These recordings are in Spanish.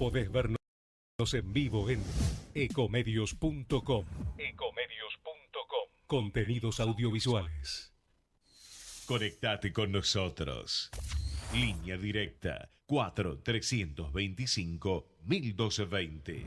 Podés vernos en vivo en ecomedios.com. Ecomedios.com. Contenidos audiovisuales. Conectate con nosotros. Línea directa 4 325 1220.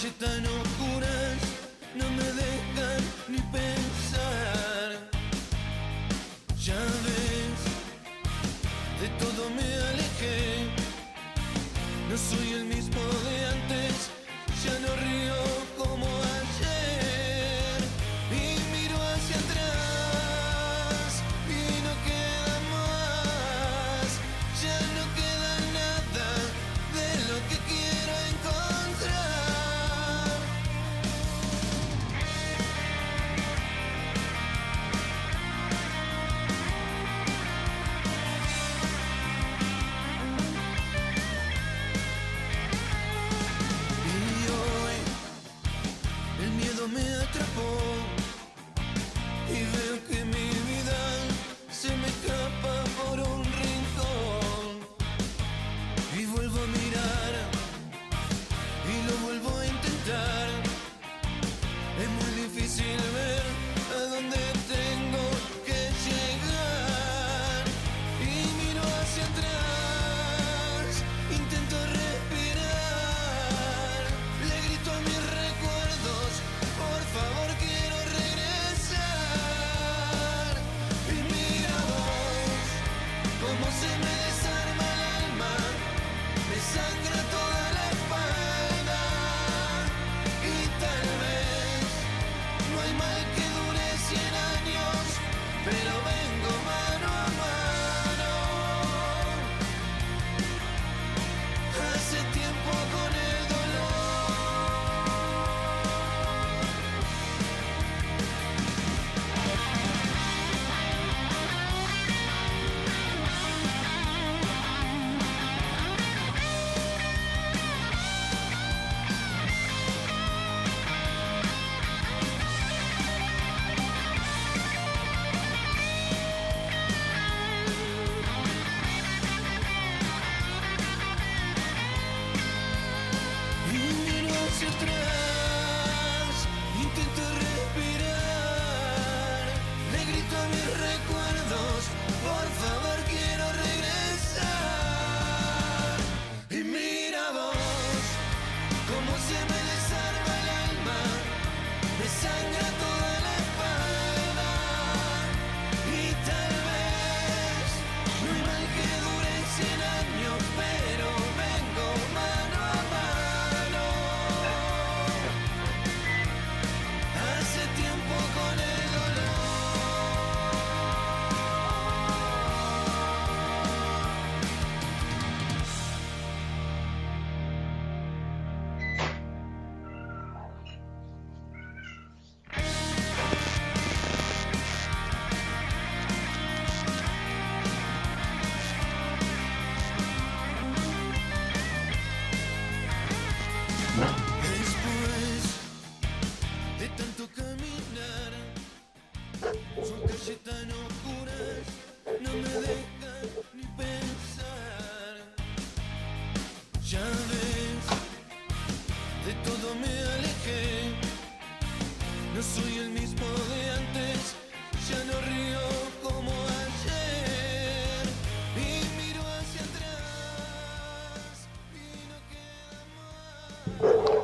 Son calles tan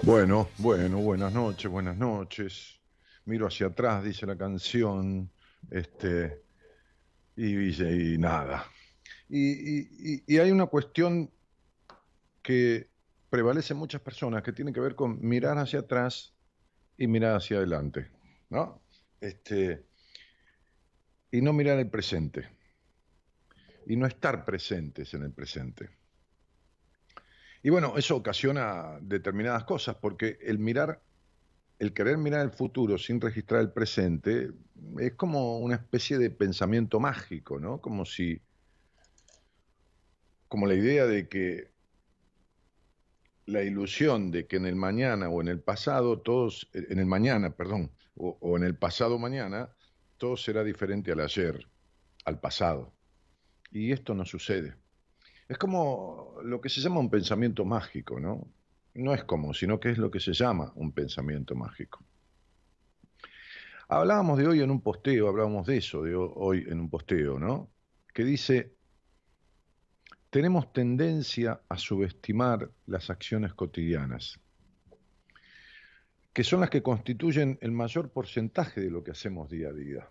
Bueno, bueno, buenas noches, buenas noches. Miro hacia atrás, dice la canción, este, y, y nada. Y, y, y, hay una cuestión que prevalece en muchas personas que tiene que ver con mirar hacia atrás y mirar hacia adelante, ¿no? Este, y no mirar el presente, y no estar presentes en el presente. Y bueno, eso ocasiona determinadas cosas, porque el mirar, el querer mirar el futuro sin registrar el presente, es como una especie de pensamiento mágico, ¿no? Como si, como la idea de que la ilusión de que en el mañana o en el pasado todos, en el mañana, perdón, o, o en el pasado mañana, todo será diferente al ayer, al pasado. Y esto no sucede. Es como lo que se llama un pensamiento mágico, ¿no? No es como, sino que es lo que se llama un pensamiento mágico. Hablábamos de hoy en un posteo, hablábamos de eso de hoy en un posteo, ¿no? Que dice, tenemos tendencia a subestimar las acciones cotidianas, que son las que constituyen el mayor porcentaje de lo que hacemos día a día.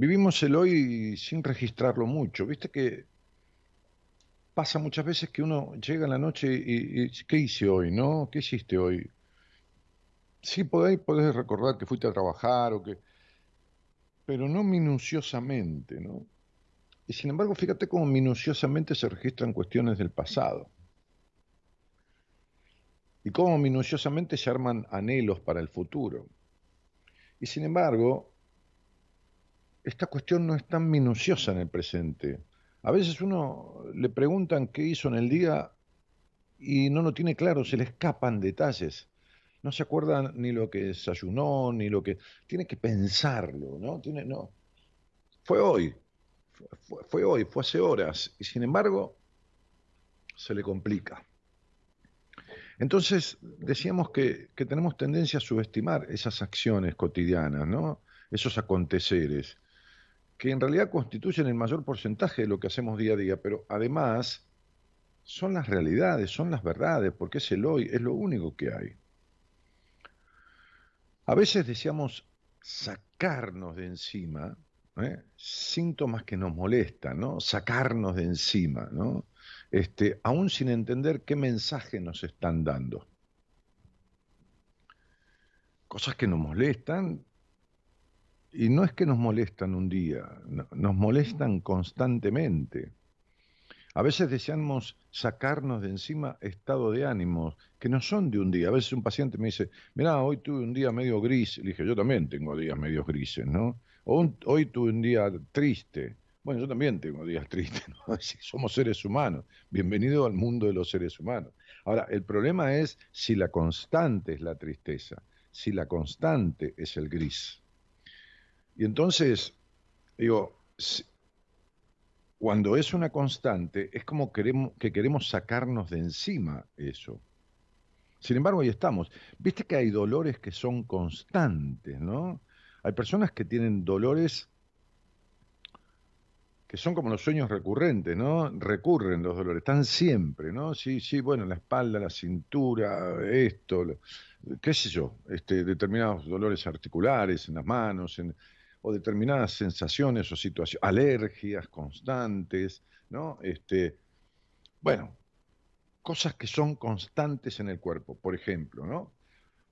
Vivimos el hoy sin registrarlo mucho. Viste que pasa muchas veces que uno llega en la noche y, ¿qué hice hoy? ¿No? ¿Qué hiciste hoy? Sí, podés, podés recordar que fuiste a trabajar o que... Pero no minuciosamente, ¿no? Y sin embargo, fíjate cómo minuciosamente se registran cuestiones del pasado. Y cómo minuciosamente se arman anhelos para el futuro. Y sin embargo, esta cuestión no es tan minuciosa en el presente. A veces uno le preguntan qué hizo en el día y no lo tiene claro, se le escapan detalles. No se acuerda ni lo que desayunó, ni lo que... Tiene que pensarlo, ¿no? Tiene, no. Fue hoy, fue, fue hoy, fue hace horas, y sin embargo se le complica. Entonces, decíamos que, que, tenemos tendencia a subestimar esas acciones cotidianas, ¿no? Esos aconteceres que en realidad constituyen el mayor porcentaje de lo que hacemos día a día, pero además son las realidades, son las verdades, porque es el hoy, es lo único que hay. A veces deseamos sacarnos de encima ¿eh? síntomas que nos molestan, ¿no? Sacarnos de encima, ¿no? Este, aún sin entender qué mensaje nos están dando. Cosas que nos molestan, y no es que nos molestan un día, nos molestan constantemente. A veces deseamos sacarnos de encima estado de ánimo que no son de un día. A veces un paciente me dice, mira, hoy tuve un día medio gris. Le dije, yo también tengo días medio grises, ¿no? O hoy tuve un día triste. Bueno, yo también tengo días tristes, ¿no? Somos seres humanos. Bienvenido al mundo de los seres humanos. Ahora, el problema es si la constante es la tristeza, si la constante es el gris. Y entonces, digo, cuando es una constante, es como queremos, que queremos sacarnos de encima eso. Sin embargo, ahí estamos. Viste que hay dolores que son constantes, ¿no? Hay personas que tienen dolores que son como los sueños recurrentes, ¿no? Recurren los dolores, están siempre, ¿no? Sí, sí, bueno, la espalda, la cintura, esto, qué sé yo, este, determinados dolores articulares en las manos, en, o determinadas sensaciones o situaciones, alergias constantes, ¿no? Este, bueno, cosas que son constantes en el cuerpo, por ejemplo, ¿no?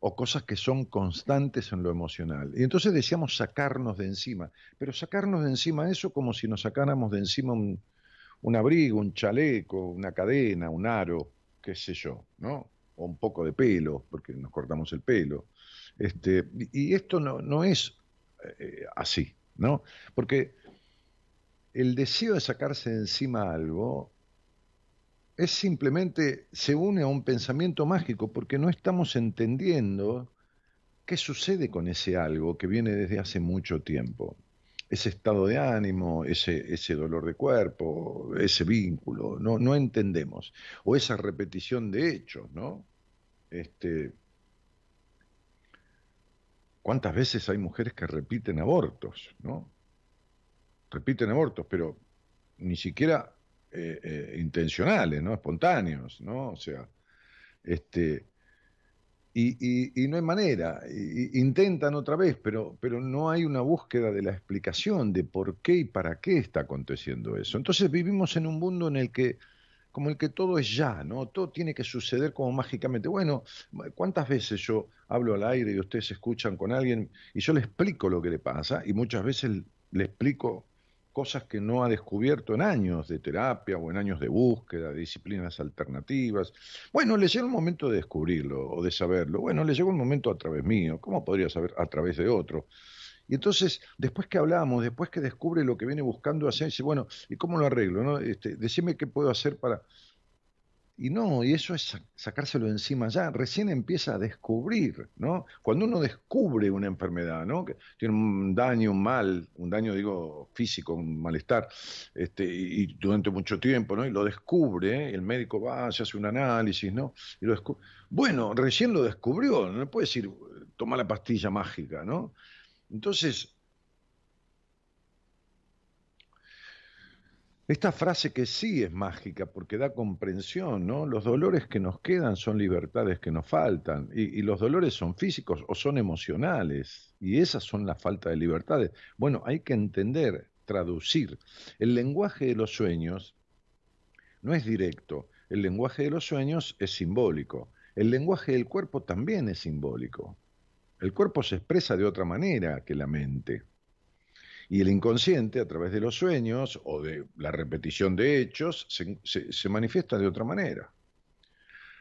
O cosas que son constantes en lo emocional. Y entonces decíamos sacarnos de encima, pero sacarnos de encima eso como si nos sacáramos de encima un, un abrigo, un chaleco, una cadena, un aro, qué sé yo, ¿no? O un poco de pelo, porque nos cortamos el pelo. Este, y esto no, no es eh, así, ¿no? Porque el deseo de sacarse de encima algo es simplemente, se une a un pensamiento mágico, porque no estamos entendiendo qué sucede con ese algo que viene desde hace mucho tiempo. Ese estado de ánimo, ese, ese dolor de cuerpo, ese vínculo, no, no entendemos. O esa repetición de hechos, ¿no? Este, ¿Cuántas veces hay mujeres que repiten abortos, ¿no? Repiten abortos, pero ni siquiera eh, eh, intencionales, ¿no? Espontáneos, ¿no? O sea, este, y, y, no hay manera, intentan otra vez, pero, pero no hay una búsqueda de la explicación de por qué y para qué está aconteciendo eso. Entonces vivimos en un mundo en el que como el que todo es ya, ¿no? Todo tiene que suceder como mágicamente. Bueno, ¿cuántas veces yo hablo al aire y ustedes escuchan con alguien y yo le explico lo que le pasa y muchas veces le explico cosas que no ha descubierto en años de terapia o en años de búsqueda, de disciplinas alternativas. Bueno, le llega el momento de descubrirlo o de saberlo. Bueno, le llegó un momento a través mío. ¿Cómo podría saber a través de otro? Y entonces, después que hablamos, después que descubre lo que viene buscando hacer, dice, bueno, ¿y cómo lo arreglo? No? Este, decime qué puedo hacer para... Y no, y eso es sacárselo encima ya, recién empieza a descubrir, ¿no? Cuando uno descubre una enfermedad, ¿no? Que tiene un daño, mal, un daño, digo, físico, un malestar, este, y, durante mucho tiempo, ¿no? Y lo descubre, el médico va, se hace un análisis, ¿no? Y lo descubre. Bueno, recién lo descubrió, no puede decir, toma la pastilla mágica, ¿no? Entonces, esta frase que sí es mágica porque da comprensión, ¿no? Los dolores que nos quedan son libertades que nos faltan y, los dolores son físicos o son emocionales y esas son la falta de libertades. Bueno, hay que entender, traducir. El lenguaje de los sueños no es directo, el lenguaje de los sueños es simbólico, el lenguaje del cuerpo también es simbólico. El cuerpo se expresa de otra manera que la mente. Y el inconsciente, a través de los sueños o de la repetición de hechos, se, manifiesta de otra manera.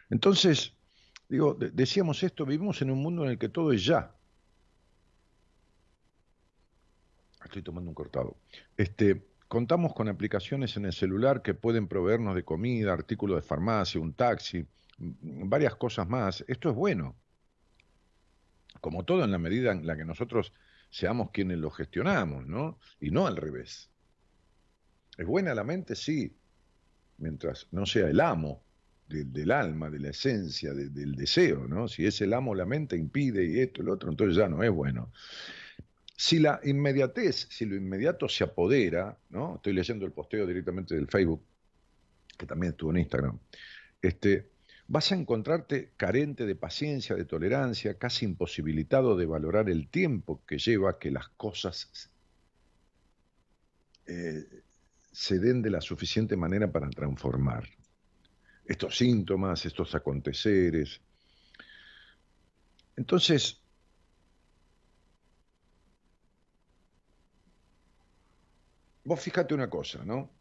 Entonces, digo, decíamos esto, vivimos en un mundo en el que todo es ya. Estoy tomando un cortado. Este, contamos con aplicaciones en el celular que pueden proveernos de comida, artículos de farmacia, un taxi, varias cosas más. Esto es bueno como todo en la medida en la que nosotros seamos quienes lo gestionamos, ¿no? Y no al revés. ¿Es buena la mente? Sí, mientras no sea el amo del alma, de la esencia, del deseo, ¿no? Si es el amo, la mente impide y esto lo otro, entonces ya no es bueno. Si la inmediatez, si lo inmediato se apodera, ¿no? Estoy leyendo el posteo directamente del Facebook, que también estuvo en Instagram, este, vas a encontrarte carente de paciencia, de tolerancia, casi imposibilitado de valorar el tiempo que lleva que las cosas eh, se den de la suficiente manera para transformar. Estos síntomas, estos aconteceres. Entonces, vos fíjate una cosa, ¿no?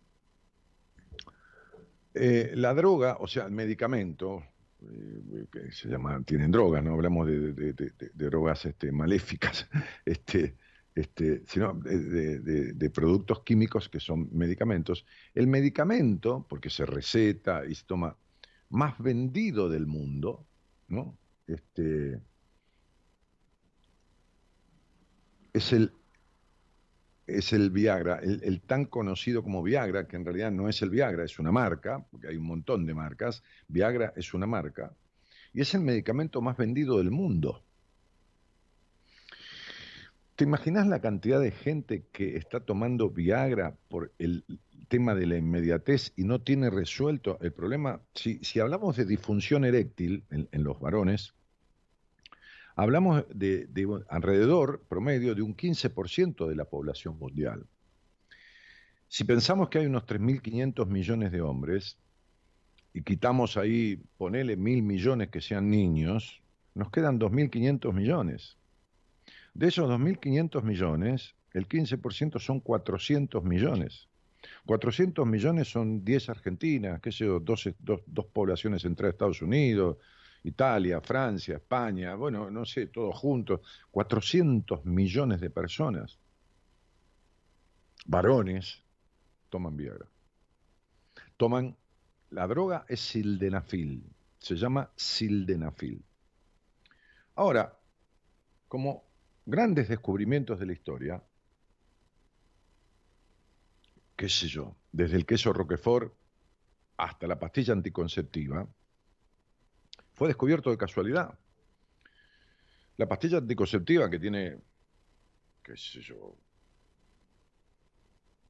Eh, la droga, o sea, el medicamento, eh, que se llama, tienen drogas, no hablamos de, drogas este, maléficas, este, este, sino de, productos químicos que son medicamentos. El medicamento, porque se receta y se toma, más vendido del mundo, ¿no? Este, es el es el Viagra, el, tan conocido como Viagra, que en realidad no es el Viagra, es una marca, porque hay un montón de marcas, Viagra es una marca, y es el medicamento más vendido del mundo. ¿Te imaginas la cantidad de gente que está tomando Viagra por el tema de la inmediatez y no tiene resuelto el problema? Si, si hablamos de disfunción eréctil en los varones, Hablamos de, alrededor, promedio, de un 15% de la población mundial. Si pensamos que hay unos 3.500 millones de hombres y quitamos ahí, ponele mil millones que sean niños, nos quedan 2.500 millones. De esos 2.500 millones, el 15% son 400 millones. 400 millones son 10 Argentinas, qué sé yo, dos, dos poblaciones entre Estados Unidos, Italia, Francia, España, bueno, no sé, todos juntos, 400 millones de personas, varones, toman Viagra. Toman, la droga es sildenafil, se llama sildenafil. Ahora, como grandes descubrimientos de la historia, qué sé yo, desde el queso Roquefort hasta la pastilla anticonceptiva, fue descubierto de casualidad. La pastilla anticonceptiva que tiene, qué sé yo,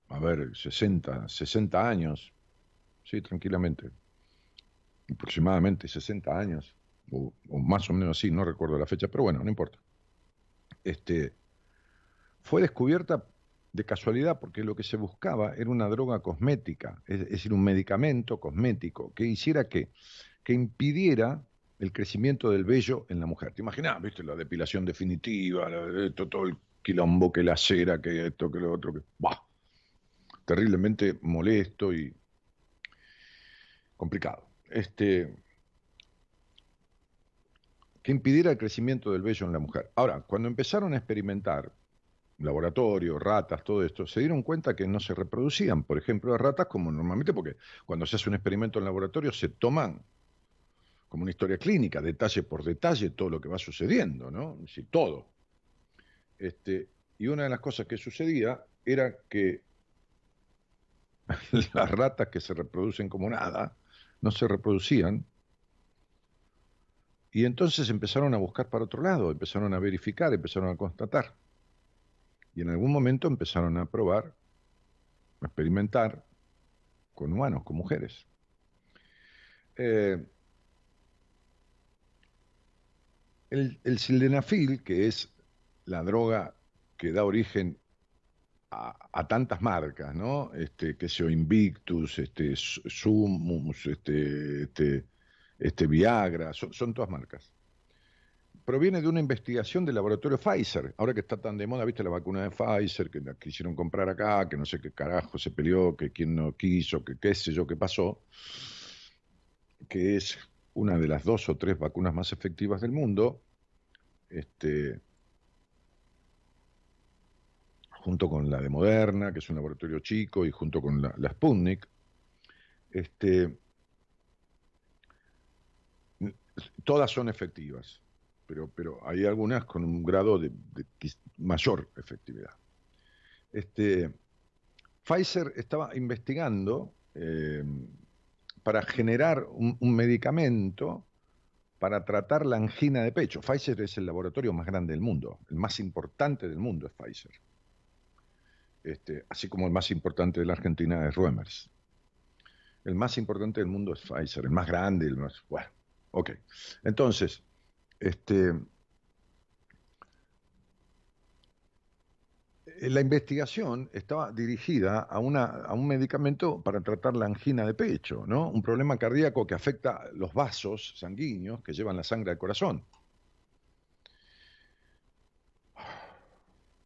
a ver, 60, 60 años, sí, tranquilamente. Aproximadamente 60 años, o, más o menos así, no recuerdo la fecha, pero bueno, no importa. Este, fue descubierta de casualidad porque lo que se buscaba era una droga cosmética, es, es decir, un medicamento cosmético que hiciera que, que impidiera el crecimiento del vello en la mujer. ¿Te imaginas? ¿Viste? La depilación definitiva, todo el quilombo, que la cera, que esto, que lo otro, que. ¡Bah! Terriblemente molesto y complicado. Este. Que impidiera el crecimiento del vello en la mujer. Ahora, cuando empezaron a experimentar, laboratorio, ratas, todo esto, se dieron cuenta que no se reproducían, por ejemplo, las ratas como normalmente, porque cuando se hace un experimento en laboratorio se toman como una historia clínica, detalle por detalle, todo lo que va sucediendo, ¿no? Sí, todo. Este, y una de las cosas que sucedía era que las ratas que se reproducen como nada, no se reproducían, y entonces empezaron a buscar para otro lado, empezaron a verificar, empezaron a constatar. Y en algún momento empezaron a probar, a experimentar con humanos, con mujeres. Eh, el, el sildenafil, que es la droga que da origen a, tantas marcas, ¿no? Este, que sea Invictus, este, Sumus, este, este, este Viagra, son, son todas marcas. Proviene de una investigación del laboratorio Pfizer, ahora que está tan de moda, viste la vacuna de Pfizer, que la quisieron comprar acá, que no sé qué carajo se peleó, que quién no quiso, que qué sé yo qué pasó, que es una de las dos o tres vacunas más efectivas del mundo, este, junto con la de Moderna, que es un laboratorio chico, y junto con la, la Sputnik, este, todas son efectivas, pero, pero hay algunas con un grado de, mayor efectividad. Este, Pfizer estaba investigando eh, para generar un, medicamento para tratar la angina de pecho. Pfizer es el laboratorio más grande del mundo, el más importante del mundo es Pfizer. Este, así como el más importante de la Argentina es Ruemers. El más importante del mundo es Pfizer, el más grande, el más... Bueno, ok. Entonces, este, la investigación estaba dirigida a un medicamento para tratar la angina de pecho, ¿no? Un problema cardíaco que afecta los vasos sanguíneos que llevan la sangre al corazón.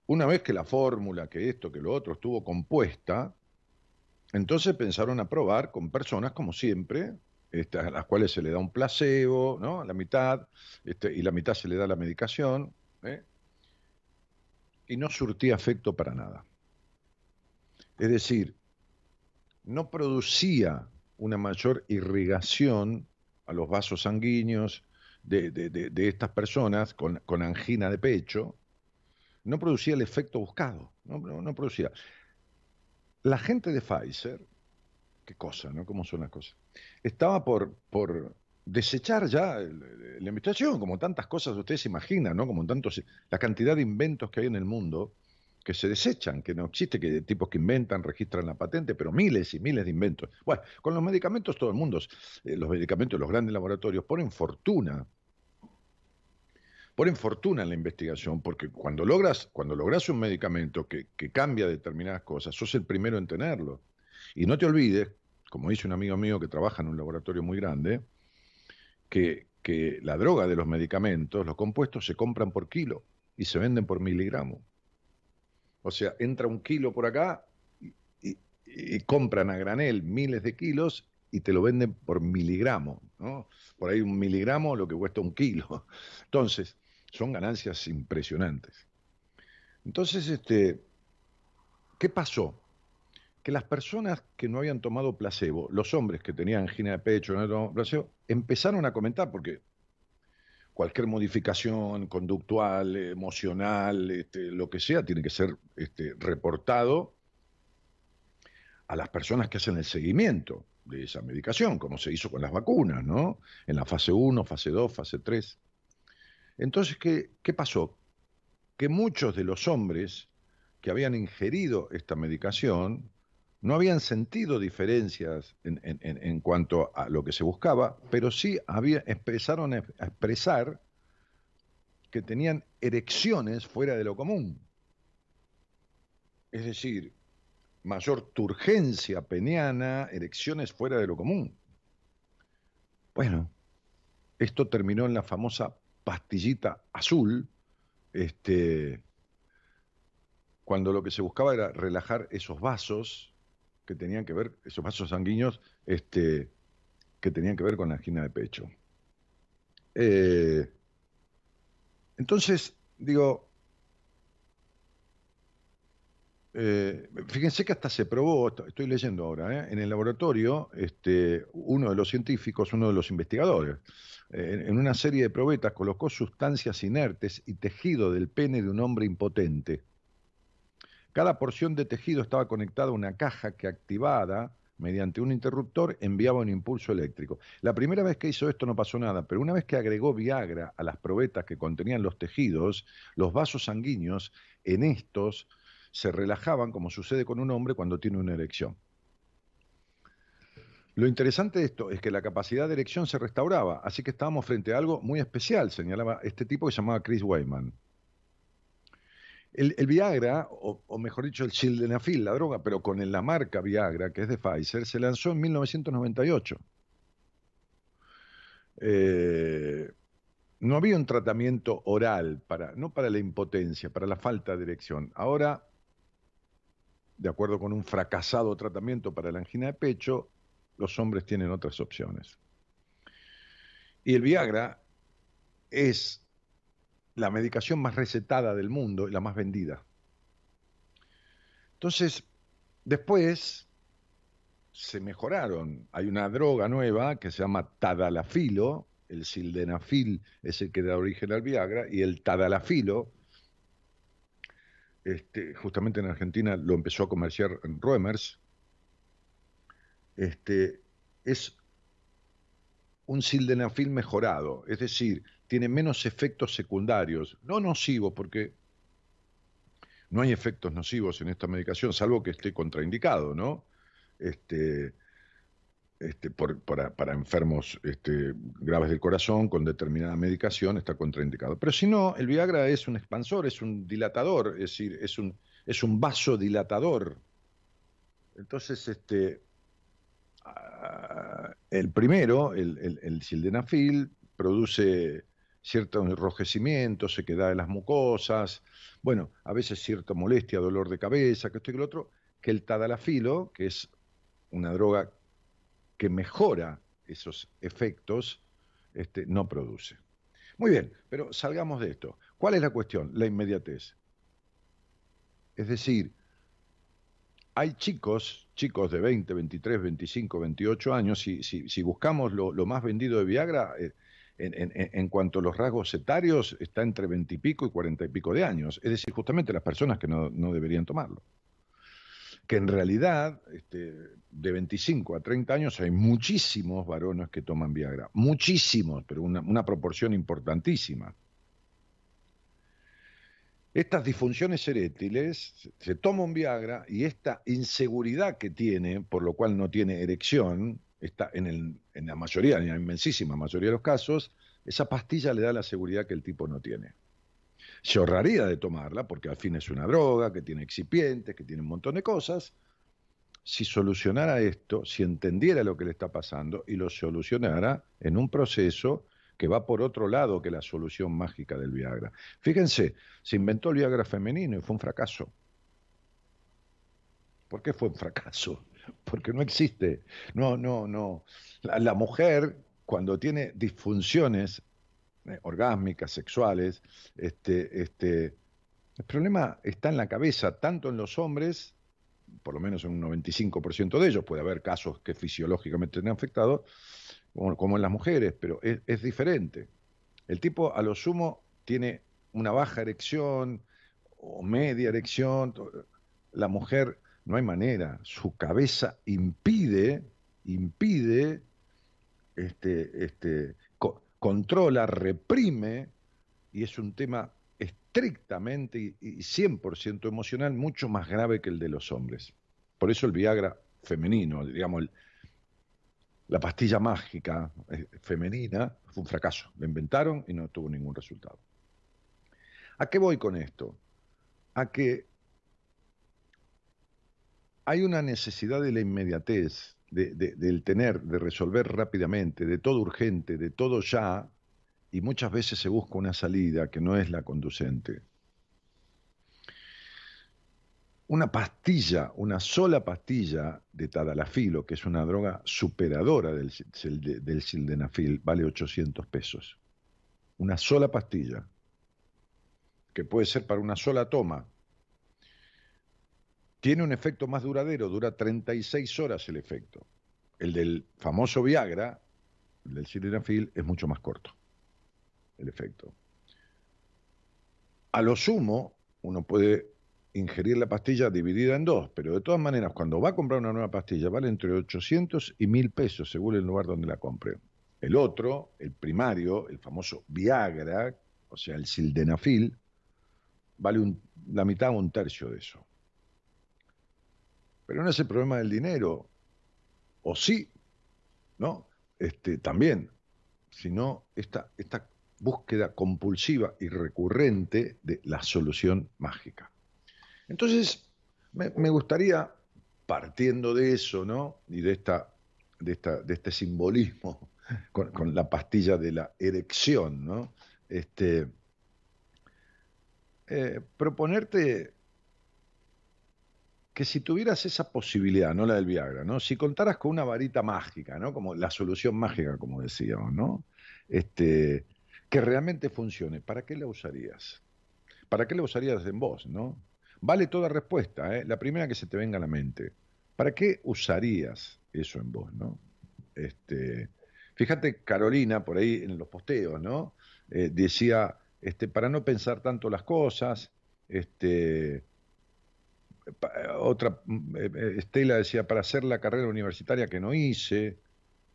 Una vez que la fórmula, que esto, que lo otro estuvo compuesta, entonces pensaron a probar con personas, como siempre, este, a las cuales se le da un placebo, ¿no? La mitad, este, y la mitad se le da la medicación, ¿eh? Y no surtía efecto para nada. Es decir, no producía una mayor irrigación a los vasos sanguíneos de, de- de- estas personas con, con angina de pecho, no producía el efecto buscado, no, no- no producía. La gente de Pfizer, qué cosa, ¿no? ¿Cómo son las cosas? Estaba por, por desechar ya la investigación, como tantas cosas ustedes se imaginan, ¿no? Como tantos, la cantidad de inventos que hay en el mundo que se desechan, que no existe, que de tipos que inventan, registran la patente, pero miles y miles de inventos. Bueno, con los medicamentos todo el mundo, eh, los medicamentos los grandes laboratorios ponen fortuna, ponen fortuna en la investigación, porque cuando logras, cuando logras un medicamento que, que cambia determinadas cosas, sos el primero en tenerlo. Y no te olvides, como dice un amigo mío que trabaja en un laboratorio muy grande, que, que la droga de los medicamentos, los compuestos, se compran por kilo y se venden por miligramo. O sea, entra un kilo por acá y, y- compran a granel miles de kilos y te lo venden por miligramo, ¿no? Por ahí un miligramo lo que cuesta un kilo. Entonces, son ganancias impresionantes. Entonces, este, ¿qué pasó? Que las personas que no habían tomado placebo, los hombres que tenían angina de pecho, no tomado placebo, empezaron a comentar, porque cualquier modificación conductual, emocional, este, lo que sea, tiene que ser este, reportado a las personas que hacen el seguimiento de esa medicación, como se hizo con las vacunas, ¿no? En la fase 1, fase 2, fase 3. Entonces, ¿qué, qué pasó? Que muchos de los hombres que habían ingerido esta medicación No habían sentido diferencias en, cuanto a lo que se buscaba, pero sí había, empezaron a expresar que tenían erecciones fuera de lo común. Es decir, mayor turgencia peniana, erecciones fuera de lo común. Bueno, esto terminó en la famosa pastillita azul, este, cuando lo que se buscaba era relajar esos vasos que tenían que ver, esos vasos sanguíneos, este, que tenían que ver con la angina de pecho. Eh, entonces, digo, eh, fíjense que hasta se probó, estoy leyendo ahora, ¿eh? en el laboratorio, este, uno de los científicos, uno de los investigadores, en una serie de probetas colocó sustancias inertes y tejido del pene de un hombre impotente. Cada porción de tejido estaba conectada a una caja que activada mediante un interruptor enviaba un impulso eléctrico. La primera vez que hizo esto no pasó nada, pero una vez que agregó Viagra a las probetas que contenían los tejidos, los vasos sanguíneos en estos se relajaban como sucede con un hombre cuando tiene una erección. Lo interesante de esto es que la capacidad de erección se restauraba, así que estábamos frente a algo muy especial, señalaba este tipo que se llamaba Chris Weyman. El, Viagra, o, mejor dicho, el sildenafil, la droga, pero con la marca Viagra, que es de Pfizer, se lanzó en 1998. Eh, no había un tratamiento oral, para, no para la impotencia, para la falta de erección. Ahora de acuerdo con un fracasado tratamiento para la angina de pecho, los hombres tienen otras opciones. Y el Viagra es la medicación más recetada del mundo y la más vendida. Entonces, después se mejoraron. Hay una droga nueva que se llama tadalafilo, el sildenafil es el que da origen al Viagra, y el tadalafilo este, justamente en Argentina lo empezó a comerciar en Roemers, este, es un sildenafil mejorado, es decir, tiene menos efectos secundarios, no nocivos, porque no hay efectos nocivos en esta medicación, salvo que esté contraindicado, ¿no? Este, este, para, enfermos este, graves del corazón con determinada medicación está contraindicado. Pero si no, el Viagra es un expansor, es un dilatador, es decir, es un, es un vasodilatador. Entonces, este, ah, el primero, el, el, sildenafil, produce cierto enrojecimiento, se queda en las mucosas, bueno, a veces cierta molestia, dolor de cabeza, que esto y que lo otro, que el tadalafilo, que es una droga que mejora esos efectos, este, no produce. Muy bien, pero salgamos de esto. ¿Cuál es la cuestión? La inmediatez. Es decir, hay chicos, chicos de 20, 23, 25, 28 años, si, si, buscamos lo, más vendido de Viagra, eh, en, cuanto a los rasgos etarios, está entre 20 y pico y 40 y pico de años. Es decir, justamente las personas que no deberían tomarlo que en realidad este, de 25 a 30 años hay muchísimos varones que toman Viagra, muchísimos, pero una, proporción importantísima. Estas disfunciones eréctiles, se toma un Viagra y esta inseguridad que tiene, por lo cual no tiene erección, está en, en la mayoría, en la inmensísima mayoría de los casos, esa pastilla le da la seguridad que el tipo no tiene se ahorraría de tomarla, porque al fin es una droga, que tiene excipientes, que tiene un montón de cosas, si solucionara esto, si entendiera lo que le está pasando y lo solucionara en un proceso que va por otro lado que la solución mágica del Viagra. Fíjense, se inventó el Viagra femenino y fue un fracaso. ¿Por qué fue un fracaso? Porque no existe. No, no, no. La, mujer, cuando tiene disfunciones eh, orgásmicas, sexuales. Este, este, el problema está en la cabeza, tanto en los hombres, por lo menos en un 95% de ellos, puede haber casos que fisiológicamente estén afectados, como, en las mujeres, pero es diferente. El tipo a lo sumo tiene una baja erección o media erección, la mujer no hay manera, su cabeza impide, impide este, este, controla, reprime, y es un tema estrictamente y 100% emocional, mucho más grave que el de los hombres. Por eso el Viagra femenino, digamos, la pastilla mágica eh, femenina fue un fracaso. La inventaron y no tuvo ningún resultado. ¿A qué voy con esto? A que hay una necesidad de la inmediatez, del tener, de resolver rápidamente, de todo urgente, de todo ya, y muchas veces se busca una salida que no es la conducente. Una pastilla, una sola pastilla de tadalafilo, que es una droga superadora del, del sildenafil, vale 800 pesos. Una sola pastilla, que puede ser para una sola toma. Tiene un efecto más duradero, dura 36 horas el efecto. El del famoso Viagra, el del sildenafil, es mucho más corto el efecto. A lo sumo, uno puede ingerir la pastilla dividida en dos, pero de todas maneras, cuando va a comprar una nueva pastilla, vale entre 800 y 1000 pesos, según el lugar donde la compre. El otro, el primario, el famoso Viagra, o sea, el sildenafil, vale la mitad o un tercio de eso. Pero no es el problema del dinero, o sí, ¿no? Este, también, sino esta, esta búsqueda compulsiva y recurrente de la solución mágica. Entonces, me, gustaría, partiendo de eso, ¿no? Y de, esta, de, esta, de este simbolismo con, la pastilla de la erección, ¿no? Este, eh, proponerte que si tuvieras esa posibilidad, no la del Viagra, ¿no? Si contaras con una varita mágica, ¿no? Como la solución mágica, como decíamos, ¿no? Este, que realmente funcione, ¿para qué la usarías? ¿Para qué la usarías en vos, no? Vale toda respuesta, ¿eh? la primera que se te venga a la mente. ¿Para qué usarías eso en vos, no? Este, fíjate, Carolina, por ahí en los posteos, ¿no? Eh, decía, este, para no pensar tanto las cosas, este, otra, eh, eh, Estela decía, para hacer la carrera universitaria que no hice,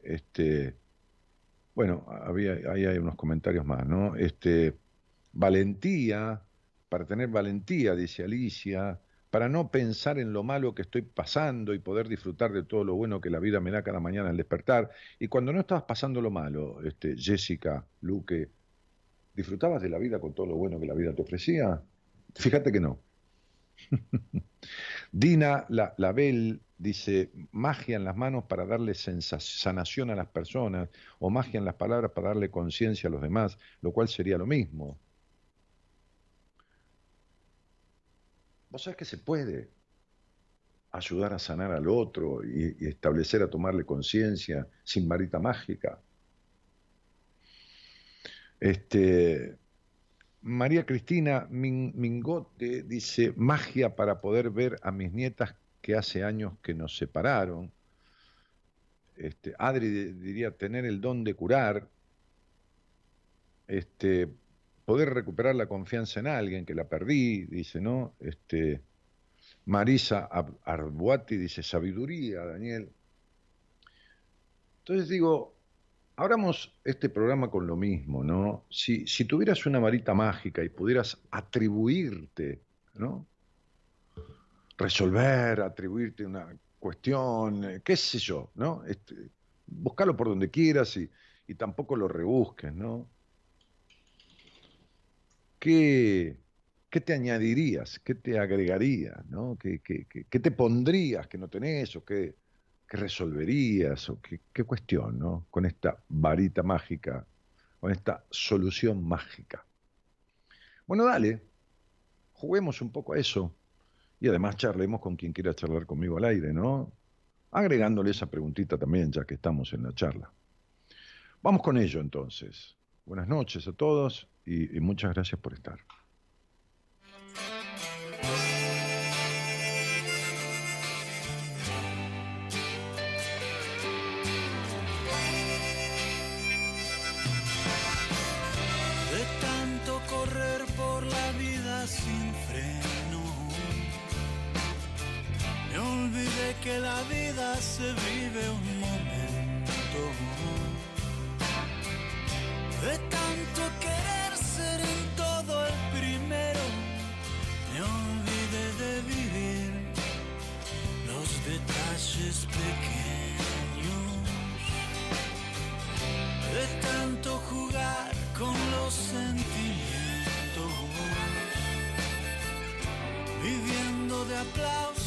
este, bueno, había, ahí hay unos comentarios más, ¿no? Este, valentía, para tener valentía, dice Alicia, para no pensar en lo malo que estoy pasando y poder disfrutar de todo lo bueno que la vida me da cada mañana al despertar. Y cuando no estabas pasando lo malo, este, Jessica, Luque, ¿disfrutabas de la vida con todo lo bueno que la vida te ofrecía? Fíjate que no. Dina la, Label dice, magia en las manos para darle sanación a las personas, o magia en las palabras para darle conciencia a los demás, lo cual sería lo mismo. Vos sabés que se puede ayudar a sanar al otro y, establecer a tomarle conciencia sin varita mágica. Este, María Cristina Mingote dice, magia para poder ver a mis nietas que hace años que nos separaron. Este, Adri diría tener el don de curar. Este, poder recuperar la confianza en alguien que la perdí, dice, ¿no? Este, Marisa Arbuati dice sabiduría, Daniel. Entonces digo, abramos este programa con lo mismo, ¿no? Si, si tuvieras una varita mágica y pudieras atribuirte, ¿no? Resolver, atribuirte una cuestión, eh, qué sé yo, ¿no? Este, buscarlo por donde quieras y, y tampoco lo rebusques, ¿no? ¿qué, te añadirías? ¿Qué te agregarías? ¿no? ¿Qué, te pondrías que no tenés? ¿O qué, resolverías? ¿O qué, cuestión? ¿no? Con esta varita mágica, con esta solución mágica. Bueno, dale, juguemos un poco a eso. Y además charlemos con quien quiera charlar conmigo al aire, ¿no? Agregándole esa preguntita también, ya que estamos en la charla. Vamos con ello entonces. Buenas noches a todos y, muchas gracias por estar. Que la vida se vive un momento de tanto querer ser en todo el primero, me olvidé de vivir los detalles pequeños, de tanto jugar con los sentimientos, viviendo de aplausos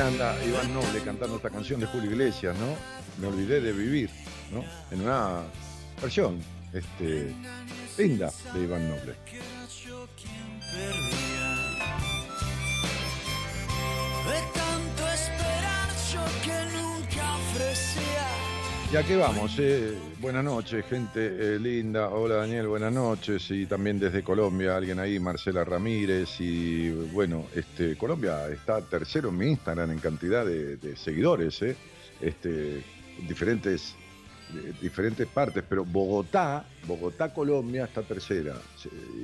Anda Iván Noble cantando esta canción de Julio Iglesias, ¿no? Me olvidé de vivir, ¿no? En una versión este, linda de Iván Noble. ¿Y a qué vamos? Eh? Buenas noches, gente eh, linda. Hola Daniel, buenas noches. Y también desde Colombia, alguien ahí, Marcela Ramírez. Y bueno, este, Colombia está tercero en mi Instagram en cantidad de, seguidores, ¿eh? Este, diferentes, diferentes partes, pero Bogotá, Bogotá, Colombia está tercera.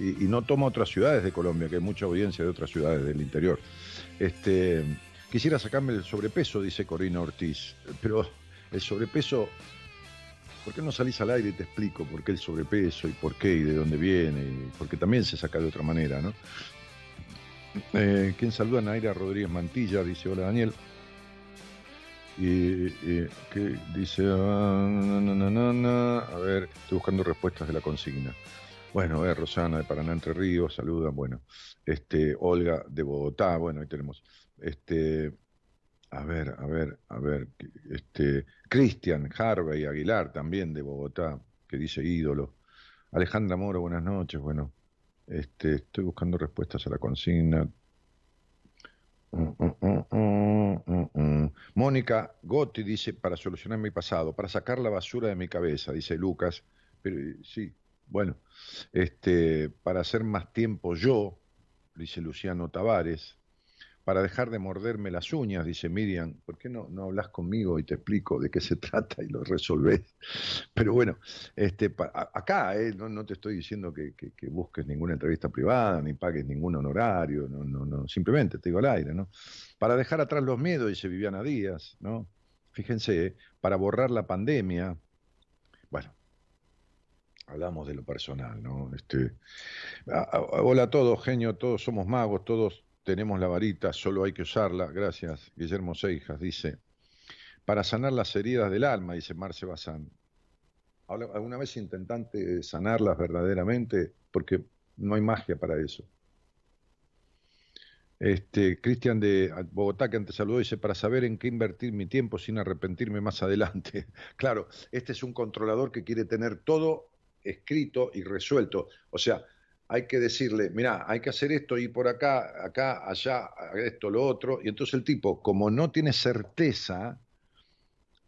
Y no toma otras ciudades de Colombia, que hay mucha audiencia de otras ciudades del interior. Este, quisiera sacarme el sobrepeso, dice Corina Ortiz, pero el sobrepeso, ¿por qué no salís al aire y te explico por qué el sobrepeso y por qué y de dónde viene? Porque también se saca de otra manera, ¿no? Eh, ¿Quién saluda? Naira Rodríguez Mantilla, dice, hola Daniel. Y, y, ¿qué dice? Ah. A ver, estoy buscando respuestas de la consigna. Bueno, ver, Rosana de Paraná Entre Ríos, saluda, bueno. Este, Olga de Bogotá, bueno, ahí tenemos. Este, a ver, a ver, a ver, este, Cristian Harvey Aguilar también de Bogotá, que dice ídolo. Alejandra Moro, buenas noches, bueno. Este, estoy buscando respuestas a la consigna. Mm, mm, mm. Mónica Gotti dice, para solucionar mi pasado, para sacar la basura de mi cabeza, dice Lucas. Pero eh, sí, bueno, este, para hacer más tiempo yo, dice Luciano Tavares, para dejar de morderme las uñas, dice Miriam, ¿por qué no, no hablas conmigo y te explico de qué se trata y lo resolvés? Pero bueno, este, acá eh, no, no te estoy diciendo que, que- que busques ninguna entrevista privada, ni pagues ningún honorario, no, no, no, simplemente te digo al aire, ¿no? Para dejar atrás los miedos, dice Viviana Díaz, ¿no? Fíjense, eh, para borrar la pandemia, bueno, hablamos de lo personal, ¿no? Este, hola a todos, genio, todos somos magos, todos tenemos la varita, solo hay que usarla. Gracias, Guillermo Seijas, dice. Para sanar las heridas del alma, dice Marce Bazán. ¿Alguna vez intentante sanarlas verdaderamente? Porque no hay magia para eso. Este, Cristian de Bogotá, que antes saludó, dice, para saber en qué invertir mi tiempo sin arrepentirme más adelante. Claro, este es un controlador que quiere tener todo escrito y resuelto. O sea, hay que decirle, mira, hay que hacer esto y por acá, acá, allá, esto, lo otro. Y entonces el tipo, como no tiene certeza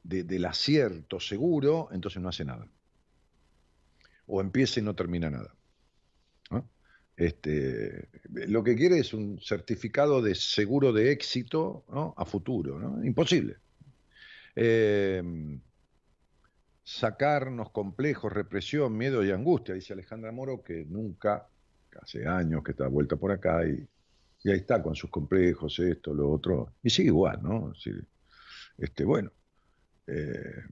de- del acierto seguro, entonces no hace nada. O empieza y no termina nada. Este, lo que quiere es un certificado de seguro de éxito a futuro. ¿no? Imposible. Eh, sacarnos complejos, represión, miedo y angustia, dice Alejandra Moro, que nunca, hace años que está vuelta por acá y, y ahí está con sus complejos, esto, lo otro, y sigue igual, ¿no? Este, bueno, eh,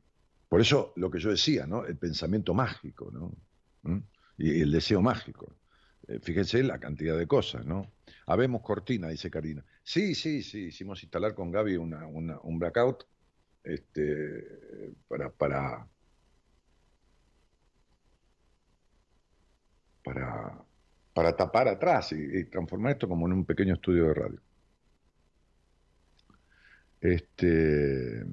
por eso lo que yo decía, ¿no? El pensamiento mágico, ¿no? ¿Mm? Y el deseo mágico. Eh, fíjense la cantidad de cosas, ¿no? Habemos cortina, dice Karina. Sí, sí, sí, hicimos instalar con Gaby una, un blackout este, para, para, para, para tapar atrás y, transformar esto como en un pequeño estudio de radio. Este,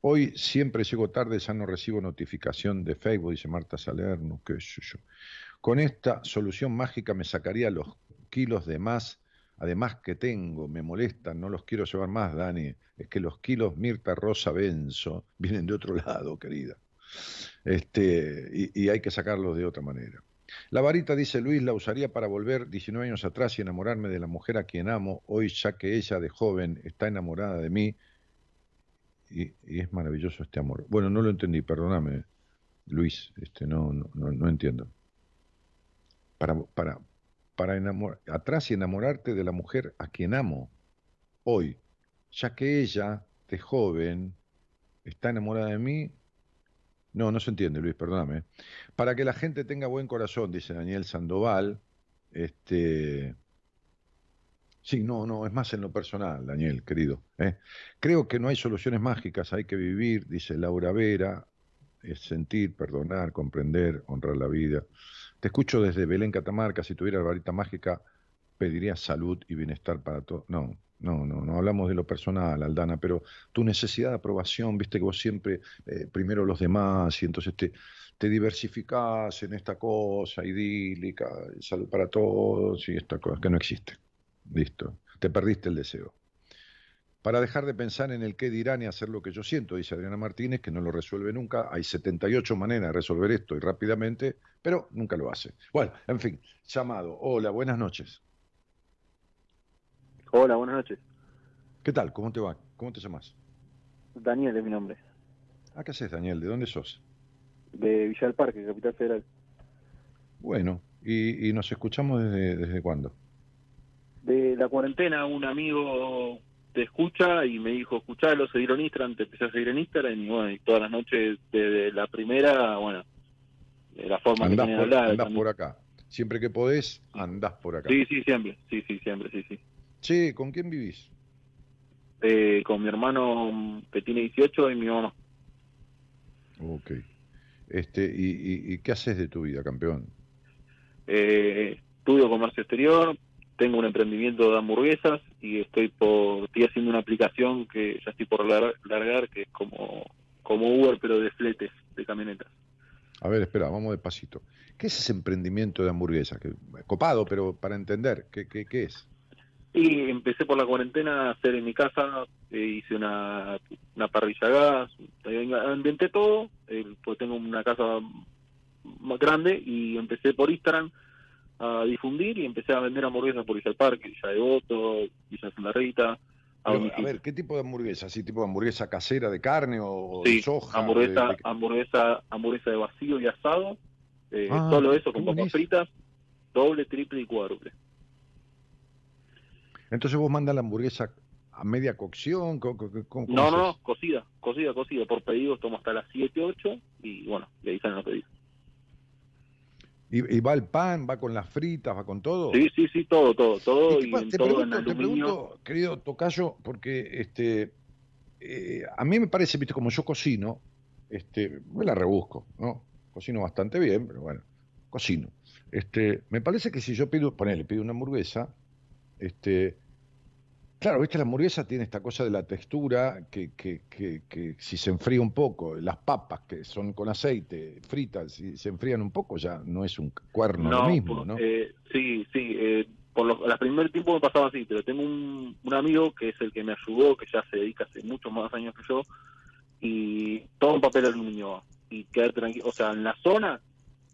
hoy siempre llego tarde, ya no recibo notificación de Facebook, dice Marta Salerno, qué sé. Con esta solución mágica me sacaría los kilos de más, además que tengo, me molestan, no los quiero llevar más, Dani. Es que los kilos Mirta Rosa Benzo vienen de otro lado, querida. Este, y hay que sacarlos de otra manera. La varita, dice Luis, la usaría para volver 19 años atrás y enamorarme de la mujer a quien amo, hoy ya que ella de joven está enamorada de mí. Y, es maravilloso este amor. Bueno, no lo entendí, perdóname, Luis, este, no, no, no, no entiendo. Para, para, para enamorar, atrás y enamorarte de la mujer a quien amo, hoy, ya que ella, de joven, está enamorada de mí, no, no se entiende, Luis, perdóname. Para que la gente tenga buen corazón, dice Daniel Sandoval. Este. Sí, no, no, es más en lo personal, Daniel, querido. ¿eh? Creo que no hay soluciones mágicas, hay que vivir, dice Laura Vera, es sentir, perdonar, comprender, honrar la vida. Te escucho desde Belén, Catamarca, si tuviera la varita mágica, pediría salud y bienestar para todos. No, no, no, no hablamos de lo personal, Aldana, pero tu necesidad de aprobación, viste que vos siempre, eh, primero los demás, y entonces te, te diversificás en esta cosa idílica, salud para todos, y esta cosa que no existe. Listo, te perdiste el deseo. Para dejar de pensar en el qué dirán y hacer lo que yo siento, dice Adriana Martínez, que no lo resuelve nunca. Hay 78 maneras de resolver esto y rápidamente, pero nunca lo hace. Bueno, en fin, llamado. Hola, buenas noches. Hola, buenas noches. ¿Qué tal? ¿Cómo te va? ¿Cómo te llamas? Daniel es mi nombre. Ah, ¿qué haces, Daniel? ¿De dónde sos? De Villa del Parque, Capital Federal. Bueno, ¿y, y nos escuchamos desde, desde cuándo? De la cuarentena, un amigo te escucha y me dijo, escuchalo, seguir en Instagram, te empecé a seguir en Instagram y bueno, y todas las noches desde la primera, bueno, de la forma andás que por, de hablar. andás también. por acá. Siempre que podés, andás por acá. Sí, sí, siempre, sí, sí, siempre, sí, sí. Che, ¿con quién vivís? Eh, con mi hermano que tiene 18 y mi mamá. Ok. Este, y, y, y qué haces de tu vida, campeón? Eh, estudio comercio exterior, tengo un emprendimiento de hamburguesas y estoy por estoy haciendo una aplicación que ya estoy por lar- largar que es como como Uber pero de fletes de camionetas. A ver, espera, vamos despacito. ¿Qué es ese emprendimiento de hamburguesas? Que, copado, pero para entender, ¿qué, qué, qué es? Y empecé por la cuarentena a hacer en mi casa, eh, hice una, una parrilla a gas, inventé todo, eh, pues tengo una casa más grande y empecé por Instagram a difundir y empecé a vender hamburguesas por Villa del Parque, Villa Devoto, Villa Santa Rita. A, Pero, a domicilio. ver, ¿qué tipo de hamburguesa? ¿Así tipo de hamburguesa casera de carne o Sí, de soja? hamburguesa, de- de- hamburguesa, hamburguesa de vacío y asado, eh, Ah, solo eso con papas fritas, doble, triple y cuádruple. Entonces vos mandas la hamburguesa a media cocción. ¿Cómo, cómo- cómo No, no, no, cocida, cocida, cocida, por pedidos tomo hasta las 7, 8 y bueno, ahí salen los pedidos. ¿Y, y va el pan, va con las fritas, va con todo? Sí, sí, sí, todo, todo, todo Y y, te, en pregunto, te pregunto, querido Tocayo, porque este, eh, a mí me parece, viste, como yo cocino, este, me la rebusco, ¿no? Cocino bastante bien, pero bueno, cocino. Este, me parece que si yo pido, ponele, pido una hamburguesa, este, claro, viste, la hamburguesa tiene esta cosa de la textura que, que, que, que si se enfría un poco, las papas que son con aceite, fritas, si se enfrían un poco, ya no es un cuerno lo mismo, por- ¿no? eh, sí, sí, eh, por los, los primer tiempo me pasaba así, pero tengo un, un amigo que es el que me ayudó, que ya se dedica hace muchos más años que yo, y todo en papel aluminio y quedar tranquilo, o sea, en la zona,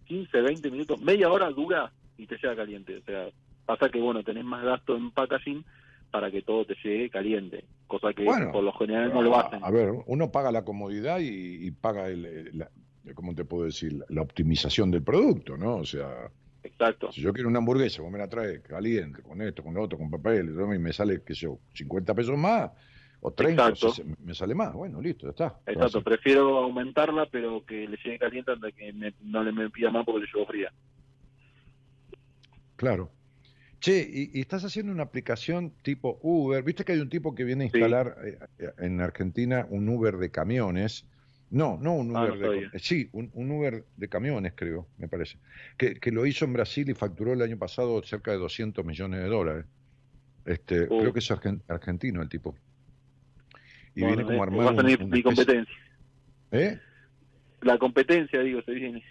15, 20 minutos, media hora dura y te llega caliente, o sea, pasa que bueno, tenés más gasto en packaging para que todo te llegue caliente, cosa que Bueno, por lo general no lo hacen. a ver, uno paga la comodidad y, y paga el, la, ¿cómo te puedo decir? La, optimización del producto, ¿no? O sea, Exacto. si yo quiero una hamburguesa, vos me la traes caliente, con esto, con lo otro, con papel, y me sale, qué sé yo, 50 pesos más, o 30, o Exacto. 60, me sale más, bueno, listo, ya está. Exacto, prefiero aumentarla, pero que le llegue caliente antes que me- no le me pida más porque le llevo fría. Claro. Che, y, estás haciendo una aplicación tipo Uber. Viste que hay un tipo que viene a instalar eh, en Argentina un Uber de camiones. No, no un ah, Uber de Sí, un, Uber de camiones, creo, me parece. Que, que, lo hizo en Brasil y facturó el año pasado cerca de 200 millones de dólares. Este, uh. Creo que es argentino el tipo. Y viene como armado. Va a tener mi competencia. ¿Eh? La competencia, digo, se viene.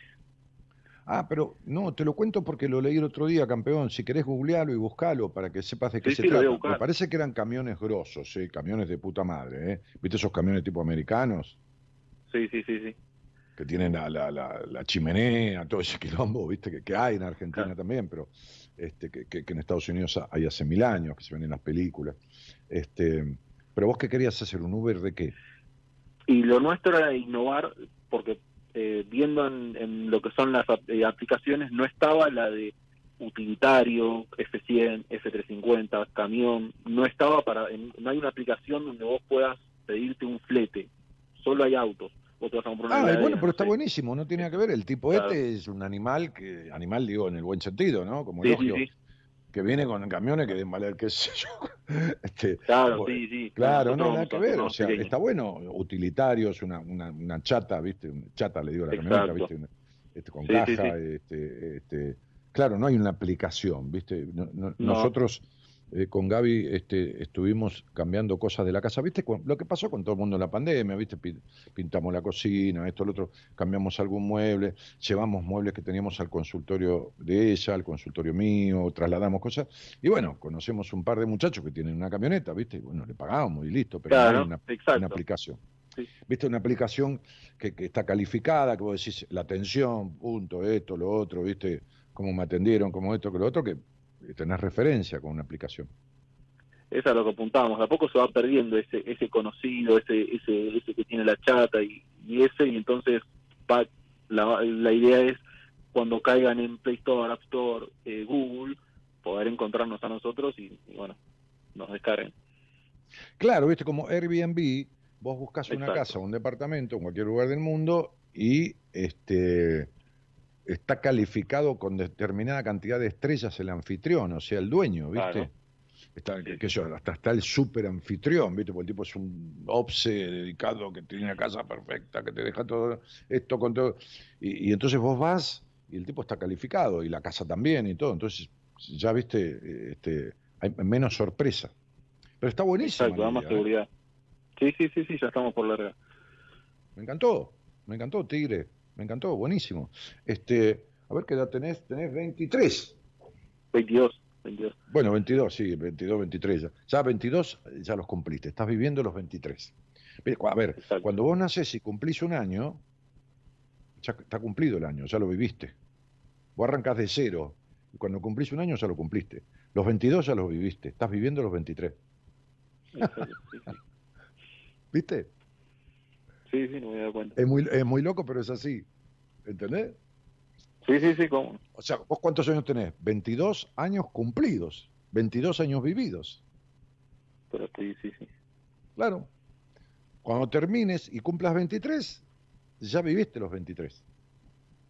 Ah, pero no, te lo cuento porque lo leí el otro día, campeón. Si querés googlearlo y buscalo para que sepas de qué se trata. Me parece que eran camiones grosos, ¿sí? camiones de puta madre. ¿eh? ¿Viste esos camiones tipo americanos? Sí, sí, sí, sí. Que tienen la, la, la, chimenea, todo ese quilombo, ¿viste? Que, que hay en Argentina también, pero este, que, que, en Estados Unidos hay hace mil años, que se ven en las películas. Este, pero vos qué querías hacer, un Uber de qué? Y lo nuestro era innovar, porque eh, viendo en, lo que son las eh, aplicaciones, no estaba la de utilitario, F100, F350, camión, no estaba para, no hay una aplicación donde vos puedas pedirte un flete, solo hay autos. ah, bueno, pero está buenísimo, no tiene que ver. El tipo este es un animal, que animal digo en el buen sentido, ¿no? Como sí, que viene con camiones que den valer, qué sé yo. Este, claro, sí, sí. Claro, no, nada que ver. O sea, está bueno, utilitario, es una, una, una, chata, ¿viste? Chata, le digo a la camioneta, ¿viste? Este, con caja, Este, este, claro, no hay una aplicación, ¿viste? nosotros eh, con Gaby este, estuvimos cambiando cosas de la casa. ¿Viste lo que pasó con todo el mundo en la pandemia? ¿Viste? Pintamos la cocina, esto, lo otro, cambiamos algún mueble, llevamos muebles que teníamos al consultorio de ella, al consultorio mío, trasladamos cosas. Y bueno, conocemos un par de muchachos que tienen una camioneta, ¿viste? Bueno, le pagamos y listo, pero no hay una, aplicación. ¿Viste? Una aplicación que, que, está calificada, que vos decís la atención, punto, esto, lo otro, ¿viste? Cómo me atendieron, como esto, que lo otro, que tenés referencia con una aplicación. Eso es lo que apuntamos. A poco se va perdiendo ese ese conocido, ese ese ese que tiene la chata y, ese, y entonces la, la idea es cuando caigan en Play Store, App Store, eh, Google, poder encontrarnos a nosotros y, bueno, nos descarguen. Claro, viste, como Airbnb, vos buscas una casa, un departamento en cualquier lugar del mundo y este está calificado con determinada cantidad de estrellas el anfitrión, o sea, el dueño, ¿viste? Está, que, yo, hasta está el super anfitrión, ¿viste? Porque el tipo es un obse dedicado que tiene una casa perfecta, que te deja todo esto con todo. Y, entonces vos vas y el tipo está calificado, y la casa también y todo. Entonces, ya viste, este, hay menos sorpresa. Pero está buenísimo. Exacto, da más ¿eh? seguridad. Sí, sí, sí, sí, ya estamos por larga. Me encantó, me encantó, Tigre. Me encantó, buenísimo. Este, a ver qué edad tenés, tenés 23. 22, 22. Bueno, 22, sí, 22, 23 ya. Ya 22 ya los cumpliste, estás viviendo los 23. A ver, cuando vos nacés y cumplís un año, ya está cumplido el año, ya lo viviste. Vos arrancás de cero, y cuando cumplís un año ya lo cumpliste. Los 22 ya los viviste, estás viviendo los 23. ¿Viste? Sí, sí, no me he dado cuenta. Es muy, es muy loco, pero es así. ¿Entendés? Sí, sí, sí, ¿cómo? O sea, ¿vos cuántos años tenés? 22 años cumplidos, 22 años vividos. Pero sí, sí, sí. Claro. Cuando termines y cumplas 23, ya viviste los 23.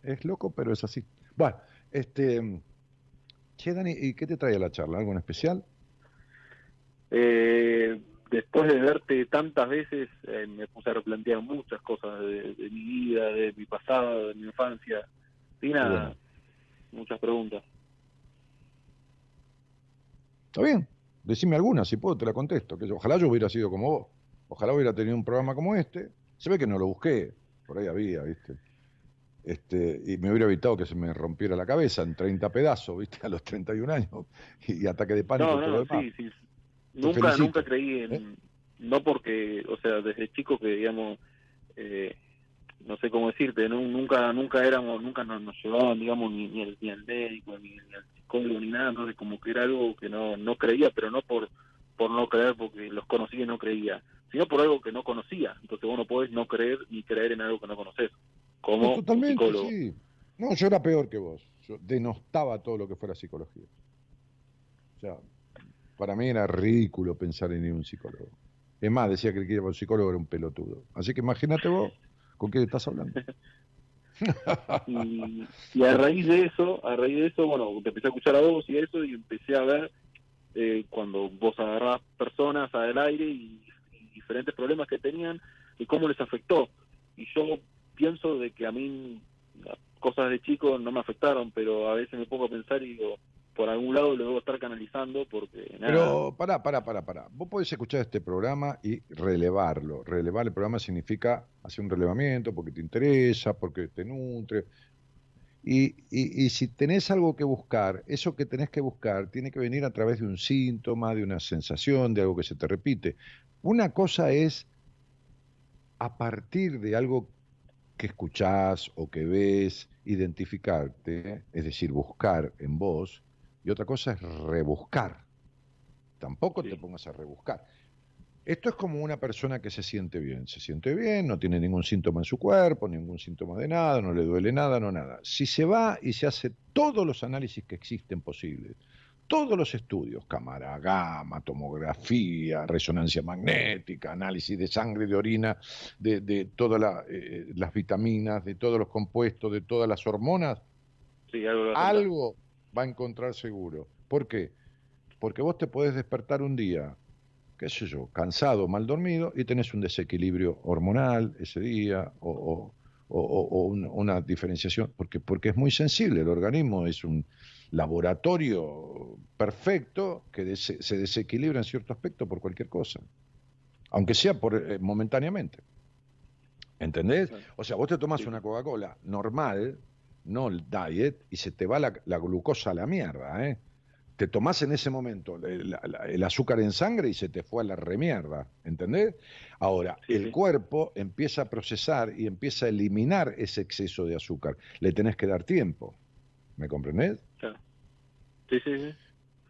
Es loco, pero es así. Bueno, este... Che, Dani, ¿y qué te trae a la charla? ¿Algo en especial? Eh después de verte tantas veces, eh, me puse a replantear muchas cosas de, mi vida, de mi pasado, de mi infancia. Y nada, muchas preguntas. Está bien, decime alguna, si puedo te la contesto. Que ojalá yo hubiera sido como vos. Ojalá hubiera tenido un programa como este. Se ve que no lo busqué, por ahí había, ¿viste? Este, y me hubiera evitado que se me rompiera la cabeza en 30 pedazos, ¿viste? A los 31 años. Y, ataque de pánico. No, no, sí, sí, nunca nunca creí en ¿Eh? no porque o sea desde chico que digamos eh, no sé cómo decirte nunca nunca éramos nunca nos, llevaban digamos ni, ni, el, ni al médico ni, ni, al psicólogo ni nada entonces como que era algo que no no creía pero no por por no creer porque los conocía y no creía sino por algo que no conocía. Entonces vos no podés no creer ni creer en algo que no conoces como psicólogo. sí. no yo era peor que vos. Yo denostaba todo lo que fuera psicología. O sea para mí era ridículo pensar en ir a un psicólogo. Es más, decía que el que iba a un psicólogo era un pelotudo. Así que imagínate vos con qué estás hablando. y, y a raíz de eso, a raíz de eso, bueno, te empecé a escuchar a vos y eso, y empecé a ver eh, cuando vos agarrás personas al aire y, y diferentes problemas que tenían y cómo les afectó. Y yo pienso de que a mí cosas de chico no me afectaron, pero a veces me pongo a pensar y digo, por algún lado lo debo estar canalizando porque. Pero pará, pará, pará, pará. Vos podés escuchar este programa y relevarlo. Relevar el programa significa hacer un relevamiento porque te interesa, porque te nutre. Y, y, y si tenés algo que buscar, eso que tenés que buscar tiene que venir a través de un síntoma, de una sensación, de algo que se te repite. Una cosa es a partir de algo que escuchás o que ves, identificarte, es decir, buscar en vos, y otra cosa es rebuscar. Tampoco Sí. te pongas a rebuscar. Esto es como una persona que se siente bien. Se siente bien, no tiene ningún síntoma en su cuerpo, ningún síntoma de nada, no le duele nada, no nada. Si se va y se hace todos los análisis que existen posibles, todos los estudios, cámara gamma, tomografía, resonancia magnética, análisis de sangre, de orina, de, de todas la, eh, las vitaminas, de todos los compuestos, de todas las hormonas, Sí, algo va a encontrar seguro. ¿Por qué? Porque vos te podés despertar un día, qué sé yo, cansado, mal dormido, y tenés un desequilibrio hormonal ese día, o, o- o- o- o un- una diferenciación, porque, porque es muy sensible, el organismo es un laboratorio perfecto que se desequilibra en cierto aspecto por cualquier cosa, aunque sea por, eh, momentáneamente. ¿Entendés? O sea, vos te tomás Sí. una Coca-Cola normal, no el diet, y se te va la, la glucosa a la mierda, ¿eh? Te tomás en ese momento el, la- el azúcar en sangre y se te fue a la remierda, ¿entendés? Ahora, Sí, el sí. cuerpo empieza a procesar y empieza a eliminar ese exceso de azúcar. Le tenés que dar tiempo, ¿me comprendés? Claro. Sí, sí, sí.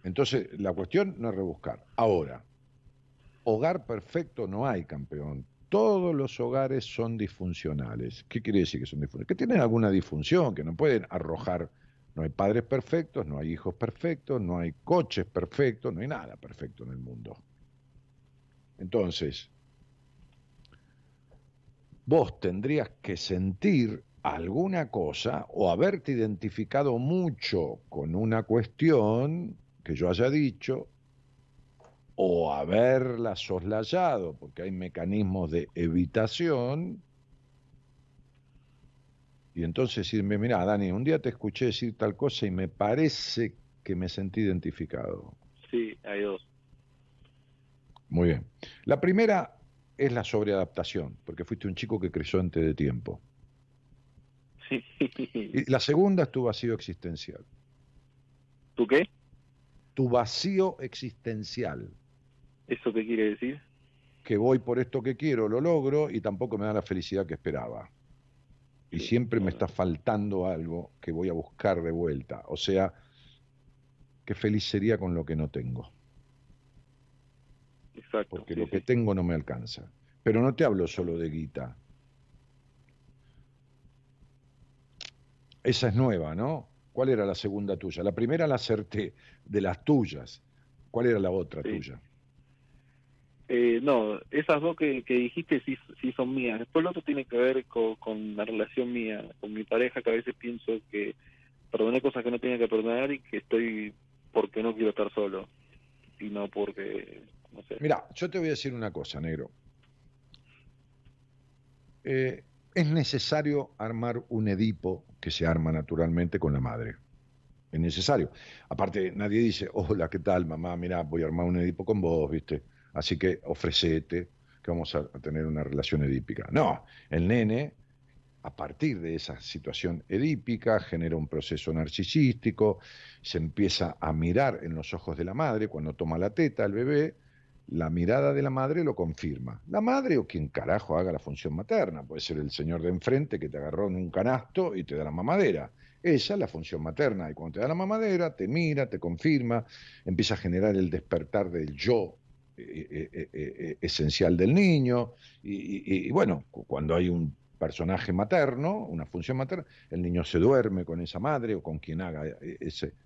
Entonces, la cuestión no es rebuscar. Ahora, hogar perfecto no hay, campeón. Todos los hogares son disfuncionales. ¿Qué quiere decir que son disfuncionales? Que tienen alguna disfunción, que no pueden arrojar. No hay padres perfectos, no hay hijos perfectos, no hay coches perfectos, no hay nada perfecto en el mundo. Entonces, vos tendrías que sentir alguna cosa o haberte identificado mucho con una cuestión que yo haya dicho o haberla soslayado porque hay mecanismos de evitación y entonces decirme, mira, Dani, un día te escuché decir tal cosa y me parece que me sentí identificado. Sí, hay dos. Muy bien. La primera es la sobreadaptación, porque fuiste un chico que creció antes de tiempo. Sí. Y la segunda es tu vacío existencial. ¿Tú qué? Tu vacío existencial. ¿Eso qué quiere decir? Que voy por esto que quiero, lo logro y tampoco me da la felicidad que esperaba. Y Sí, siempre me está faltando algo que voy a buscar de vuelta. O sea, qué feliz sería con lo que no tengo. Exacto. porque sí, lo sí. que tengo no me alcanza. Pero no te hablo solo de guita. Esa es nueva, ¿no? ¿Cuál era la segunda tuya? La primera la acerté de las tuyas. ¿Cuál era la otra tuya? Eh, no, esas dos que, dijiste sí, sí son mías. Después lo otro tiene que ver con, con la relación mía, con mi pareja, que a veces pienso que perdoné cosas que no tenía que perdonar y que estoy porque no quiero estar solo. Y no porque, no sé. Mira, yo te voy a decir una cosa, negro. Eh, es necesario armar un Edipo que se arma naturalmente con la madre. Es necesario. Aparte, nadie dice, hola, ¿qué tal, mamá? Mira, voy a armar un Edipo con vos, ¿viste? Así que ofrecete que vamos a, tener una relación edípica. No, el nene, a partir de esa situación edípica, genera un proceso narcisístico, se empieza a mirar en los ojos de la madre cuando toma la teta el bebé, la mirada de la madre lo confirma. La madre o quien carajo haga la función materna, puede ser el señor de enfrente que te agarró en un canasto y te da la mamadera. Esa es la función materna y cuando te da la mamadera te mira, te confirma, empieza a generar el despertar del yo esencial del niño y, bueno, cu- cuando hay un personaje materno, una función materna, el niño se duerme con esa madre o con quien haga eh,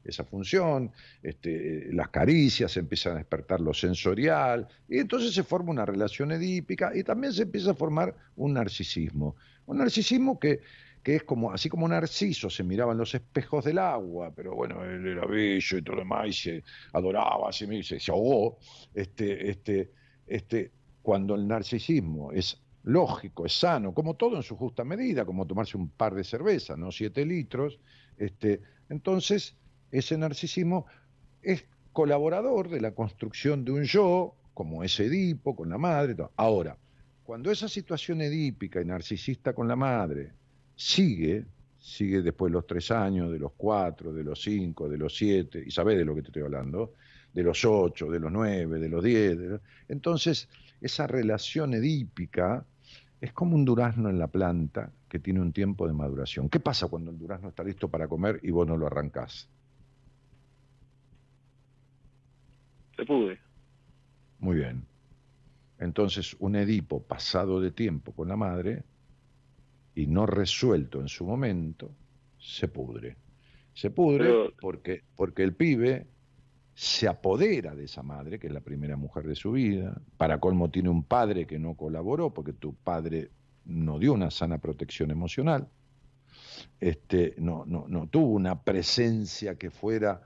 esa función, este, las caricias, se empieza a despertar lo sensorial, y entonces se forma una relación edípica y también se empieza a formar un narcisismo. Un narcisismo que, que es como, así como Narciso se miraba en los espejos del agua, pero bueno, él era bello y todo lo demás, y se adoraba, se, se ahogó, este, este, este, cuando el narcisismo es lógico, es sano, como todo en su justa medida, como tomarse un par de cervezas, no siete litros, este, entonces ese narcisismo es colaborador de la construcción de un yo, como ese Edipo con la madre. Ahora, cuando esa situación edípica y narcisista con la madre sigue, sigue después de los tres años, de los cuatro, de los cinco, de los siete, y sabés de lo que te estoy hablando, de los ocho, de los nueve, de los diez, entonces esa relación edípica es como un durazno en la planta que tiene un tiempo de maduración. ¿Qué pasa cuando el durazno está listo para comer y vos no lo arrancás? Se pude. Muy bien. Entonces, un Edipo pasado de tiempo con la madre y no resuelto en su momento, se pudre. Se pudre porque, porque el pibe se apodera de esa madre, que es la primera mujer de su vida. Para colmo tiene un padre que no colaboró porque tu padre no dio una sana protección emocional. Este, no, no, no tuvo una presencia que fuera,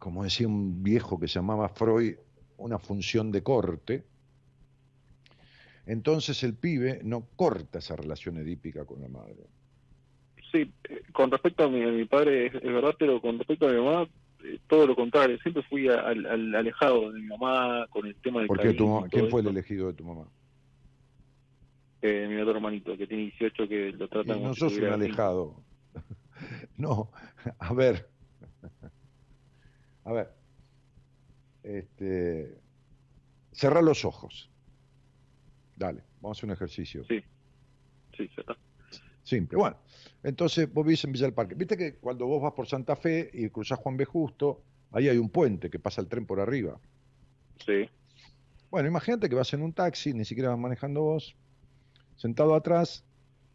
como decía un viejo que se llamaba Freud, una función de corte, entonces el pibe no corta esa relación edípica con la madre. Sí, eh, con respecto a mi, padre es, verdad, pero con respecto a mi mamá, eh, todo lo contrario. Siempre fui al, alejado de mi mamá con el tema del ¿Por qué ¿Quién fue el elegido de tu mamá? Eh, mi otro hermanito, que tiene 18, que lo trata No sos un alejado. no, a ver. a ver. Este, cerrar los ojos. Dale, vamos a hacer un ejercicio. Sí, sí, ya está. Simple. Bueno, entonces vos vivís en Villa del Parque. Viste que cuando vos vas por Santa Fe y cruzás Juan B. Justo, ahí hay un puente que pasa el tren por arriba. Sí. Bueno, imagínate que vas en un taxi, ni siquiera vas manejando vos, sentado atrás,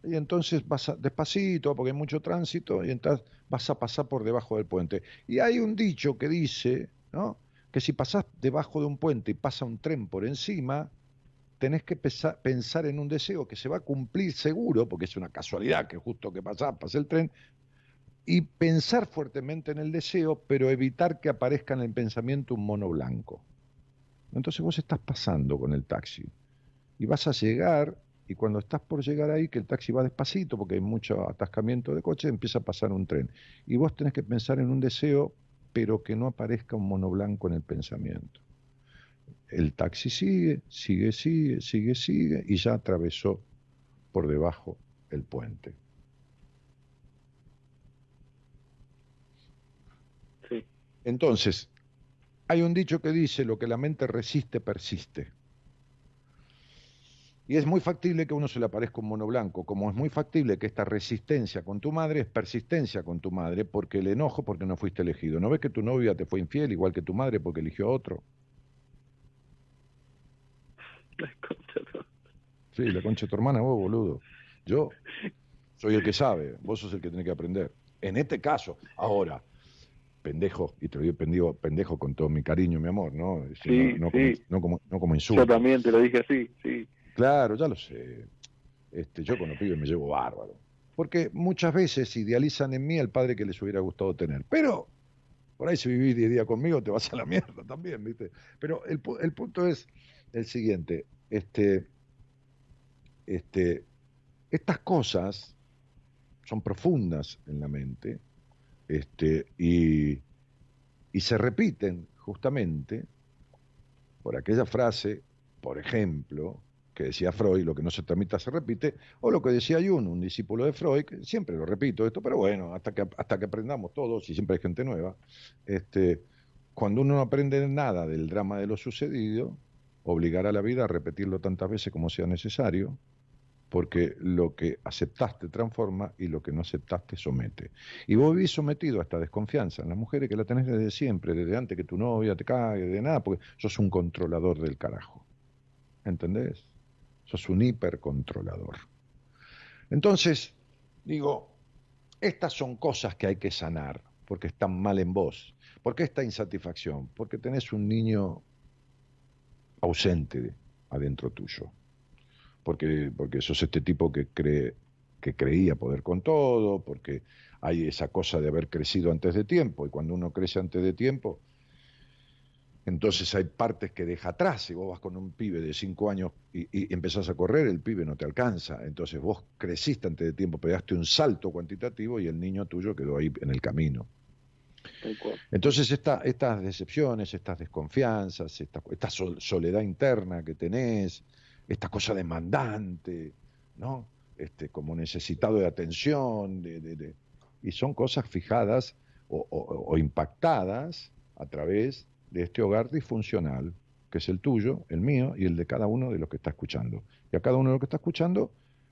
y entonces vas despacito, porque hay mucho tránsito, y entonces vas a pasar por debajo del puente. Y hay un dicho que dice, ¿no? que si pasás debajo de un puente y pasa un tren por encima, tenés que pensar en un deseo que se va a cumplir seguro, porque es una casualidad que justo que pasa, pasa el tren, y pensar fuertemente en el deseo, pero evitar que aparezca en el pensamiento un mono blanco. Entonces vos estás pasando con el taxi y vas a llegar y cuando estás por llegar ahí, que el taxi va despacito porque hay mucho atascamiento de coches, empieza a pasar un tren. Y vos tenés que pensar en un deseo pero que no aparezca un mono blanco en el pensamiento. El taxi sigue, sigue, sigue, sigue, sigue, y ya atravesó por debajo el puente. Sí. Entonces, hay un dicho que dice, lo que la mente resiste, persiste. Y es muy factible que uno se le aparezca un mono blanco, como es muy factible que esta resistencia con tu madre es persistencia con tu madre, porque el enojo porque no fuiste elegido. ¿No ves que tu novia te fue infiel igual que tu madre porque eligió a otro? La concha Sí, la concha de tu hermana, vos, boludo. Yo soy el que sabe, vos sos el que tiene que aprender. En este caso, ahora, pendejo, y te lo digo pendejo, con todo mi cariño, mi amor, ¿no? Sí, no, sí. Como, no, como, no como insulto. Yo también te lo dije así, sí. Claro, ya lo sé. Este, yo con los pibes me llevo bárbaro. Porque muchas veces idealizan en mí el padre que les hubiera gustado tener. Pero por ahí si vivís 10 días conmigo te vas a la mierda también, ¿viste? Pero el, el punto es el siguiente. Este, este, estas cosas son profundas en la mente este, y, y se repiten justamente por aquella frase, por ejemplo, que decía Freud, lo que no se tramita se repite, o lo que decía Jung, un discípulo de Freud, que siempre lo repito esto, pero bueno, hasta que, hasta que aprendamos todos, y siempre hay gente nueva, este, cuando uno no aprende nada del drama de lo sucedido, obligará a la vida a repetirlo tantas veces como sea necesario, porque lo que aceptaste transforma y lo que no aceptaste somete. Y vos vivís sometido a esta desconfianza en las mujeres que la tenés desde siempre, desde antes que tu novia te cague, de nada, porque sos un controlador del carajo. ¿Entendés? sos un hipercontrolador. Entonces, digo, estas son cosas que hay que sanar, porque están mal en vos. ¿Por qué esta insatisfacción? Porque tenés un niño ausente adentro tuyo. Porque, porque sos este tipo que cree que creía poder con todo, porque hay esa cosa de haber crecido antes de tiempo, y cuando uno crece antes de tiempo, entonces hay partes que deja atrás. Si vos vas con un pibe de cinco años y, empezás a correr, el pibe no te alcanza. Entonces vos creciste antes de tiempo, pegaste un salto cuantitativo y el niño tuyo quedó ahí en el camino. Entonces estas decepciones, estas desconfianzas, esta, soledad interna que tenés, esta cosa demandante, ¿no? Este, como necesitado de atención, de, y son cosas fijadas o impactadas a través de este hogar disfuncional, que es el tuyo, el mío y el de cada uno de los que está escuchando. Y a cada uno de los que está escuchando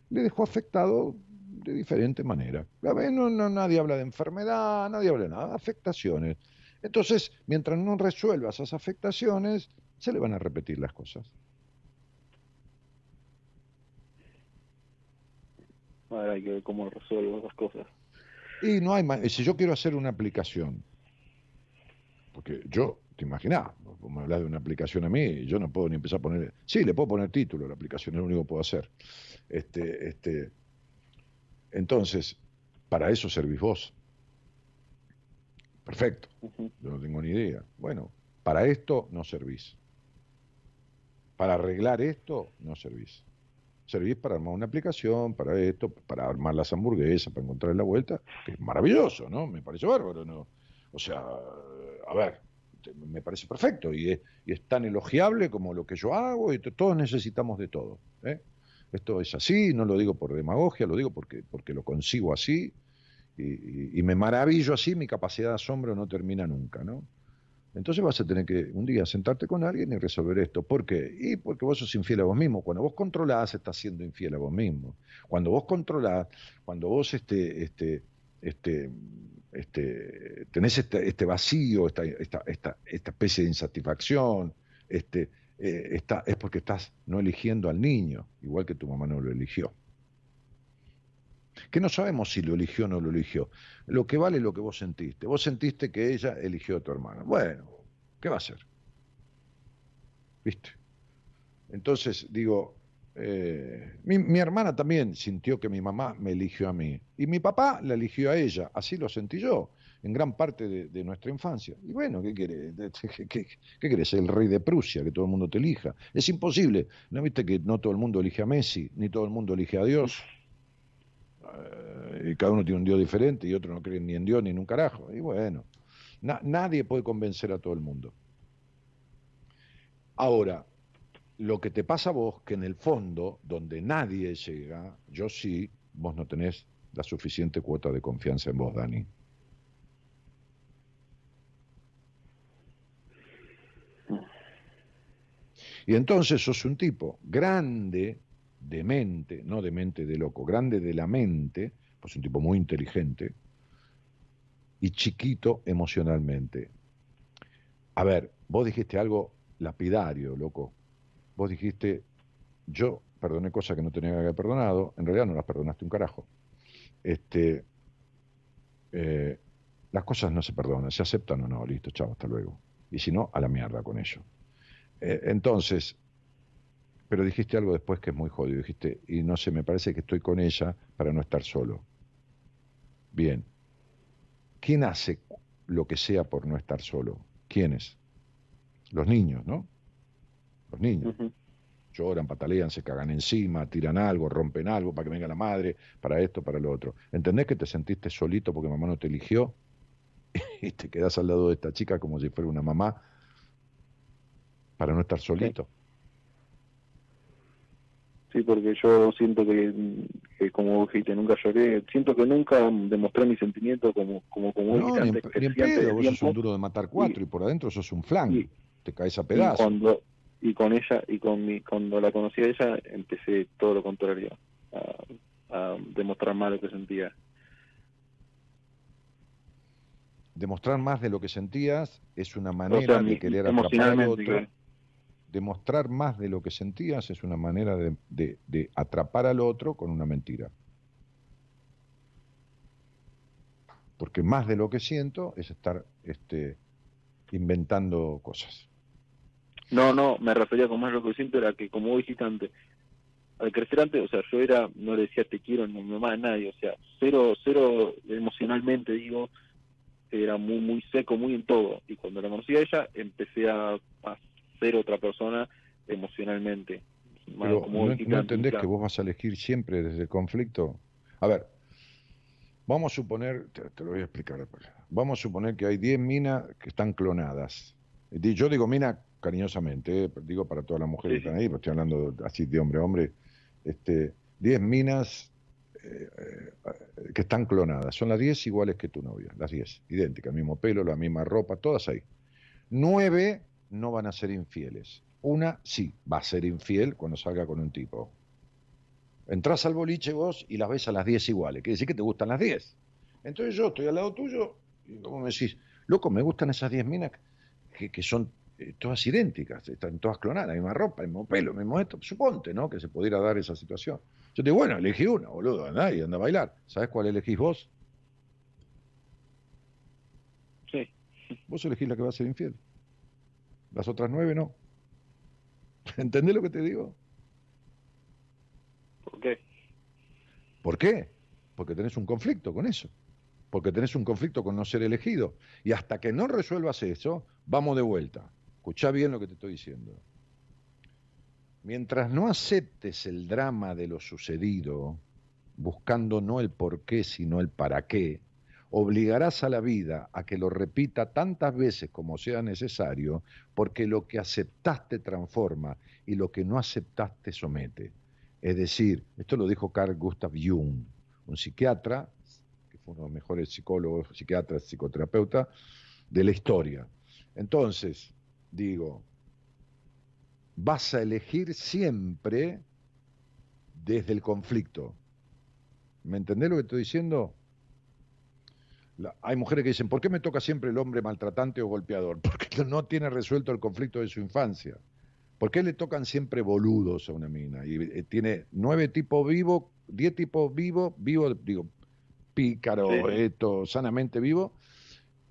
le dejó afectado de diferente manera. No, no, nadie habla de enfermedad, nadie habla de nada, afectaciones. Entonces, mientras no resuelva esas afectaciones, se le van a repetir las cosas. Ahora hay que ver cómo resuelvo esas cosas. Y no hay más. Si yo quiero hacer una aplicación, porque yo te imaginás, me hablas de una aplicación a mí, yo no puedo ni empezar a poner, sí, le puedo poner título a la aplicación, es lo único que puedo hacer. Este, este, entonces, para eso servís vos. Perfecto, yo no tengo ni idea. Bueno, para esto no servís. Para arreglar esto no servís. Servís para armar una aplicación, para esto, para armar las hamburguesas, para encontrar la vuelta, que es maravilloso, ¿no? Me parece bárbaro, ¿no? O sea, a ver, me parece perfecto y es, y es, tan elogiable como lo que yo hago y todos necesitamos de todo. ¿eh? Esto es así, no lo digo por demagogia, lo digo porque, porque lo consigo así y, me maravillo así, mi capacidad de asombro no termina nunca, ¿no? Entonces vas a tener que un día sentarte con alguien y resolver esto. ¿Por qué? Y porque vos sos infiel a vos mismo. Cuando vos controlás, estás siendo infiel a vos mismo. Cuando vos controlás, cuando vos este, este, este, este, tenés este, este vacío, esta, esta, esta, especie de insatisfacción, este, eh, es porque estás no eligiendo al niño, igual que tu mamá no lo eligió. Que no sabemos si lo eligió o no lo eligió. Lo que vale es lo que vos sentiste. Vos sentiste que ella eligió a tu hermano. Bueno, ¿qué va a hacer? ¿Viste? Entonces, digo, eh, mi, hermana también sintió que mi mamá me eligió a mí y mi papá la eligió a ella, así lo sentí yo en gran parte de, nuestra infancia. Y bueno, ¿qué querés? ¿Qué, qué, El rey de Prusia, que todo el mundo te elija. Es imposible. ¿No viste que no todo el mundo elige a Messi, ni todo el mundo elige a Dios? Eh, y cada uno tiene un Dios diferente y otro no cree ni en Dios ni en un carajo. Y bueno, nadie puede convencer a todo el mundo. Ahora, lo que te pasa a vos, que en el fondo, donde nadie llega, yo sí, vos no tenés la suficiente cuota de confianza en vos, Dani. Y entonces sos un tipo grande de mente, no de mente de loco, grande de la mente, pues un tipo muy inteligente, y chiquito emocionalmente. A ver, vos dijiste algo lapidario, loco vos dijiste, yo perdoné cosas que no tenía que haber perdonado, en realidad no las perdonaste un carajo. Este, eh, las cosas no se perdonan, se aceptan o no, listo, chao, hasta luego. Y si no, a la mierda con ello. Eh, entonces, pero dijiste algo después que es muy jodido, dijiste, y no sé, me parece que estoy con ella para no estar solo. Bien. ¿Quién hace lo que sea por no estar solo? ¿Quiénes? Los niños, ¿no? Los niños. Lloran, patalean, se cagan encima, tiran algo, rompen algo para que venga la madre, para esto, para lo otro. ¿Entendés que te sentiste solito porque mamá no te eligió? y te quedas al lado de esta chica como si fuera una mamá para no estar solito. Sí, porque yo siento que, como dijiste, nunca lloré. Siento que nunca demostré mi sentimiento como como como no, ni, en, pedo, vos sos un duro de matar cuatro y, por adentro sos un flan. te caes a pedazos. cuando, y con ella y con mi cuando la conocí a ella empecé todo lo contrario a, demostrar más lo que sentía demostrar más de lo que sentías es una manera de querer atrapar al otro demostrar más de lo que sentías es una manera de, atrapar al otro con una mentira porque más de lo que siento es estar este inventando cosas no, no, me refería con más lo que siento era que, como dijiste antes, al crecer antes, o sea, yo era, no le decía te quiero ni a mi mamá a nadie, o sea, cero, cero emocionalmente, digo, era muy, muy seco, muy en todo. Y cuando la conocí a ella, empecé a, a ser otra persona emocionalmente. Pero como no, entendés que vos vas a elegir siempre desde el conflicto. A ver, vamos a suponer, te, te lo voy a explicar después. Vamos a suponer que hay 10 minas que están clonadas. Yo digo mina cariñosamente, eh, digo para todas las mujeres Sí, que están ahí, pero estoy hablando así de hombre a hombre. Este, 10 minas eh, eh, que están clonadas. Son las 10 iguales que tu novia, las 10, idénticas, el mismo pelo, la misma ropa, todas ahí. Nueve no van a ser infieles. Una sí va a ser infiel cuando salga con un tipo. Entrás al boliche vos y las ves a las 10 iguales. Quiere decir que te gustan las 10. Entonces yo estoy al lado tuyo y como me decís, loco, me gustan esas 10 minas que, que son eh, todas idénticas, están todas clonadas, la misma ropa, el mismo pelo, el mismo esto. Suponte, ¿no? Que se pudiera dar esa situación. Yo te digo, bueno, elegí una, boludo, andá y anda a bailar. ¿Sabes cuál elegís vos? Sí, Vos elegís la que va a ser infiel. Las otras nueve no. ¿Entendés lo que te digo? ¿por qué? ¿Por qué? Porque tenés un conflicto con eso. Porque tenés un conflicto con no ser elegido. Y hasta que no resuelvas eso, vamos de vuelta. Escuchá bien lo que te estoy diciendo. Mientras no aceptes el drama de lo sucedido, buscando no el por qué, sino el para qué, obligarás a la vida a que lo repita tantas veces como sea necesario, porque lo que aceptaste transforma y lo que no aceptaste somete. Es decir, esto lo dijo Carl Gustav Jung, un psiquiatra, que fue uno de los mejores psicólogos, psiquiatras, psicoterapeutas de la historia. Entonces, digo, vas a elegir siempre desde el conflicto. ¿Me entendés lo que estoy diciendo? La- hay mujeres que dicen, ¿por qué me toca siempre el hombre maltratante o golpeador? Porque no tiene resuelto el conflicto de su infancia. ¿Por qué le tocan siempre boludos a una mina? Y eh, tiene nueve tipos vivos, diez tipos vivos, vivos, digo, pícaro, Sí. esto, sanamente vivo,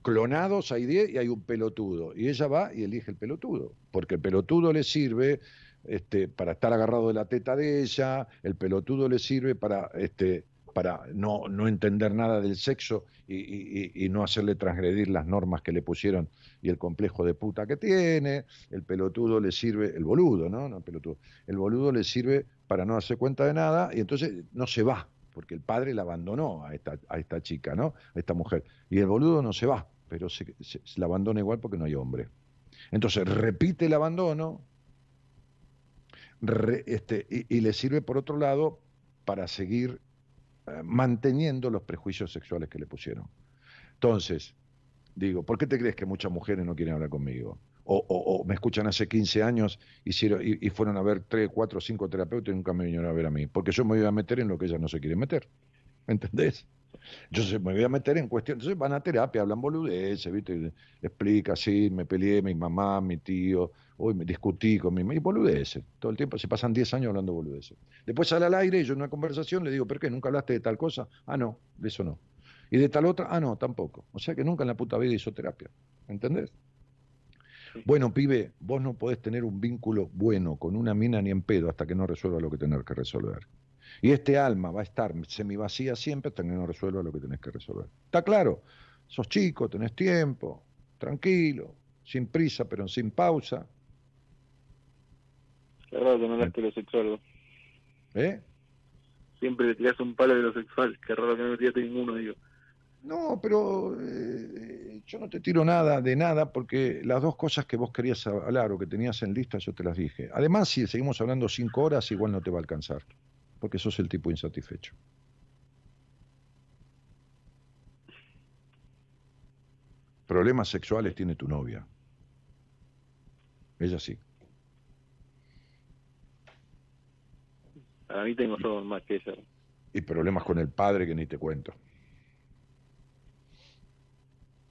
clonados hay diez y hay un pelotudo. Y ella va y elige el pelotudo, porque el pelotudo le sirve este, para estar agarrado de la teta de ella, el pelotudo le sirve para, este, para no, no entender nada del sexo y, no hacerle transgredir las normas que le pusieron y el complejo de puta que tiene, el pelotudo le sirve, el boludo, ¿no? No el pelotudo, el boludo le sirve para no darse cuenta de nada y entonces no se va, porque el padre la abandonó a esta, a esta chica, ¿no? A esta mujer. Y el boludo no se va, pero se, la abandona igual porque no hay hombre. Entonces repite el abandono este, y, le sirve por otro lado para seguir manteniendo los prejuicios sexuales que le pusieron. Entonces, digo, ¿por qué te crees que muchas mujeres no quieren hablar conmigo? O, o- me escuchan hace 15 años y, y fueron a ver 3, 4, 5 terapeutas y nunca me vinieron a ver a mí. Porque yo me voy a meter en lo que ellas no se quieren meter. ¿Entendés? Yo se- me voy a meter en cuestión. Entonces van a terapia, hablan boludeces, ¿viste? Explica, sí, me peleé, mi mamá, mi tío, hoy me discutí con mi mamá, y boludeces. Todo el tiempo se pasan 10 años hablando boludeces. Después sale al aire y yo en una conversación le digo, ¿por qué? ¿Nunca hablaste de tal cosa? Ah, no, de eso no. Y de tal otra, ah, no, tampoco. O sea que nunca en la puta vida hizo terapia. ¿Entendés? Bueno, pibe, vos no podés tener un vínculo bueno con una mina ni en pedo hasta que no resuelva lo que tenés que resolver. Y este alma va a estar semivacía siempre hasta que no resuelva lo que tenés que resolver. ¿Está claro? Sos chico, tenés tiempo, tranquilo, sin prisa, pero sin pausa. Qué raro que no hablaste de lo sexual. vos. ¿Eh? Siempre le tirás un palo de lo sexual. Qué raro que no tiraste ninguno, digo. No, pero eh, yo no te tiro nada de nada porque las dos cosas que vos querías hablar o que tenías en lista yo te las dije. Además, si seguimos hablando cinco horas, igual no te va a alcanzar, porque sos el tipo insatisfecho. Problemas sexuales tiene tu novia. Ella sí. Para mí tengo yo más que ella. Y problemas con el padre que ni te cuento.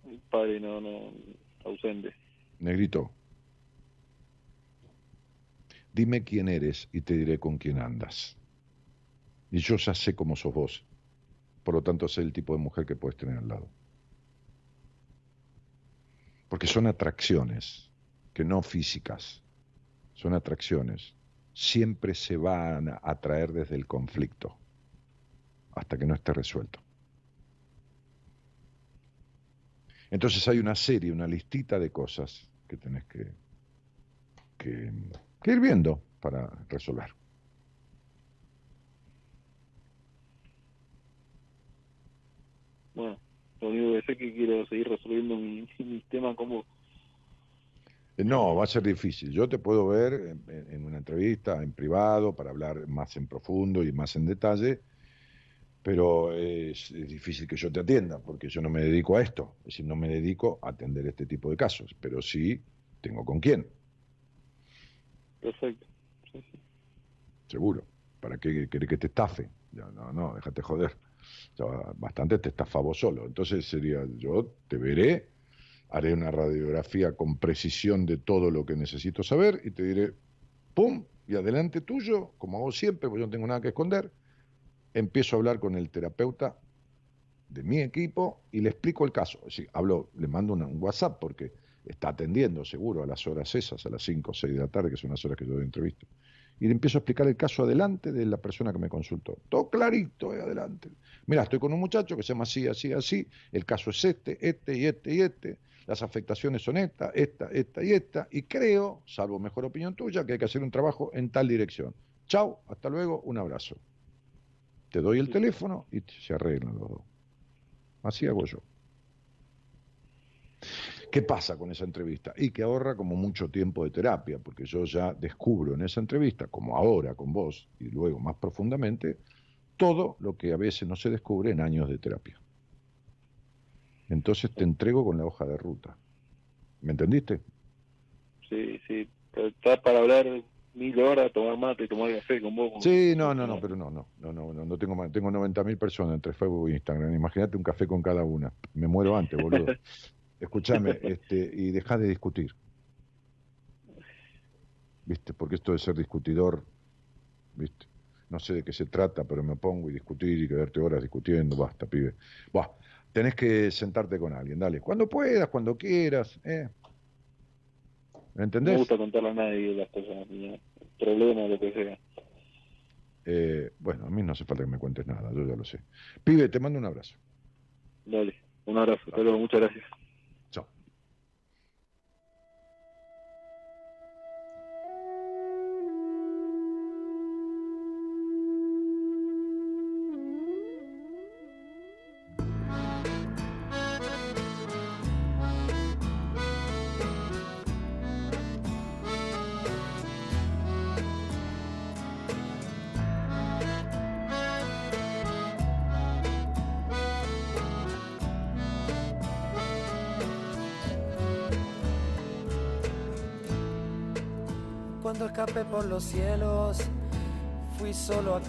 El padre no, no, ausente. Negrito, dime quién eres y te diré con quién andas. Y yo ya sé cómo sos vos. Por lo tanto, sé el tipo de mujer que puedes tener al lado. Porque son atracciones, que no físicas. Son atracciones. siempre se van a atraer desde el conflicto, hasta que no esté resuelto. Entonces hay una serie, una listita de cosas que tenés que, que, que ir viendo para resolver. Bueno, lo único que sé es que quiero seguir resolviendo mi, mi tema como Eh, No, va a ser difícil. Yo te puedo ver en, en una entrevista, en privado, para hablar más en profundo y más en detalle, pero es, es difícil que yo te atienda, porque yo no me dedico a esto. Es decir, no me dedico a atender este tipo de casos, pero sí tengo con quién, perfecto. Sí, sí. seguro. ¿Para qué querés que te estafe? No, no, déjate joder. Bastante te solo. Entonces sería, yo te veré, haré una radiografía con precisión de todo lo que necesito saber y te diré, ¡pum! Y adelante tuyo, como hago siempre, porque yo no tengo nada que esconder, empiezo a hablar con el terapeuta de mi equipo y le explico el caso. Decir, hablo, le mando un WhatsApp porque está atendiendo seguro a las horas esas, a las 5 o 6 de la tarde, que son las horas que yo doy entrevista. Y le empiezo a explicar el caso adelante de la persona que me consultó. Todo clarito, eh, adelante. Mira, estoy con un muchacho que se llama así, así, así. El caso es este, este y este y este. Las afectaciones son esta, esta, esta y esta. Y creo, salvo mejor opinión tuya, que hay que hacer un trabajo en tal dirección. Chao, hasta luego, un abrazo. Te doy el teléfono y se arreglan los dos. Así hago yo. ¿Qué pasa con esa entrevista? Y que ahorra como mucho tiempo de terapia, porque yo ya descubro en esa entrevista, como ahora con vos, y luego más profundamente, todo lo que a veces no se descubre en años de terapia. Entonces te entrego con la hoja de ruta. ¿Me entendiste? Sí, sí. Está para hablar mil horas, tomar mate, tomar café con vos. Sí, no, no, no, pero no, no, no, no, no, no tengo más. Tengo 90.000 personas entre Facebook e Instagram. Imagínate un café con cada una. Me muero antes, boludo. Escúchame, este, y dejá de discutir. ¿Viste? Porque esto de ser discutidor, ¿viste? No sé de qué se trata, pero me pongo y discutir y quedarte horas discutiendo, basta, pibe. Buah, tenés que sentarte con alguien, dale. Cuando puedas, cuando quieras, ¿eh? ¿Me No entendés? me gusta contarle a nadie las cosas, problemas, lo que sea. Eh, bueno, a mí no hace falta que me cuentes nada, yo ya lo sé. Pibe, te mando un abrazo. Dale, un abrazo. Hasta luego, muchas gracias.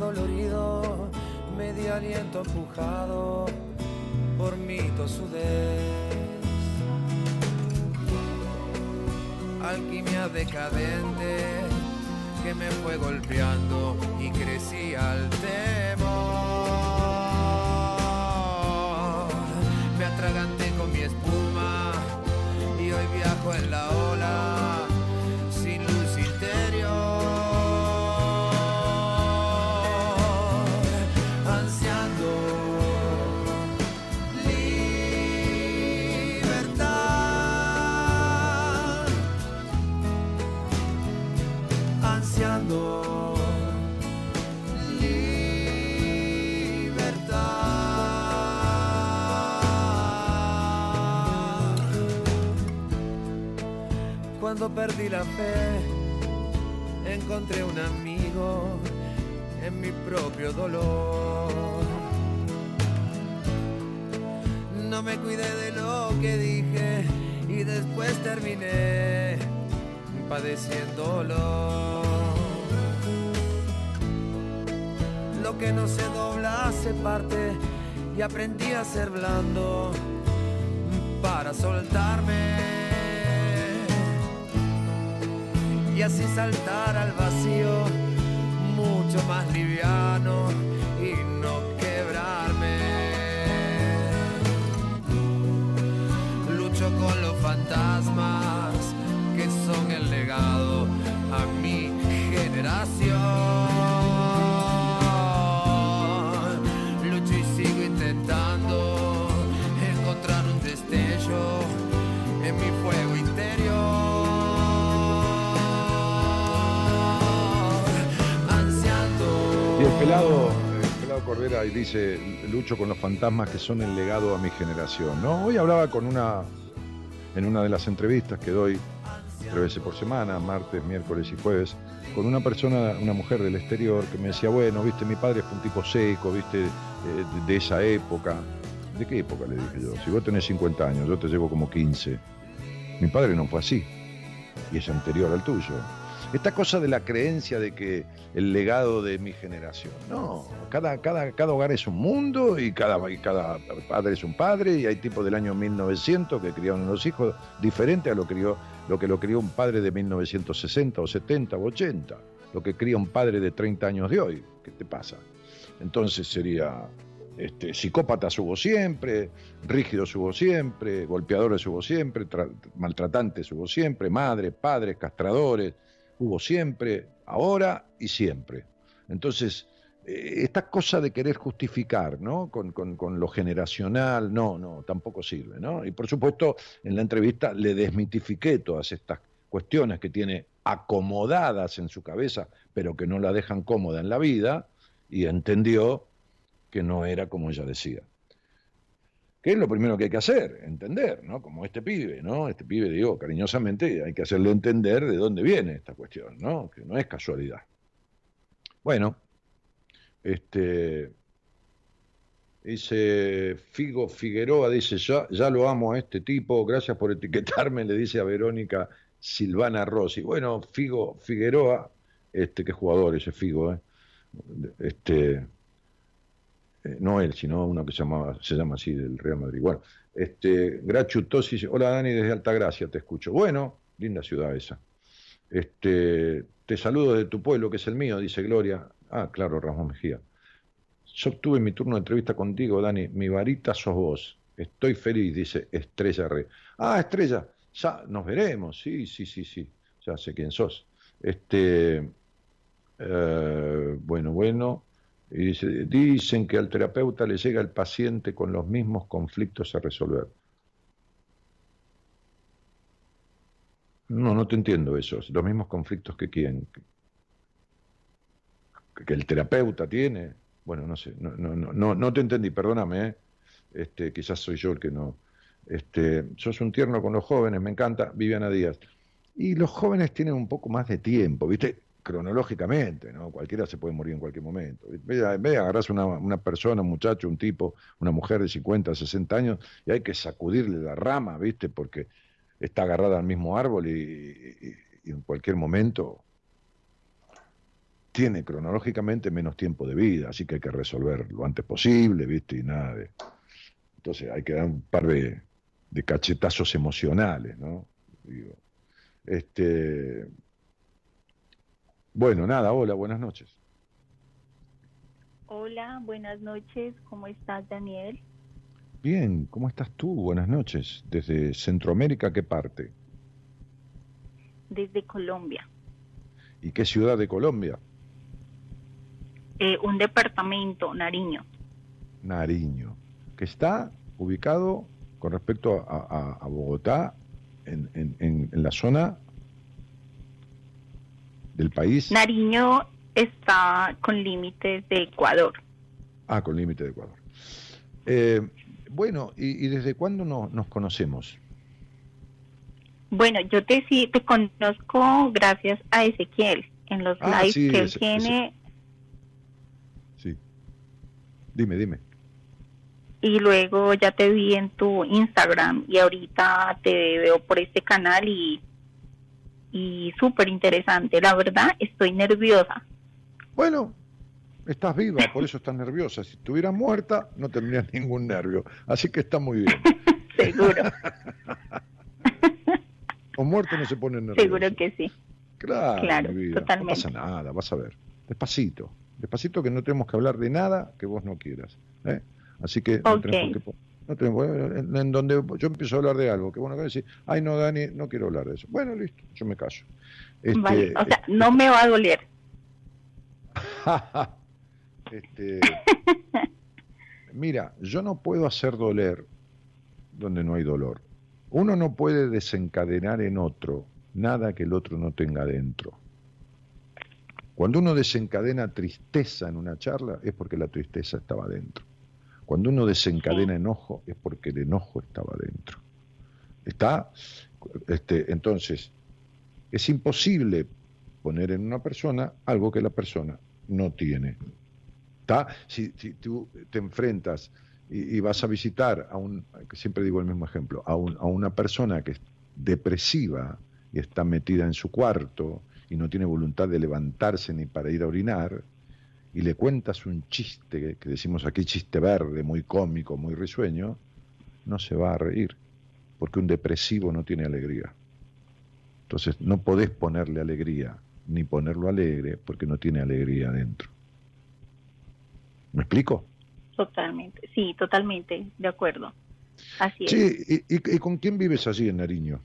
dolorido, medio aliento empujado por mi tosudez. Alquimia decadente que me fue golpeando y crecí al temor. Cuando perdí la fe, encontré un amigo en mi propio dolor. No me cuidé de lo que dije y después terminé padeciéndolo. que no se dobla se parte y aprendí a ser blando para soltarme y así saltar al vacío mucho más liviano y no quebrarme. Lucho con los fantasmas que son el legado a mi generación. Pelado, el pelado Cordera ahí dice, lucho con los fantasmas que son el legado a mi generación. ¿no? Hoy hablaba con una, en una de las entrevistas que doy tres veces por semana, martes, miércoles y jueves, con una persona, una mujer del exterior, que me decía, bueno, viste, mi padre fue un tipo seco, viste, eh, de, de esa época. ¿De qué época? Le dije yo. Si vos tenés 50 años, yo te llevo como 15. Mi padre no fue así. Y es anterior al tuyo. Esta cosa de la creencia de que el legado de mi generación. No, cada, cada, cada hogar es un mundo y cada, cada padre es un padre y hay tipos del año 1900 que criaron los hijos diferente a lo, lo que lo crió un padre de 1960 o 70 o 80, lo que cría un padre de 30 años de hoy. ¿Qué te pasa? Entonces sería este, psicópatas hubo siempre, rígidos hubo siempre, golpeadores hubo siempre, tra- maltratantes hubo siempre, madres, padres, castradores, hubo siempre, ahora y siempre. Entonces, eh, esta cosa de querer justificar, ¿no? Con, con- con lo generacional, no, no, tampoco sirve, ¿no? Y por supuesto, en la entrevista le desmitifiqué todas estas cuestiones que tiene acomodadas en su cabeza, pero que no la dejan cómoda en la vida, y entendió que no era como ella decía. ¿Qué es lo primero que hay que hacer? Entender, ¿no? Como este pibe, ¿no? Este pibe, digo, cariñosamente, hay que hacerle entender de dónde viene esta cuestión, ¿no? Que no es casualidad. Bueno, este. Dice Figo Figueroa, dice, ya, ya lo amo a este tipo, gracias por etiquetarme, le dice a Verónica Silvana Rossi. Bueno, Figo Figueroa, este, qué jugador ese Figo, ¿eh? Este, eh, no él, sino uno que se, se llama así del Real Madrid. Bueno, este, Grachu Tosi dice, hola Dani, desde Altagracia te escucho. Bueno, linda ciudad esa. Este, te saludo de tu pueblo, que es el mío, dice Gloria. Ah, claro, Ramón Mejía. Yo obtuve mi turno de entrevista contigo, Dani. Mi varita sos vos. Estoy feliz, dice Estrella Re. Ah, Estrella, ya nos veremos. Sí, sí, sí, sí. Ya sé quién sos. Este, eh, bueno, bueno. Y dice, dicen que al terapeuta le llega el paciente con los mismos conflictos a resolver. No, no te entiendo eso. Los mismos conflictos que quién. Que, el terapeuta tiene. Bueno, no sé, no, no, no, no, no te entendí, perdóname, ¿eh? este, quizás soy yo el que no. Este, sos un tierno con los jóvenes, me encanta, Viviana Díaz. Y los jóvenes tienen un poco más de tiempo, ¿viste? Cronológicamente, ¿no? Cualquiera se puede morir en cualquier momento. Ve, a- ve agarrás una, una persona, un muchacho, un tipo, una mujer de 50, 60 años, y hay que sacudirle la rama, ¿viste? Porque está agarrada al mismo árbol y, en cualquier momento tiene cronológicamente menos tiempo de vida, así que hay que resolver lo antes posible, ¿viste? Y nada de. Entonces hay que dar un par de, de cachetazos emocionales, ¿no? Este. Bueno, nada, hola, buenas noches. Hola, buenas noches. ¿Cómo estás, Daniel? Bien, ¿cómo estás tú? Buenas noches. Desde Centroamérica, ¿qué parte? Desde Colombia. ¿Y qué ciudad de Colombia? Eh, un departamento, Nariño. Nariño, que está ubicado con respecto a, a- a Bogotá, en, en- en- en la zona del país. Nariño está con límites de Ecuador. Ah, con límite de Ecuador. Eh, bueno, ¿y, y desde cuándo no- nos conocemos? Bueno, yo te, sí, te conozco gracias a Ezequiel en los Ah, lives sí, que él ese- tiene Sí. Dime, dime. y luego ya te vi en tu Instagram y ahorita te veo por este canal y, y súper interesante. La verdad, estoy nerviosa. Bueno, Estás viva, por eso estás nerviosa. Si estuvieras muerta, no tendrías ningún nervio. Así que está muy bien. Seguro. o muerto no se pone nervioso. Seguro que sí. Claro, Claro, mi vida. totalmente. No pasa nada, vas a ver. Despacito. Despacito que no tenemos que hablar de nada que vos no quieras. ¿eh? Así que no Ok. tenés por qué po- no tenemos- en, en donde yo empiezo a hablar de algo que vos no querés decir, ay no, Dani, no quiero hablar de eso. Bueno, listo, yo me callo. Este, Vale, o sea, no me va a doler. este, mira, yo no puedo hacer doler donde no hay dolor. Uno no puede desencadenar en otro nada que el otro no tenga dentro. Cuando uno desencadena tristeza en una charla es porque la tristeza estaba dentro. Cuando uno desencadena enojo es porque el enojo estaba dentro. Está, este, entonces, es imposible poner en una persona algo que la persona no tiene. ¿Está? Si, si tú te enfrentas y, y vas a visitar a un, que siempre digo el mismo ejemplo, a, un- a una persona que es depresiva y está metida en su cuarto y no tiene voluntad de levantarse ni para ir a orinar, y le cuentas un chiste, que- decimos aquí chiste verde, muy cómico, muy risueño, no se va a reír, porque un depresivo no tiene alegría. Entonces no podés ponerle alegría, ni ponerlo alegre, porque no tiene alegría adentro. ¿Me explico? Totalmente, sí, totalmente, de acuerdo. Así es. Sí, ¿y, y- y con quién vives allí en Nariño?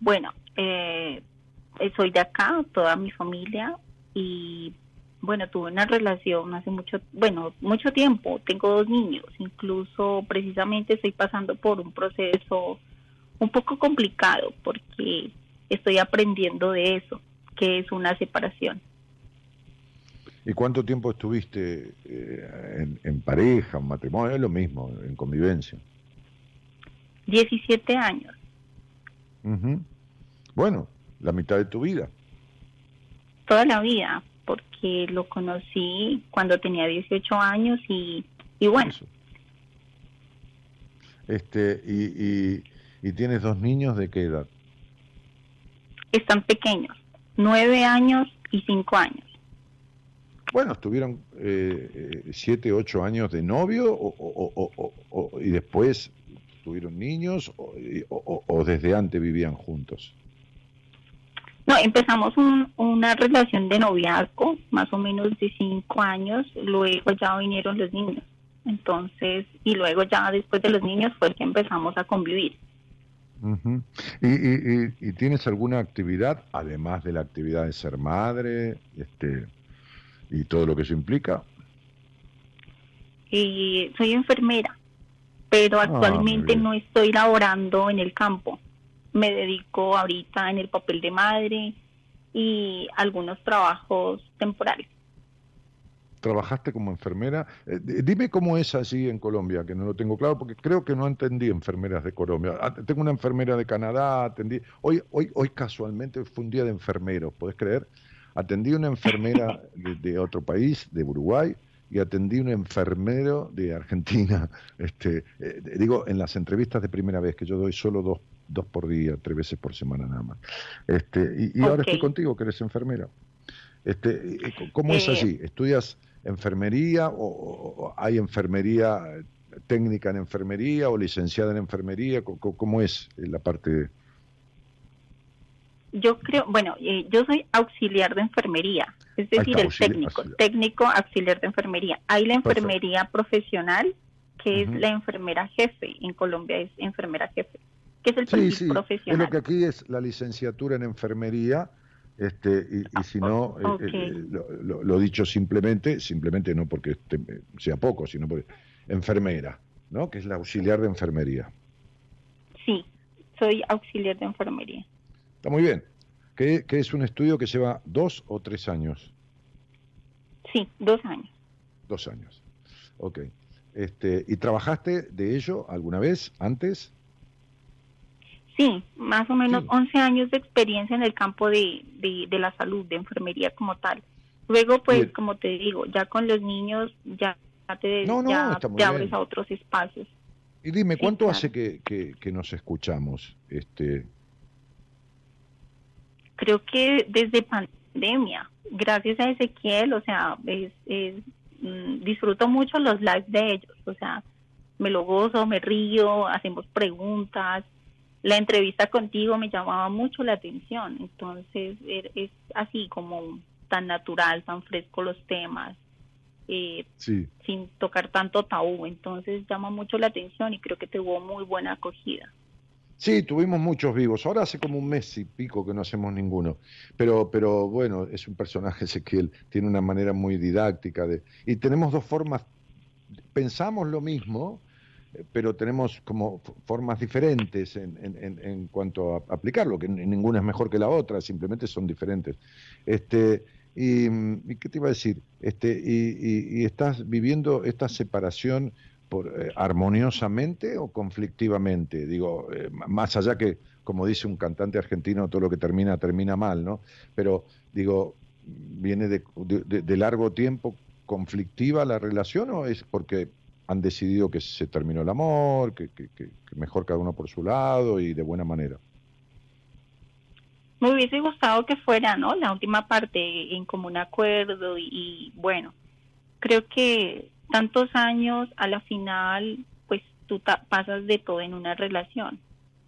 Bueno, eh, soy de acá, toda mi familia, y bueno, tuve una relación hace mucho, bueno, mucho tiempo, tengo dos niños, incluso precisamente estoy pasando por un proceso un poco complicado porque estoy aprendiendo de eso, que es una separación. ¿Y cuánto tiempo estuviste eh, en, en pareja, en matrimonio? Es lo mismo, en convivencia. 17 años, Ujú. Bueno, la mitad de tu vida. Toda la vida, porque lo conocí cuando tenía 18 años y, y bueno, Eso. Este, y, y, y tienes dos niños de qué edad? están pequeños, 9 años y 5 años. Bueno, estuvieron eh, eh, siete, ocho años de novio o, y después tuvieron niños o desde antes vivían juntos. No, empezamos un- una relación de noviazgo, más o menos de 5 años, luego ya vinieron los niños. Entonces, y luego ya después de los niños fue que empezamos a convivir. ¿Y, y- y- y tienes alguna actividad, además de la actividad de ser madre este, y todo lo que eso implica? Y soy enfermera, pero Ah, actualmente no estoy laborando en el campo. Me dedico ahorita en el papel de madre y algunos trabajos temporales. ¿Trabajaste como enfermera? Eh, dime cómo es allí en Colombia, que no lo tengo claro, porque creo que no entendí enfermeras de Colombia. Ah, tengo una enfermera de Canadá, atendí. Hoy, hoy, hoy casualmente fue un día de enfermeros, ¿podés creer? Atendí una enfermera de, de otro país, de Uruguay, y atendí un enfermero de Argentina. Este, eh, digo, en las entrevistas de primera vez, que yo doy solo dos, dos por día, tres veces por semana nada más. Este, y y ahora estoy contigo, que eres enfermera. Este, y- ¿Cómo es Eh, allí? ¿Estudias enfermería o, hay enfermería eh, técnica en enfermería o licenciada en enfermería? ¿Cómo es eh, la parte de... Yo creo, bueno, eh, yo soy auxiliar de enfermería, es decir, está, el técnico, auxiliar. técnico auxiliar de enfermería. Hay la Perfecto. enfermería profesional, que es la enfermera jefe, en Colombia es enfermera jefe, que es el Sí, perfil sí, es profesional. lo que aquí es la licenciatura en enfermería, este, y, y si no, eh, eh, lo, lo- lo dicho simplemente, simplemente no porque este, sea poco, sino porque enfermera, ¿no? Que es la auxiliar de enfermería. Sí, soy auxiliar de enfermería. Está muy bien. Que, que es un estudio que lleva dos o tres años. Sí, dos años. Dos años. Ok. Este, ¿Y trabajaste de ello alguna vez antes? Sí, más o menos Sí. 11 años de experiencia en el campo de, de, de la salud, de enfermería como tal. Luego, pues, como te digo, ya con los niños ya te, No, no, ya te abres a otros espacios. Y dime, Sí, ¿cuánto claro. hace que, que- que nos escuchamos? Este, Creo que desde pandemia, gracias a Ezequiel, o sea, es, es, mm, disfruto mucho los lives de ellos, o sea, me lo gozo, me río, hacemos preguntas. La entrevista contigo me llamaba mucho la atención, entonces er- es así como tan natural, tan fresco los temas, eh, Sí. sin tocar tanto tabú, entonces llama mucho la atención y creo que tuvo muy buena acogida. Sí, tuvimos muchos vivos. Ahora hace como un mes y pico que no hacemos ninguno. Pero, pero bueno, es un personaje Ezequiel, tiene una manera muy didáctica de. Y tenemos dos formas. Pensamos lo mismo, pero tenemos como formas diferentes en, en- en- cuanto a aplicarlo, que ninguna es mejor que la otra, simplemente son diferentes. Este, y, mm, ¿y qué te iba a decir? Este, y, y- estás viviendo esta separación por, eh, armoniosamente o conflictivamente? Digo, eh, más allá que, como dice un cantante argentino, todo lo que termina, termina mal, ¿no? Pero digo, ¿viene de- de largo tiempo conflictiva la relación o es porque han decidido que se terminó el amor, que, que- mejor cada uno por su lado y de buena manera? Me hubiese gustado que fuera, ¿no? La última parte en común acuerdo y, y, bueno, creo que tantos años a la final, pues tú ta- pasas de todo en una relación.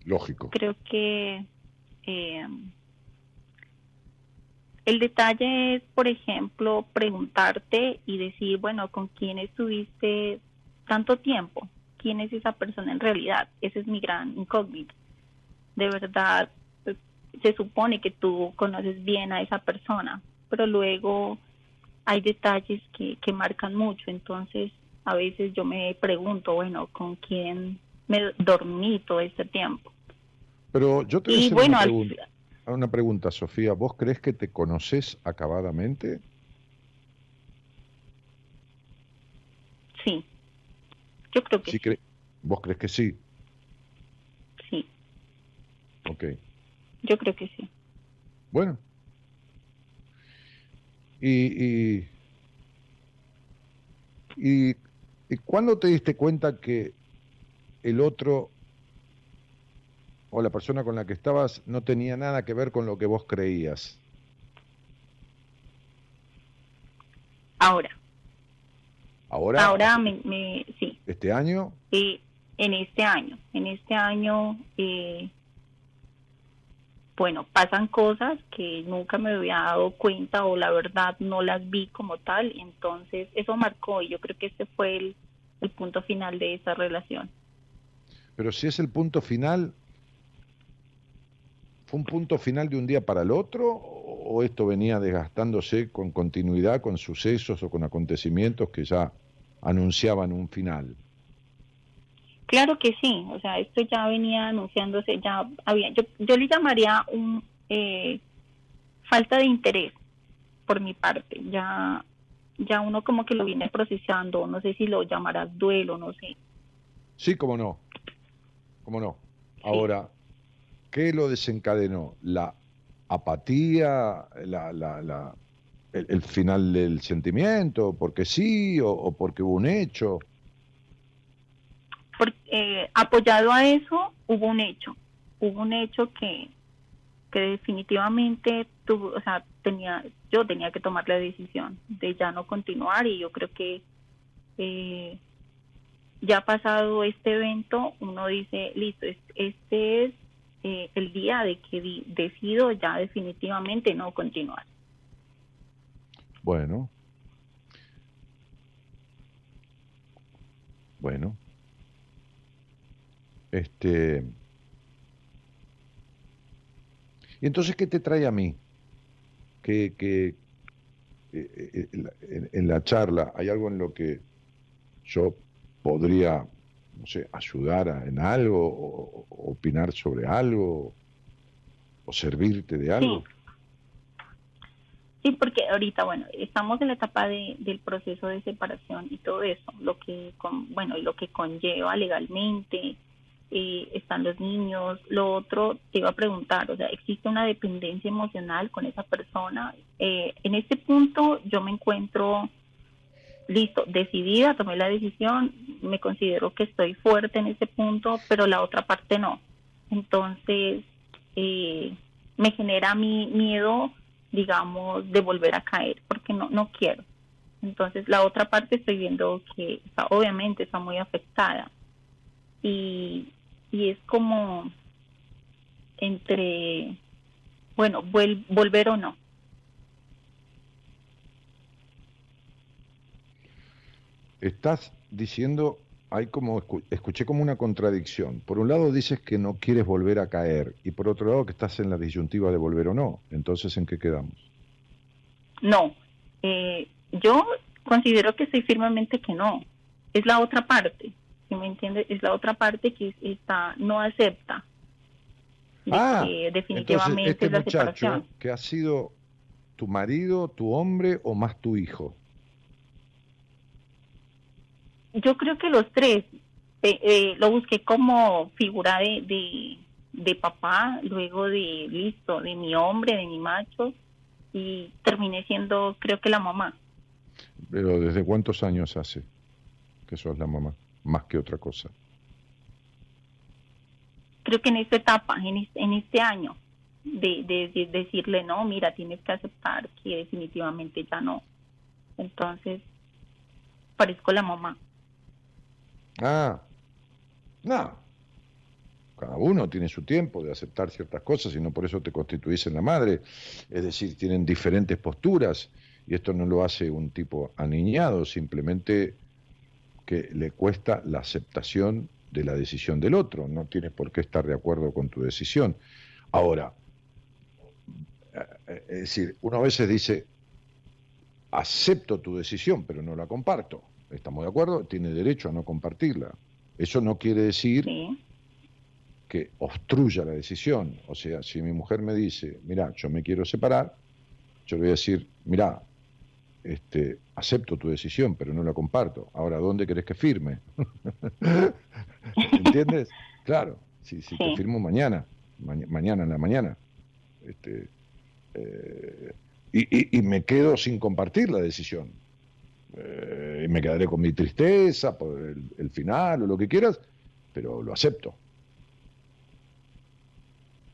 Lógico. Creo que eh, el detalle es, por ejemplo, preguntarte y decir, bueno, ¿con quién estuviste tanto tiempo? ¿Quién es esa persona en realidad? Ese es mi gran incógnito. De verdad, eh, se supone que tú conoces bien a esa persona, pero luego hay detalles que, que marcan mucho. Entonces, a veces yo me pregunto, bueno, ¿con quién me dormí todo este tiempo? Pero yo te voy a Y hacer bueno, una, al- pregunta, una pregunta, Sofía. ¿Vos crees que te conoces acabadamente? Sí, yo creo que Sí cre- ¿Vos crees que sí? sí, Ok. yo creo que sí. Bueno. Y, y, y, y ¿cuándo te diste cuenta que el otro o la persona con la que estabas no tenía nada que ver con lo que vos creías? Ahora, Ahora, ahora me, me sí, este año, eh, en este año, en este año, eh, bueno, pasan cosas que nunca me había dado cuenta o la verdad no las vi como tal, entonces eso marcó y yo creo que este fue el, el punto final de esa relación. pero si es el punto final, ¿fue un punto final de un día para el otro o esto venía desgastándose con continuidad, con sucesos o con acontecimientos que ya anunciaban un final? Claro que sí, o sea, esto ya venía anunciándose, ya había, yo, yo le llamaría un eh, falta de interés por mi parte, ya, ya uno como que lo viene procesando, no sé si lo llamarás duelo, no sé. Sí, cómo no. Cómo no. Ahora, ¿qué lo desencadenó? ¿La apatía? La, la, la- el, el final del sentimiento? ¿Porque sí o, o porque hubo un hecho? Por- eh, apoyado a eso hubo un hecho, hubo un hecho que, que definitivamente tuvo, o sea, tenía, yo tenía que tomar la decisión de ya no continuar y yo creo que eh, ya pasado este evento uno dice, listo, es- este es eh, el día de que decido ya definitivamente no continuar. Bueno. Bueno. Este. ¿Y entonces qué te trae a mí? Que, que eh, eh, en, la- en- la charla hay algo en lo que yo podría, no sé, ayudar a- en algo, o, opinar sobre algo, o servirte de algo. Sí, porque ahorita, bueno, estamos en la etapa de, del proceso de separación y todo eso, lo que, con, bueno, lo que conlleva legalmente, eh, están los niños, lo otro, te iba a preguntar, o sea, ¿existe una dependencia emocional con esa persona? Eh, en este punto yo me encuentro, listo, decidida, tomé la decisión, me considero que estoy fuerte en ese punto, pero la otra parte no. Entonces, eh, me genera mi miedo digamos, de volver a caer, porque no, no quiero. Entonces, la otra parte estoy viendo que obviamente está muy afectada. Y, y es como entre, bueno, volver o no. Estás diciendo, hay como, escuché como una contradicción. Por un lado dices que no quieres volver a caer y por otro lado que estás en la disyuntiva de volver o no. Entonces, ¿en qué quedamos? No, eh, yo considero que estoy firmemente que no. Es la otra parte, si me entiendes? Es la otra parte que está no acepta. ah, definitivamente este la muchacho que ha sido tu marido, tu hombre o más tu hijo. Yo creo que los tres. Eh, eh, lo busqué como figura de, de papá, luego de listo, de mi hombre, de mi macho, y terminé siendo, creo que la mamá. Pero ¿desde cuántos años hace que sos la mamá? Más que otra cosa. Creo que en esta etapa, en este, en este año, de, de, decirle, no, mira, tienes que aceptar que definitivamente ya no. Entonces, parezco la mamá. Ah, no. Cada uno tiene su tiempo de aceptar ciertas cosas y no por eso te constituís en la madre. Es decir, tienen diferentes posturas y esto no lo hace un tipo aniñado, simplemente que le cuesta la aceptación de la decisión del otro, no tienes por qué estar de acuerdo con tu decisión. Ahora, es decir, uno a veces dice, acepto tu decisión, pero no la comparto. ¿Estamos de acuerdo? Tiene derecho a no compartirla. Eso no quiere decir que obstruya la decisión. O sea, si mi mujer me dice, mira, yo me quiero separar, yo le voy a decir, mira, este, acepto tu decisión, pero no la comparto. Ahora, ¿dónde querés que firme? ¿Entiendes? Claro, si, si te firmo mañana, mañana en la mañana, este, eh, y, me quedo sin compartir la decisión. Eh, y me quedaré con mi tristeza por el final o lo que quieras, pero lo acepto.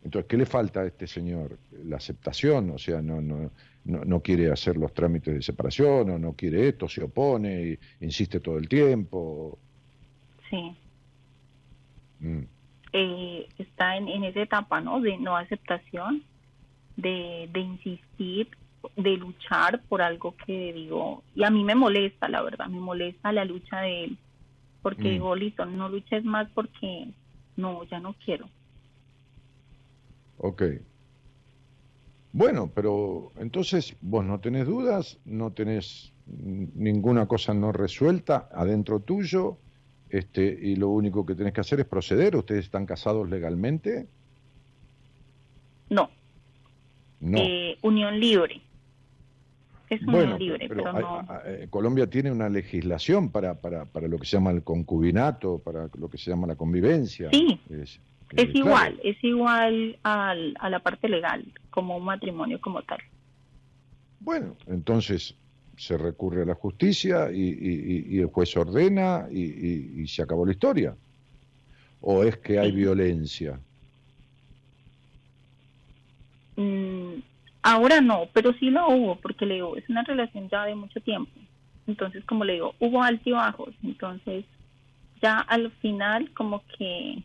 Entonces, ¿qué le falta a este señor? La aceptación, o sea, no, no, no, quiere hacer los trámites de separación, o no quiere esto, se opone, insiste todo el tiempo. Sí. Mm. Eh, está en, en, esa etapa, ¿no? De no aceptación, de, de insistir, de luchar por algo que digo, y a mí me molesta, la verdad, me molesta la lucha de él, porque mm. digo, listo, no luches más porque no, ya no quiero. Ok. Bueno, pero entonces vos no tenés dudas, no tenés ninguna cosa no resuelta adentro tuyo, este, y lo único que tenés que hacer es proceder. ¿Ustedes están casados legalmente? No. No. Eh, unión libre. Es unión libre, pero, no. Eh, Colombia tiene una legislación para, para, para lo que se llama el concubinato, para lo que se llama la convivencia. Sí. Es igual, es igual al, a la parte legal, como un matrimonio como tal. Bueno, entonces se recurre a la justicia y, el juez ordena y, se acabó la historia. ¿O es que hay violencia? Mm, ahora no, pero sí lo hubo, porque le digo, es una relación ya de mucho tiempo. Entonces, como le digo, hubo altibajos. Entonces, ya al final, como que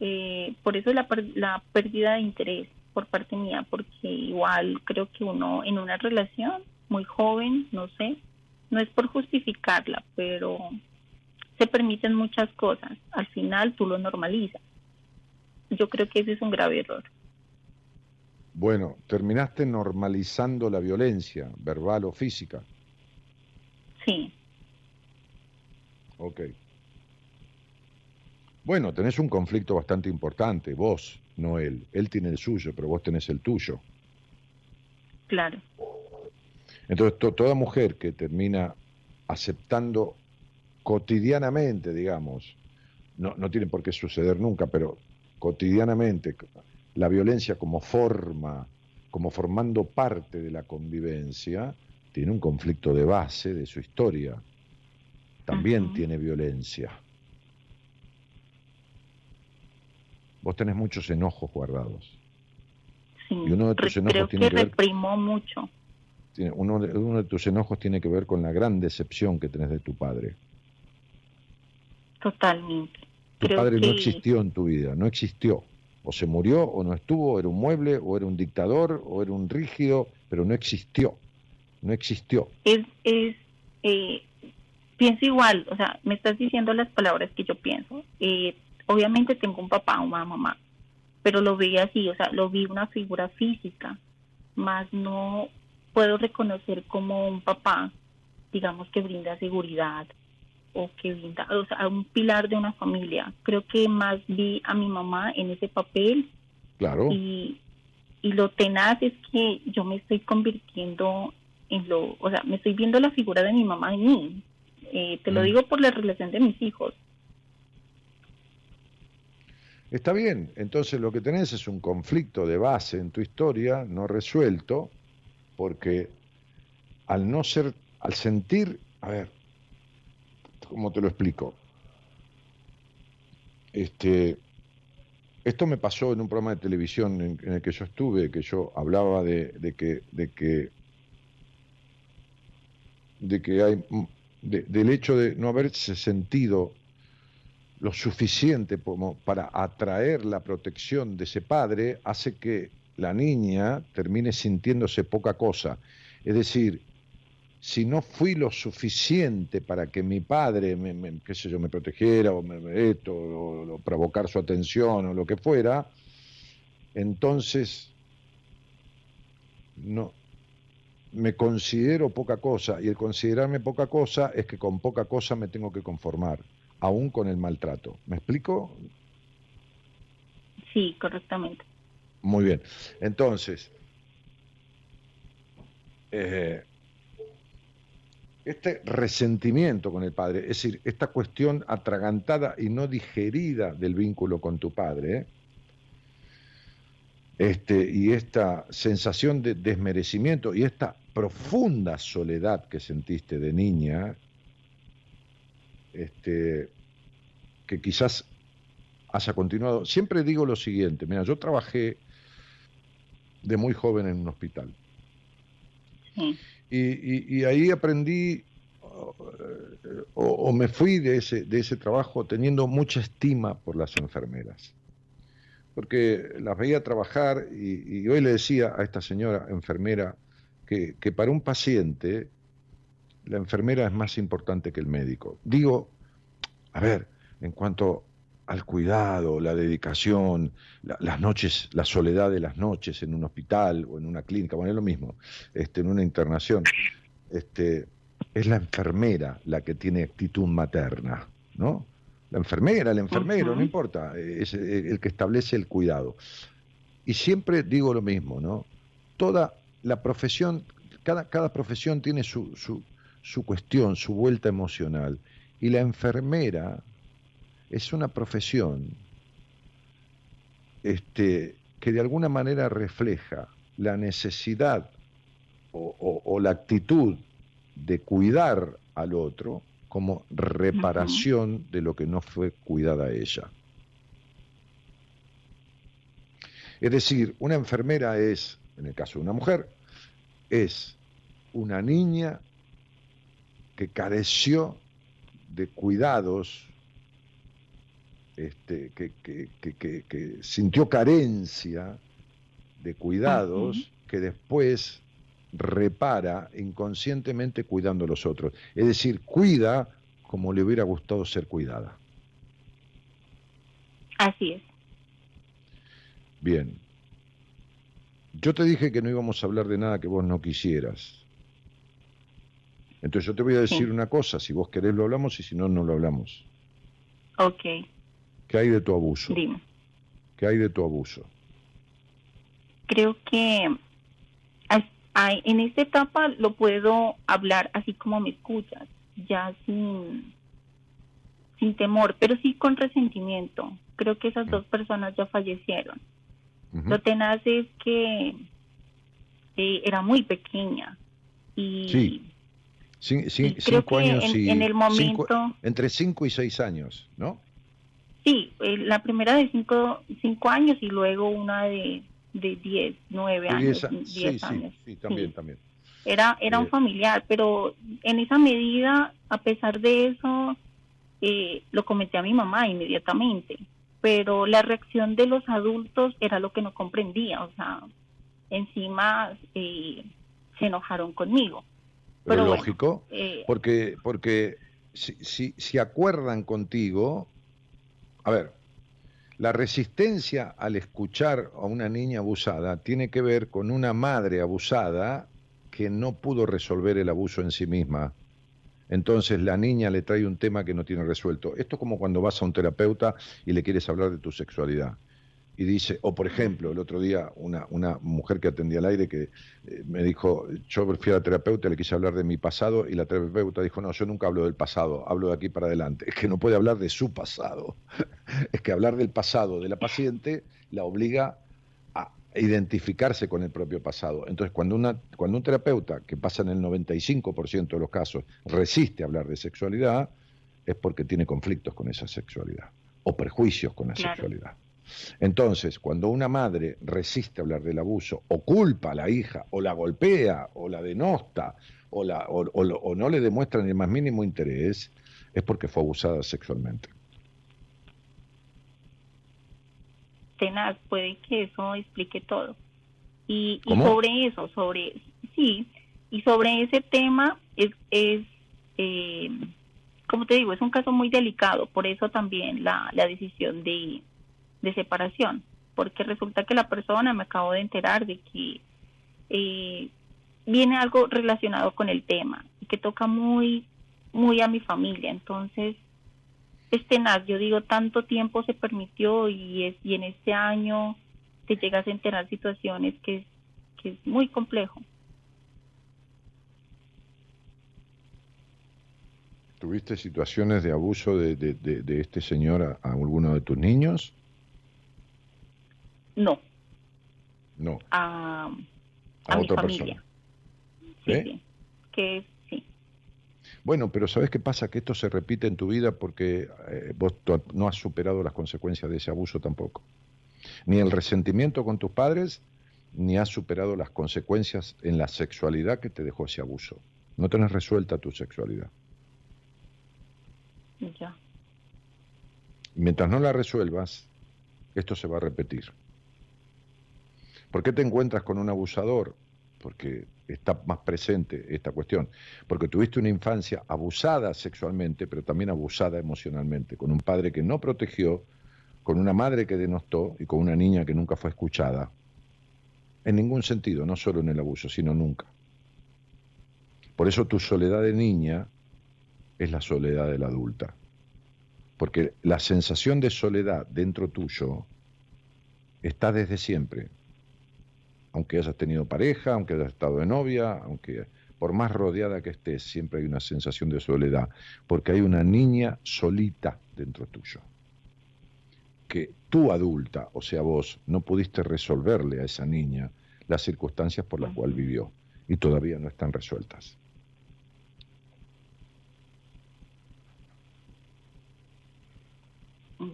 eh, por eso la, la pérdida de interés por parte mía, porque igual creo que uno en una relación muy joven, no sé, no es por justificarla, pero se permiten muchas cosas. Al final tú lo normalizas. Yo creo que ese es un grave error. Bueno, terminaste normalizando la violencia, verbal o física. Sí. Ok. Bueno, tenés un conflicto bastante importante, vos, no él. Él tiene el suyo, pero vos tenés el tuyo. Claro. Entonces, toda mujer que termina aceptando cotidianamente, digamos, no, no tiene por qué suceder nunca, pero cotidianamente la violencia como forma, como formando parte de la convivencia, tiene un conflicto de base de su historia. También tiene violencia. Vos tenés muchos enojos guardados. Sí, Y uno de tus enojos creo tiene que que ver- mucho. Uno de, uno de tus enojos tiene que ver con la gran decepción que tenés de tu padre. Totalmente. Tu Creo padre no existió en tu vida, no existió. O se murió o no estuvo, era un mueble, o era un dictador, o era un rígido, pero no existió. No existió. es, es eh, pienso igual, o sea, me estás diciendo las palabras que yo pienso. Eh, obviamente tengo un papá, una mamá, pero lo vi así, o sea, lo vi una figura física, más no puedo reconocer como un papá, digamos, que brinda seguridad o que brinda, o sea, un pilar de una familia. Creo que más vi a mi mamá en ese papel Claro. y, y lo tenaz es que yo me estoy convirtiendo en lo, o sea, me estoy viendo la figura de mi mamá en mí. Eh, te lo Mm. digo por la relación de mis hijos. Está bien, entonces lo que tenés es un conflicto de base en tu historia no resuelto, porque al no ser, al sentir, a ver, ¿cómo te lo explico? Este, esto me pasó en un programa de televisión en, el que yo estuve, que yo hablaba de, que, de que, de que hay, de- del hecho de no haberse sentido lo suficiente como para atraer la protección de ese padre hace que la niña termine sintiéndose poca cosa. Es decir, si no fui lo suficiente para que mi padre, me, qué sé yo, me protegiera o me, me- esto, o, o provocar su atención o lo que fuera, entonces no me considero poca cosa y el considerarme poca cosa es que con poca cosa me tengo que conformar, aún con el maltrato. ¿Me explico? Sí, correctamente. Muy bien. Entonces, eh, este resentimiento con el padre, es decir, esta cuestión atragantada y no digerida del vínculo con tu padre, ¿eh? este, y esta sensación de desmerecimiento y esta profunda soledad que sentiste de niña, este, que quizás haya continuado. Siempre digo lo siguiente, mira, yo trabajé de muy joven en un hospital. Sí. Y, y- y ahí aprendí o, o- o me fui de ese, de ese trabajo teniendo mucha estima por las enfermeras. Porque las veía trabajar y, y hoy le decía a esta señora enfermera que, que para un paciente la enfermera es más importante que el médico. Digo, a ver, en cuanto al cuidado, la dedicación, la- las noches, la soledad de las noches en un hospital o en una clínica, bueno, es lo mismo, este, en una internación, este, es la enfermera la que tiene actitud materna, ¿no? La enfermera, el enfermero, no importa, es el el que establece el cuidado. Y siempre digo lo mismo, ¿no? Toda la profesión, cada, cada profesión tiene su, su, su cuestión, su vuelta emocional. Y la enfermera es una profesión este, que de alguna manera refleja la necesidad o, o- o la actitud de cuidar al otro como reparación de lo que no fue cuidada ella. Es decir, una enfermera es, en el caso de una mujer, es una niña que careció de cuidados, este, que, que- que- que- sintió carencia de cuidados que después repara inconscientemente cuidando a los otros. Es decir, cuida como le hubiera gustado ser cuidada. Así es. Bien. Yo te dije que no íbamos a hablar de nada que vos no quisieras. Entonces yo te voy a decir Sí. una cosa, si vos querés lo hablamos y si no, no lo hablamos. Ok, ¿Qué hay de tu abuso? dime. ¿Qué hay de tu abuso? Creo que en esta etapa lo puedo hablar así como me escuchas, ya sin, sin temor, pero sí con resentimiento. Creo que esas dos personas ya fallecieron. Lo tenaz es que eh, era muy pequeña y Sí. Cin- cin- y creo cinco años en- y... en el cinco- momento- entre cinco y seis años, ¿no? sí, eh, la primera de cinco, cinco años y luego una de, de 10, 9 De años, diez 10 sí, años. sí, también, Sí. también. Era, era un familiar, pero en esa medida, a pesar de eso, eh, lo comenté a mi mamá inmediatamente. Pero la reacción de los adultos era lo que no comprendía. O sea, encima eh, se enojaron conmigo. Pero, bueno, lógico, Eh, porque, porque si, si, si acuerdan contigo, a ver, la resistencia al escuchar a una niña abusada tiene que ver con una madre abusada que no pudo resolver el abuso en sí misma. Entonces la niña le trae un tema que no tiene resuelto. Esto es como cuando vas a un terapeuta y le quieres hablar de tu sexualidad. Y dice, o por ejemplo, el otro día una, una mujer que atendía al aire que eh, me dijo, yo fui a la terapeuta, le quise hablar de mi pasado y la terapeuta dijo, no, yo nunca hablo del pasado, hablo de aquí para adelante. Es que no puede hablar de su pasado. es que hablar del pasado de la paciente la obliga a identificarse con el propio pasado. Entonces, cuando, una, cuando un terapeuta, que pasa en el 95% de los casos, resiste a hablar de sexualidad, es porque tiene conflictos con esa sexualidad o prejuicios con la Claro. sexualidad. Entonces, cuando una madre resiste a hablar del abuso, o culpa a la hija, o la golpea, o la denosta, o, la, o, o o no le demuestra ni el más mínimo interés, es porque fue abusada sexualmente. tenaz, puede que eso explique todo. Y, y sobre eso, sobre, sí, y sobre ese tema es, es eh, como te digo, es un caso muy delicado, por eso también la, la decisión de, de separación, porque resulta que la persona, me acabo de enterar de que eh, viene algo relacionado con el tema, y que toca muy, muy a mi familia, entonces es tenaz. Yo digo, tanto tiempo se permitió y, es, y en este año te llegas a enterar situaciones que es, que es muy complejo. ¿Tuviste situaciones de abuso de, de- de- este señor a alguno de tus niños? No, No, a, a, a mi otra familia. persona. Sí, ¿Eh? sí. Que sí. Bueno, pero ¿sabes qué pasa? Que esto se repite en tu vida porque eh, vos no has superado las consecuencias de ese abuso tampoco. Ni el resentimiento con tus padres, ni has superado las consecuencias en la sexualidad que te dejó ese abuso. No tenés resuelta tu sexualidad. Ya. Mientras no la resuelvas, esto se va a repetir. ¿Por qué te encuentras con un abusador? Porque está más presente esta cuestión. Porque tuviste una infancia abusada sexualmente, pero también abusada emocionalmente, con un padre que no protegió, con una madre que denostó y con una niña que nunca fue escuchada. En ningún sentido, no solo en el abuso, sino nunca. Por eso tu soledad de niña es la soledad de la adulta. Porque la sensación de soledad dentro tuyo está desde siempre. Aunque hayas tenido pareja, aunque hayas estado de novia, aunque por más rodeada que estés, siempre hay una sensación de soledad. Porque hay una niña solita dentro tuyo. Que tú adulta, o sea vos, no pudiste resolverle a esa niña las circunstancias por las cuales vivió. Y todavía no están resueltas.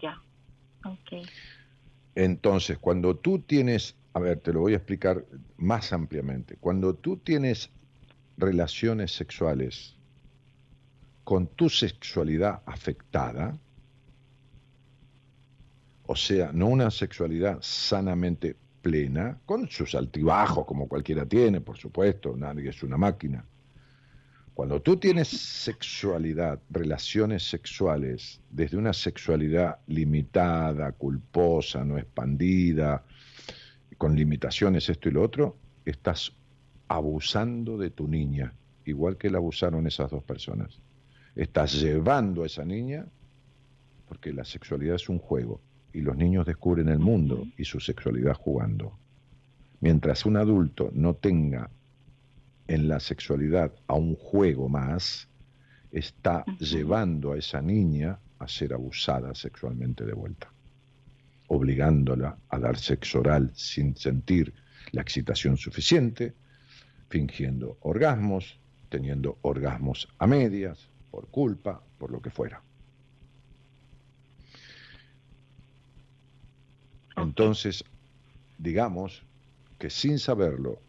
Ya. Ok. Entonces, cuando tú tienes, a ver, te lo voy a explicar más ampliamente, cuando tú tienes relaciones sexuales con tu sexualidad afectada, o sea, no una sexualidad sanamente plena, con sus altibajos como cualquiera tiene, por supuesto, nadie es una máquina. Cuando tú tienes sexualidad, relaciones sexuales, desde una sexualidad limitada, culposa, no expandida, con limitaciones, esto y lo otro, estás abusando de tu niña, igual que la abusaron esas dos personas. Estás llevando a esa niña, porque la sexualidad es un juego, y los niños descubren el mundo y su sexualidad jugando. Mientras un adulto no tenga en la sexualidad a un juego más, está llevando a esa niña a ser abusada sexualmente de vuelta, obligándola a dar sexo oral sin sentir la excitación suficiente, fingiendo orgasmos, teniendo orgasmos a medias, por culpa, por lo que fuera. Entonces, digamos que sin saberlo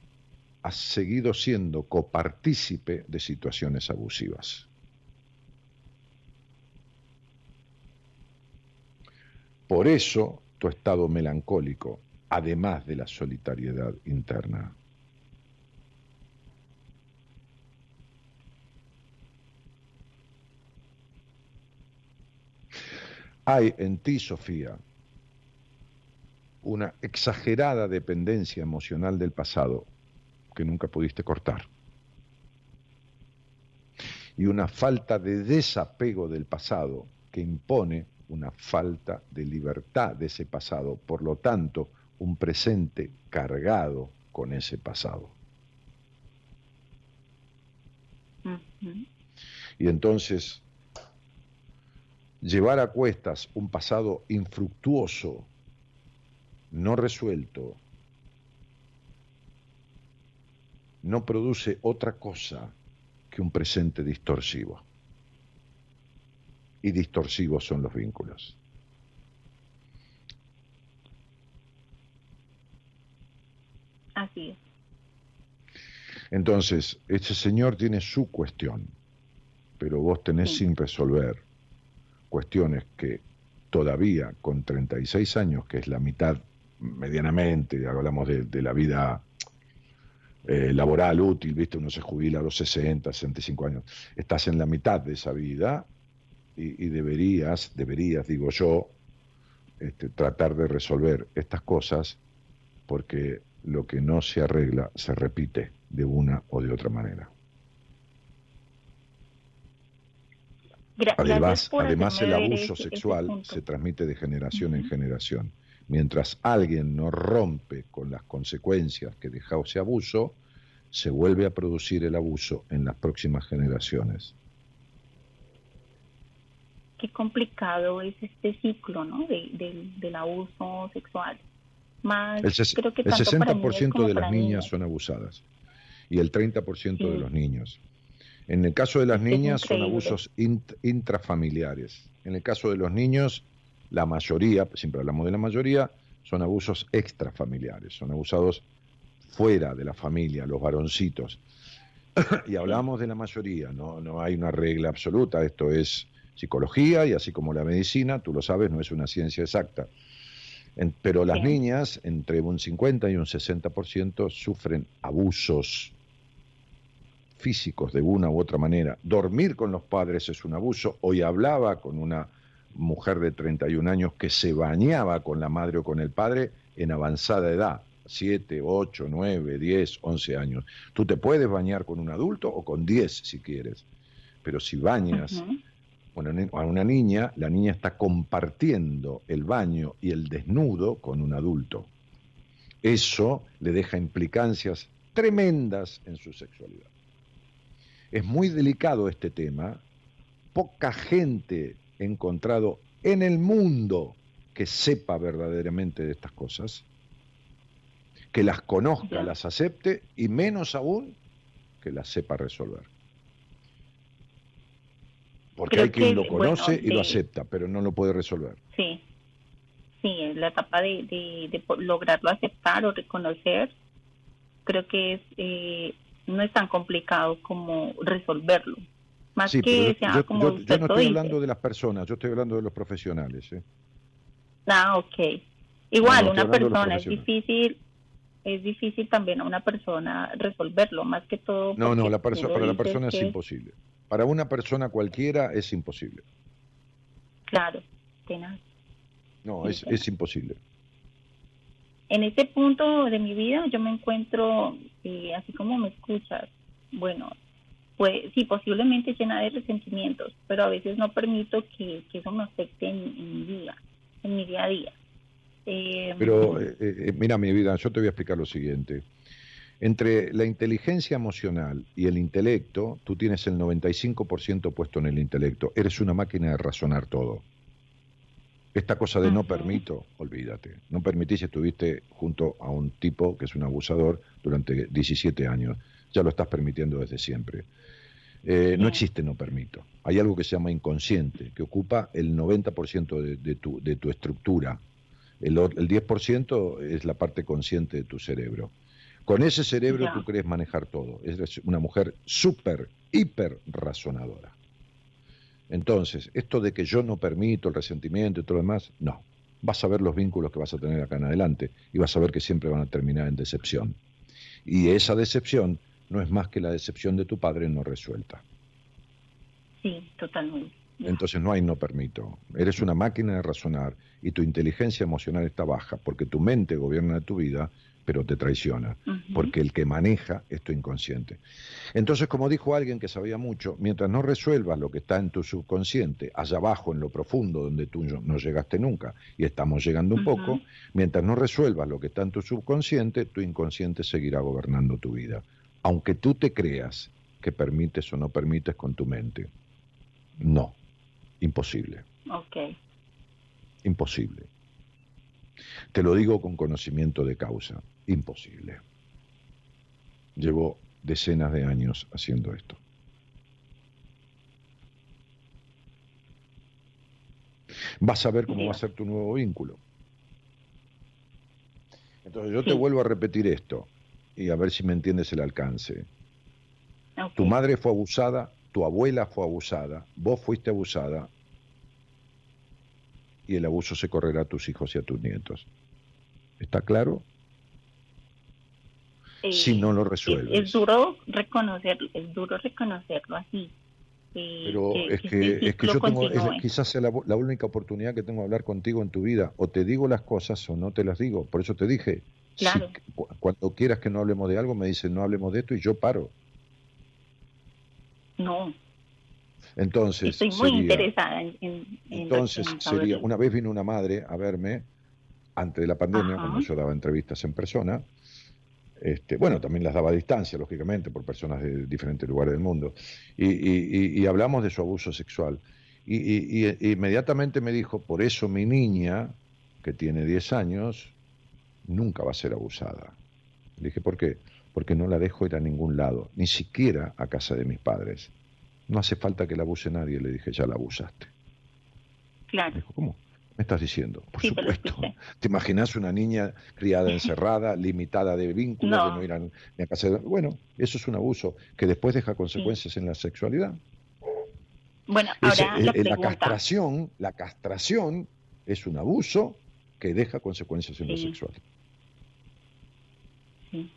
has seguido siendo copartícipe de situaciones abusivas. Por eso tu estado melancólico, además de la solitariedad interna. Hay en ti, Sofía, una exagerada dependencia emocional del pasado que nunca pudiste cortar. Y una falta de desapego del pasado que impone una falta de libertad de ese pasado, por lo tanto, un presente cargado con ese pasado. Y entonces, llevar a cuestas un pasado infructuoso, no resuelto, no produce otra cosa que un presente distorsivo. Y distorsivos son los vínculos. Así es. Entonces, este señor tiene su cuestión, pero vos tenés sin resolver cuestiones que todavía con 36 años, que es la mitad medianamente, hablamos de, la vida eh, laboral útil, ¿viste? Uno se jubila a los 60, 65 años. Estás en la mitad de esa vida y, y deberías, deberías, digo yo, este, tratar de resolver estas cosas porque lo que no se arregla se repite de una o de otra manera. Además, además el abuso sexual se transmite de generación en generación. Mientras alguien no rompe con las consecuencias que deja ese abuso, se vuelve a producir el abuso en las próximas generaciones. Qué complicado es este ciclo ¿no? del abuso sexual. Más, el, creo que el 60% de las niñas son abusadas y el 30% de los niños. En el caso de las niñas son abusos int- intrafamiliares. En el caso de los niños, la mayoría, siempre hablamos de la mayoría, son abusos extrafamiliares, son abusados fuera de la familia, los varoncitos. y hablamos de la mayoría, no, no hay una regla absoluta, esto es psicología y así como la medicina, tú lo sabes, no es una ciencia exacta. En- pero las niñas, entre un 50 y un 60%, sufren abusos físicos de una u otra manera. Dormir con los padres es un abuso. Hoy hablaba con una mujer de 31 años que se bañaba con la madre o con el padre en avanzada edad, 7, 8, 9, 10, 11 años. Tú te puedes bañar con un adulto o con 10 si quieres, pero si bañas a una niña, la niña está compartiendo el baño y el desnudo con un adulto. Eso le deja implicancias tremendas en su sexualidad. Es muy delicado este tema. Poca gente he encontrado en el mundo que sepa verdaderamente de estas cosas, que las conozca, las acepte y menos aún que las sepa resolver. Porque hay quien que, lo bueno, conoce y lo acepta, pero no lo puede resolver. Sí, sí, en la etapa de, de, de po- lograrlo aceptar o reconocer, creo que es eh, no es tan complicado como resolverlo. Más Sí, que pero sea yo, como yo- no estoy dice. hablando de las personas, yo estoy hablando de los profesionales. ¿eh? Ah, ok. Igual, No, no, estoy una persona es difícil, es difícil también a una persona resolverlo, más que todo. No, no, la para la persona es que imposible. Para una persona cualquiera es imposible. Claro, tenaz. No, es, es imposible. En este punto de mi vida yo me encuentro, eh, así como me escuchas, bueno, pues sí, posiblemente llena de resentimientos, pero a veces no permito que, que eso me afecte en, en mi día, en mi día a día. Eh, Pero eh, mira mi vida, yo te voy a explicar lo siguiente. Entre la inteligencia emocional y el intelecto, tú tienes el 95% puesto en el intelecto. Eres una máquina de razonar todo. Esta cosa de no permito, olvídate. No permitís, estuviste junto a un tipo que es un abusador durante 17 años. Ya lo estás permitiendo desde siempre. Eh, no existe no permito. Hay algo que se llama inconsciente, que ocupa el 90% de, de tu, de tu estructura. El, el 10% es la parte consciente de tu cerebro. Con ese cerebro tú crees manejar todo. Eres una mujer súper, hiper razonadora. Entonces, esto de que yo no permito el resentimiento y todo lo demás, no. Vas a ver los vínculos que vas a tener acá en adelante y vas a ver que siempre van a terminar en decepción. Y esa decepción no es más que la decepción de tu padre no resuelta. Sí, totalmente. Entonces no hay no permito. Eres una máquina de razonar y tu inteligencia emocional está baja porque tu mente gobierna tu vida, pero te traiciona. Porque el que maneja es tu inconsciente. Entonces, como dijo alguien que sabía mucho, mientras no resuelvas lo que está en tu subconsciente, allá abajo, en lo profundo, donde tú no- llegaste nunca, y estamos llegando un poco, mientras no resuelvas lo que está en tu subconsciente, tu inconsciente seguirá gobernando tu vida. Aunque tú te creas que permites o no permites con tu mente. No, imposible, Ok. imposible. Te lo digo con conocimiento de causa, imposible. Llevo decenas de años haciendo esto. Vas a ver cómo va a ser tu nuevo vínculo. Entonces yo te vuelvo a repetir esto y a ver si me entiendes el alcance. Tu madre fue abusada, tu abuela fue abusada, vos fuiste abusada y el abuso se correrá a tus hijos y a tus nietos. ¿Está claro? Eh, si no lo es, resuelves. es duro reconocerlo, es duro reconocerlo así. eh, Pero es este que, es que ciclo yo tengo, es- quizás sea la, la única oportunidad que tengo de hablar contigo en tu vida. O te digo las cosas o no te las digo. Por eso te dije, si Claro. cu- cuando quieras que no hablemos de algo, me dices no hablemos de esto y yo paro. No, Entonces, estoy muy sería- interesada en, en, en- Entonces en sería, una vez vino una madre a verme, antes de la pandemia, Ajá. cuando yo daba entrevistas en persona, este, bueno, también las daba a distancia, lógicamente, por personas de diferentes lugares del mundo, y, y- y- y hablamos de su abuso sexual. Y, y- y- inmediatamente me dijo, por eso mi niña, que tiene 10 años, nunca va a ser abusada. Le dije, ¿por qué? Porque no la dejo ir a ningún lado, ni siquiera a casa de mis padres. No hace falta que la abuse nadie, le dije, ya la abusaste. Claro, Me dijo, ¿cómo? ¿Me estás diciendo? Por Sí, lo supuesto. ¿Te imaginas una niña criada encerrada, limitada de vínculos, No. de no ir a, ni a casa de... Bueno, eso es un abuso que después deja consecuencias en la sexualidad. bueno, ahora la castración, la castración es un abuso que deja consecuencias en lo Sí. sexual. sí,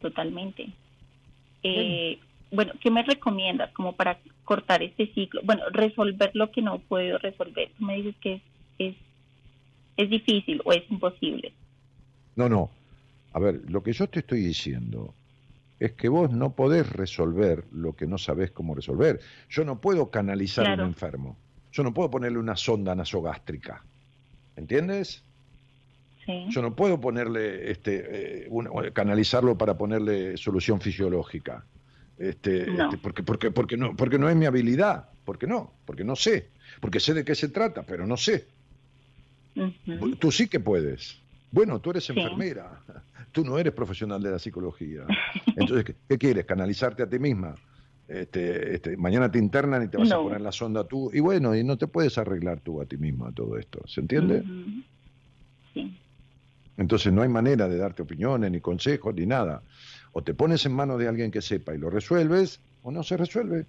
totalmente. Eh, bueno, ¿qué me recomiendas como para cortar este ciclo? Bueno, resolver lo que no puedo resolver. Tú me dices que es, es, es difícil o es imposible. No, no. A ver, lo que yo te estoy diciendo es que vos no podés resolver lo que no sabés cómo resolver. Yo no puedo canalizar a un enfermo. Yo no puedo ponerle una sonda nasogástrica. ¿Entiendes? Sí. Yo no puedo ponerle, este, eh, canalizarlo para ponerle solución fisiológica. Este, No. este, porque, porque, porque, no, porque no es mi habilidad. Porque no, porque no sé. Porque sé de qué se trata, pero no sé. Tú sí que puedes. Bueno, tú eres Sí. enfermera. Tú no eres profesional de la psicología. Entonces, ¿qué, qué quieres? ¿Canalizarte a ti misma? Este, este, mañana te internan y te vas a poner la sonda tú. Y bueno, y no te puedes arreglar tú a ti misma todo esto. ¿Se entiende? Sí, Entonces no hay manera de darte opiniones, ni consejos, ni nada. O te pones en manos de alguien que sepa y lo resuelves, o no se resuelve.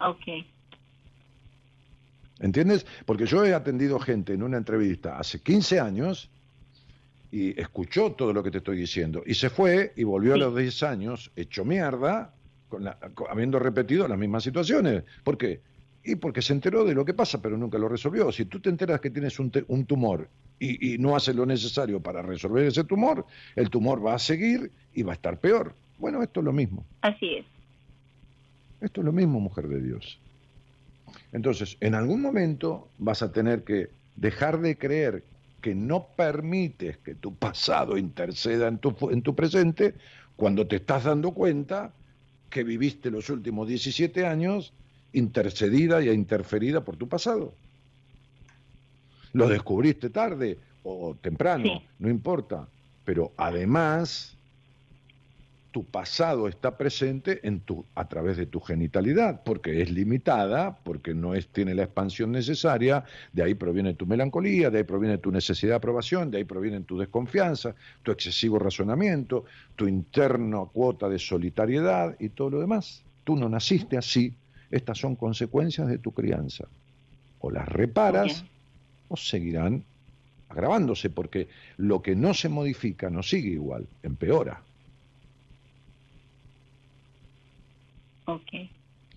ok. ¿Entiendes? Porque yo he atendido gente en una entrevista hace 15 años y escuchó todo lo que te estoy diciendo y se fue y volvió a los 10 años hecho mierda, con la- con- habiendo repetido las mismas situaciones. ¿Por qué? Y porque se enteró de lo que pasa, pero nunca lo resolvió. Si tú te enteras que tienes un, te- un tumor y, y no haces lo necesario para resolver ese tumor, el tumor va a seguir y va a estar peor. Bueno, esto es lo mismo. Así es. Esto es lo mismo, mujer de Dios. Entonces, en algún momento vas a tener que dejar de creer que no permites que tu pasado interceda en tu, en tu presente cuando te estás dando cuenta que viviste los últimos 17 años intercedida y interferida por tu pasado. Lo descubriste tarde o temprano, Sí. no importa. Pero además, tu pasado está presente en tu, a través de tu genitalidad, porque es limitada, porque no es, tiene la expansión necesaria, de ahí proviene tu melancolía, de ahí proviene tu necesidad de aprobación, de ahí proviene tu desconfianza, tu excesivo razonamiento, tu interna cuota de solitariedad y todo lo demás. Tú no naciste así, estas son consecuencias de tu crianza. O las reparas o seguirán agravándose, porque lo que no se modifica no sigue igual, empeora.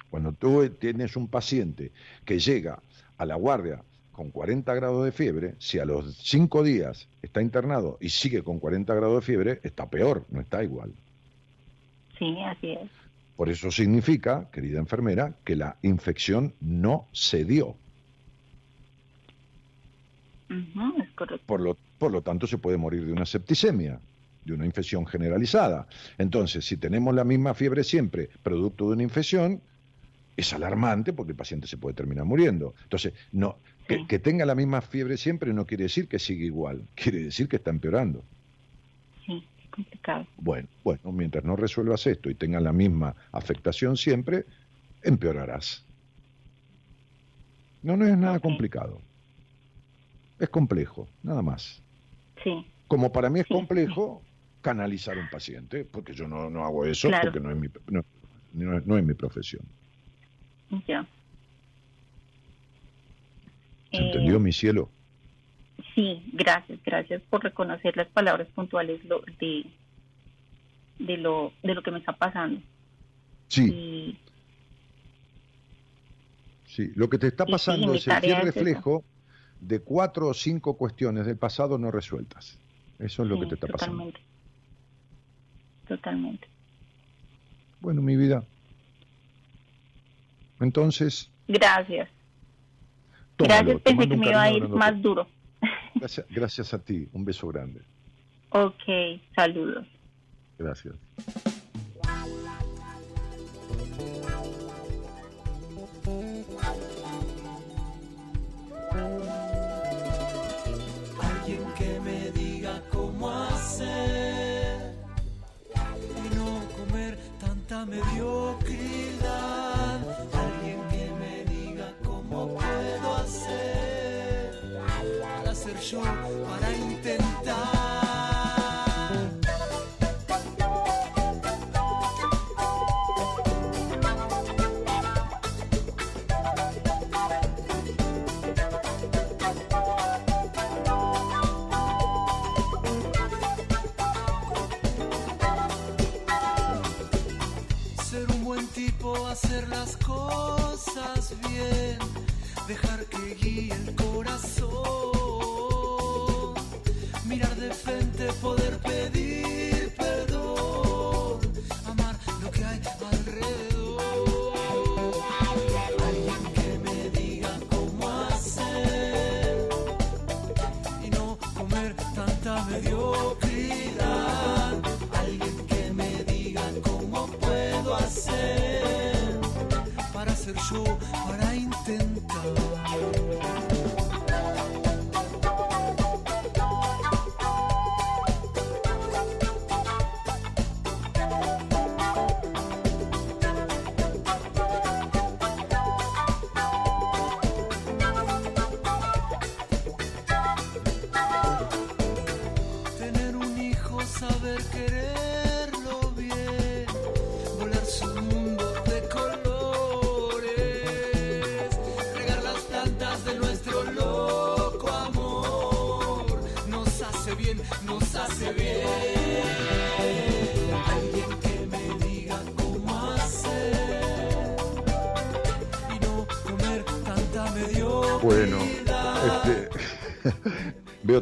Cuando tú tienes un paciente que llega a la guardia con 40 grados de fiebre, si a los 5 días está internado y sigue con 40 grados de fiebre, está peor, no está igual. Sí, así es. Por eso significa, querida enfermera, que la infección no se dio. es correcto. Por lo, por lo tanto, se puede morir de una septicemia de una infección generalizada. Entonces, si tenemos la misma fiebre siempre, producto de una infección, es alarmante porque el paciente se puede terminar muriendo. Entonces, no, que, tenga la misma fiebre siempre no quiere decir que siga igual, quiere decir que está empeorando. Sí, complicado. Bueno, bueno, mientras no resuelvas esto y tenga la misma afectación siempre, empeorarás. No, no es nada complicado. Es complejo, nada más. Sí. Como para mí es complejo, canalizar un paciente, porque yo no, no hago eso, porque no es, mi, no, no, es mi profesión. Ya. ¿Se entendió, eh, mi cielo? Sí, gracias, gracias por reconocer las palabras puntuales de, de, lo, de lo que me está pasando. Sí. sí, lo que te está pasando es el reflejo de cuatro o cinco cuestiones del pasado no resueltas. Eso es lo que te está pasando totalmente. Bueno, mi vida. Entonces. Gracias. gracias, pensé que me iba a ir más duro. Gracias, gracias a ti, un beso grande. Ok, saludos. Gracias. Hacer las cosas bien, dejar que guíe el corazón, mirar de frente, poder pedir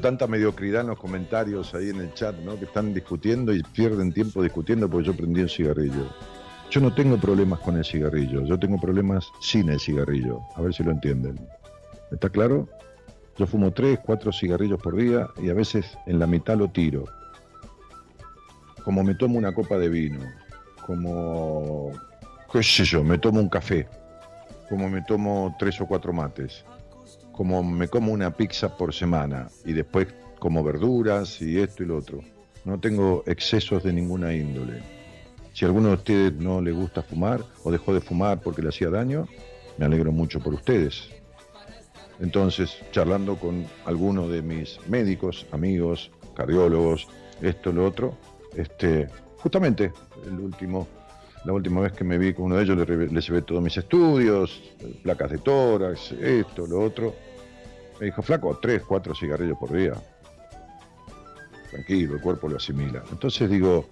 tanta mediocridad en los comentarios ahí en el chat, ¿no? Que están discutiendo y pierden tiempo discutiendo porque yo prendí un cigarrillo. Yo no tengo problemas con el cigarrillo, yo tengo problemas sin el cigarrillo. A ver si lo entienden. ¿Está claro? Yo fumo tres, cuatro cigarrillos por día y a veces en la mitad lo tiro. Como me tomo una copa de vino, como, qué sé yo, me tomo un café, como me tomo tres o cuatro mates, como me como una pizza por semana y después como verduras y esto y lo otro. No tengo excesos de ninguna índole. Si a alguno de ustedes no le gusta fumar o dejó de fumar porque le hacía daño, me alegro mucho por ustedes. Entonces, charlando con algunos de mis médicos, amigos, cardiólogos, esto, lo otro, este, justamente el último, la última vez que me vi con uno de ellos, le, le llevé todos mis estudios, placas de tórax, esto, lo otro. Me dijo, flaco, tres, cuatro cigarrillos por día. Tranquilo, el cuerpo lo asimila. Entonces digo,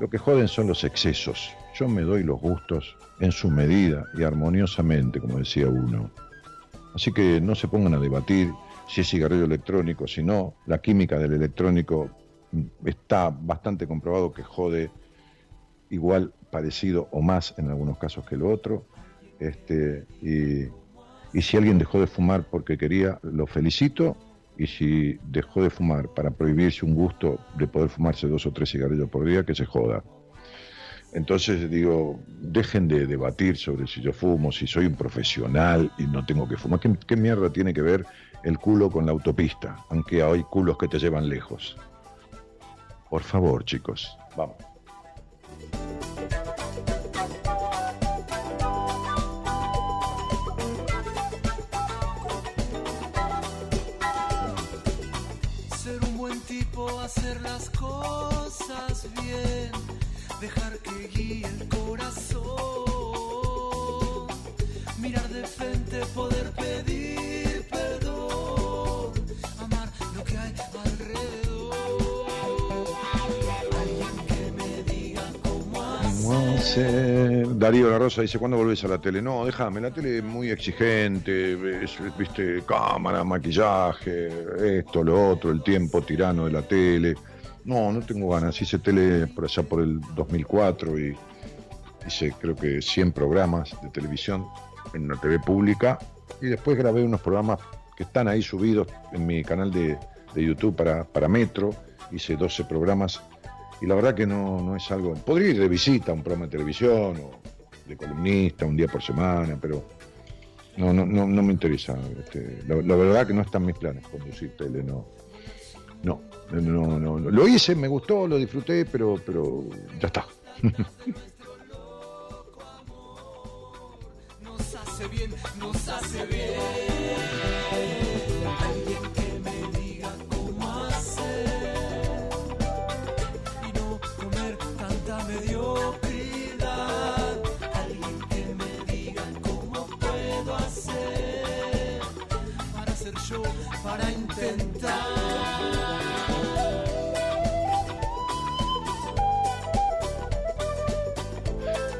lo que joden son los excesos. Yo me doy los gustos en su medida y armoniosamente, como decía uno. Así que no se pongan a debatir si es cigarrillo electrónico, si no. La química del electrónico mm, está bastante comprobado que jode igual, parecido o más en algunos casos que lo otro. Este, y, y si alguien dejó de fumar porque quería, lo felicito. Y si dejó de fumar para prohibirse un gusto de poder fumarse dos o tres cigarrillos por día, que se joda. Entonces digo, dejen de debatir sobre si yo fumo, si soy un profesional y no tengo que fumar. ¿Qué, qué mierda tiene que ver el culo con la autopista? Aunque hay culos que te llevan lejos. Por favor, chicos, vamos. Darío La Rosa dice, ¿cuándo volvés a la tele? No, déjame, la tele es muy exigente, es, viste, cámara, maquillaje, esto, lo otro, el tiempo tirano de la tele. No, no tengo ganas. Hice tele por allá por el 2004 y hice creo que 100 programas de televisión en una TV pública y después grabé unos programas que están ahí subidos en mi canal de, de YouTube para, para Metro. Hice 12 programas y la verdad que no, no es algo. Podría ir de visita a un programa de televisión o de columnista un día por semana, pero no, no, no, no me interesa. Este, la, la verdad que no están mis planes conducir tele, no. No, no, no, no. Lo hice, me gustó, lo disfruté, pero, pero ya está. nos hace bien, nos hace bien. Alguien que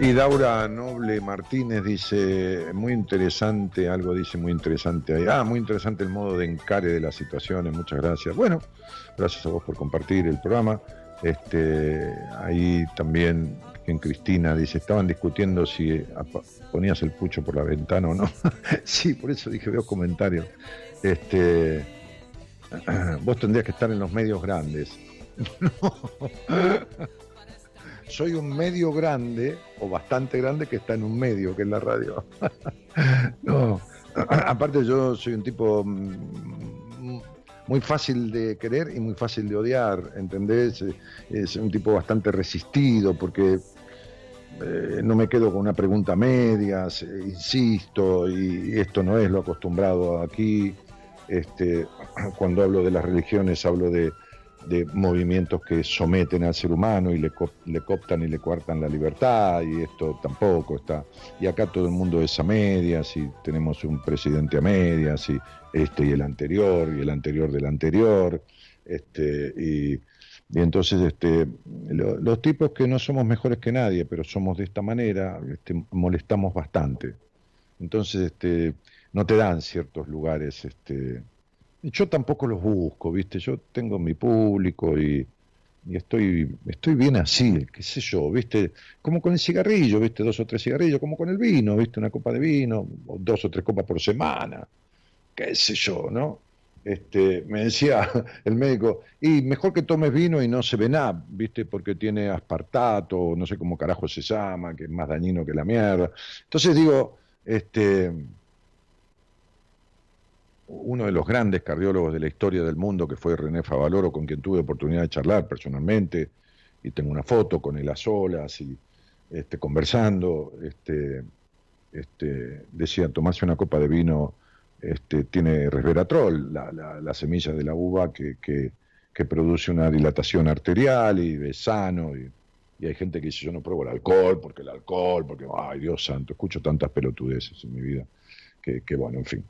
Y Daura Noble Martínez dice, muy interesante, algo dice muy interesante ahí. Ah, muy interesante el modo de encare de las situaciones, muchas gracias. Bueno, gracias a vos por compartir el programa. Este, ahí también en Cristina dice, estaban discutiendo si ponías el pucho por la ventana o no. sí, por eso dije, veo comentarios. Este, vos tendrías que estar en los medios grandes. soy un medio grande, o bastante grande, que está en un medio, que es la radio. no, aparte yo soy un tipo mm, muy fácil de querer y muy fácil de odiar, ¿entendés? Es un tipo bastante resistido porque eh, no me quedo con una pregunta a medias, eh, insisto, y esto no es lo acostumbrado aquí. Este, cuando hablo de las religiones hablo de, de movimientos que someten al ser humano y le, co- le cooptan y le coartan la libertad, y esto tampoco está. Y acá todo el mundo es a medias, y tenemos un presidente a medias, y este y el anterior, y el anterior del anterior, este, y, entonces este, lo- los tipos que no somos mejores que nadie, pero somos de esta manera, este, molestamos bastante. Entonces, este, no te dan ciertos lugares, este, yo tampoco los busco, ¿viste? Yo tengo mi público y, y estoy, estoy bien así, qué sé yo, ¿viste? Como con el cigarrillo, ¿viste? Dos o tres cigarrillos, como con el vino, ¿viste? Una copa de vino, o dos o tres copas por semana, qué sé yo, ¿no? Este, me decía el médico, y mejor que tomes vino y no se ve ¿viste? Porque tiene aspartato, no sé cómo carajo se llama, que es más dañino que la mierda. Entonces digo, este, uno de los grandes cardiólogos de la historia del mundo, que fue René Favaloro, con quien tuve oportunidad de charlar personalmente, y tengo una foto con él a solas y este, conversando, este, este, decía tomarse una copa de vino este, tiene resveratrol, la, la, semilla de la uva que, que, produce una dilatación arterial y de sano. Y, hay gente que dice, yo no pruebo el alcohol, porque el alcohol, porque, ay Dios santo, escucho tantas pelotudeces en mi vida, que, que bueno, en fin.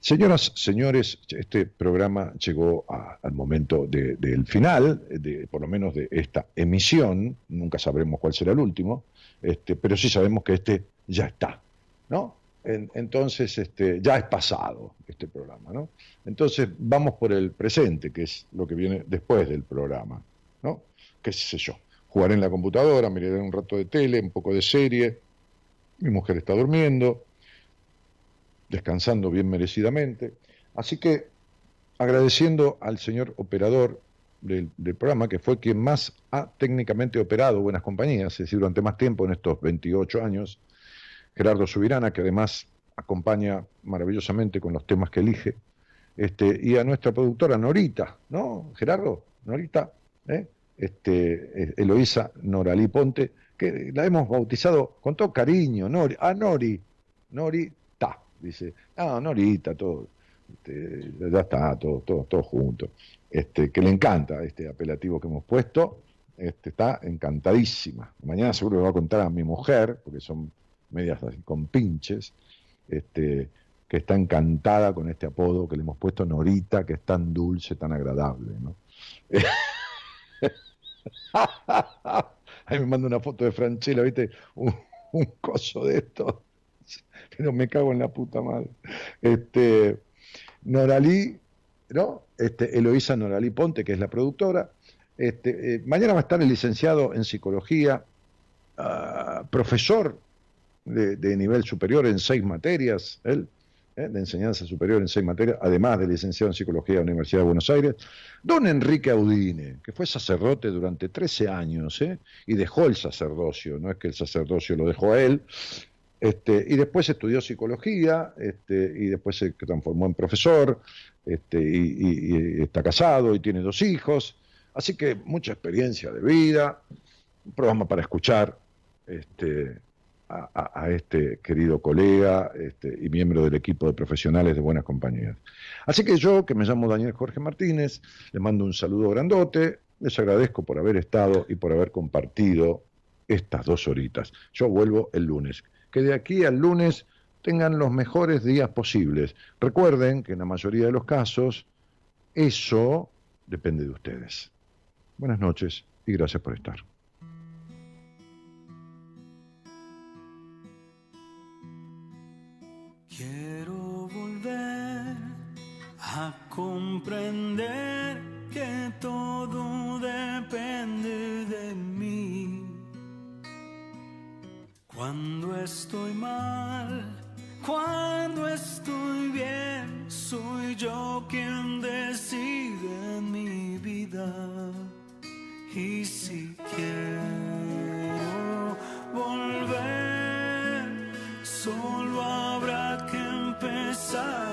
Señoras, señores, este programa llegó al momento del final, de, por lo menos de esta emisión, nunca sabremos cuál será el último, este, pero sí sabemos que este ya está, ¿no? entonces, este, ya es pasado este programa, ¿no? Entonces, vamos por el presente, que es lo que viene después del programa, ¿no? ¿Qué sé yo? Jugaré en la computadora, miraré un rato de tele, un poco de serie, mi mujer está durmiendo, descansando bien merecidamente. Así que, agradeciendo al señor operador del, programa, que fue quien más ha técnicamente operado Buenas Compañías, es decir, durante más tiempo en estos 28 años, Gerardo Subirana, que además acompaña maravillosamente con los temas que elige, este, y a nuestra productora Norita, ¿no? Gerardo, Norita, ¿eh? este, eh, Eloísa Noralí Ponte, que la hemos bautizado con todo cariño, Nori, a Nori, Norita, dice, ah, Norita, todo, este, ya está, todo, todo, todo junto, este, que le encanta este apelativo que hemos puesto, este, está encantadísima. Mañana seguro le va a contar a mi mujer, porque son medias así, con pinches, este, que está encantada con este apodo que le hemos puesto Norita, que es tan dulce, tan agradable. ¿no? Ahí me manda una foto de Franchella, ¿viste? Un, coso de esto. Pero me cago en la puta madre. Este, Noralí, ¿no? Este, Eloísa Noralí Ponte, que es la productora. Este, eh, mañana va a estar el licenciado en psicología, ah, profesor de, nivel superior en seis materias, él, ¿eh? de enseñanza superior en seis materias, además de licenciado en Psicología de la Universidad de Buenos Aires, don Enrique Audine, que fue sacerdote durante 13 años, ¿eh? y dejó el sacerdocio, no es que el sacerdocio lo dejó a él, este, y después estudió psicología, este, y después se transformó en profesor, este, y, está casado y tiene dos hijos, así que mucha experiencia de vida, un programa para escuchar, a, este querido colega y miembro del equipo de profesionales de Buenas Compañías. Así que yo, que me llamo Daniel Jorge Martínez, les mando un saludo grandote, les agradezco por haber estado y por haber compartido estas dos horitas. Yo vuelvo el lunes. Que de aquí al lunes tengan los mejores días posibles. Recuerden que en la mayoría de los casos eso depende de ustedes. Buenas noches y gracias por estar. comprender que todo depende de mí. Cuando estoy mal, cuando estoy bien, soy yo quien decide mi vida. Y si quiero volver, solo habrá que empezar.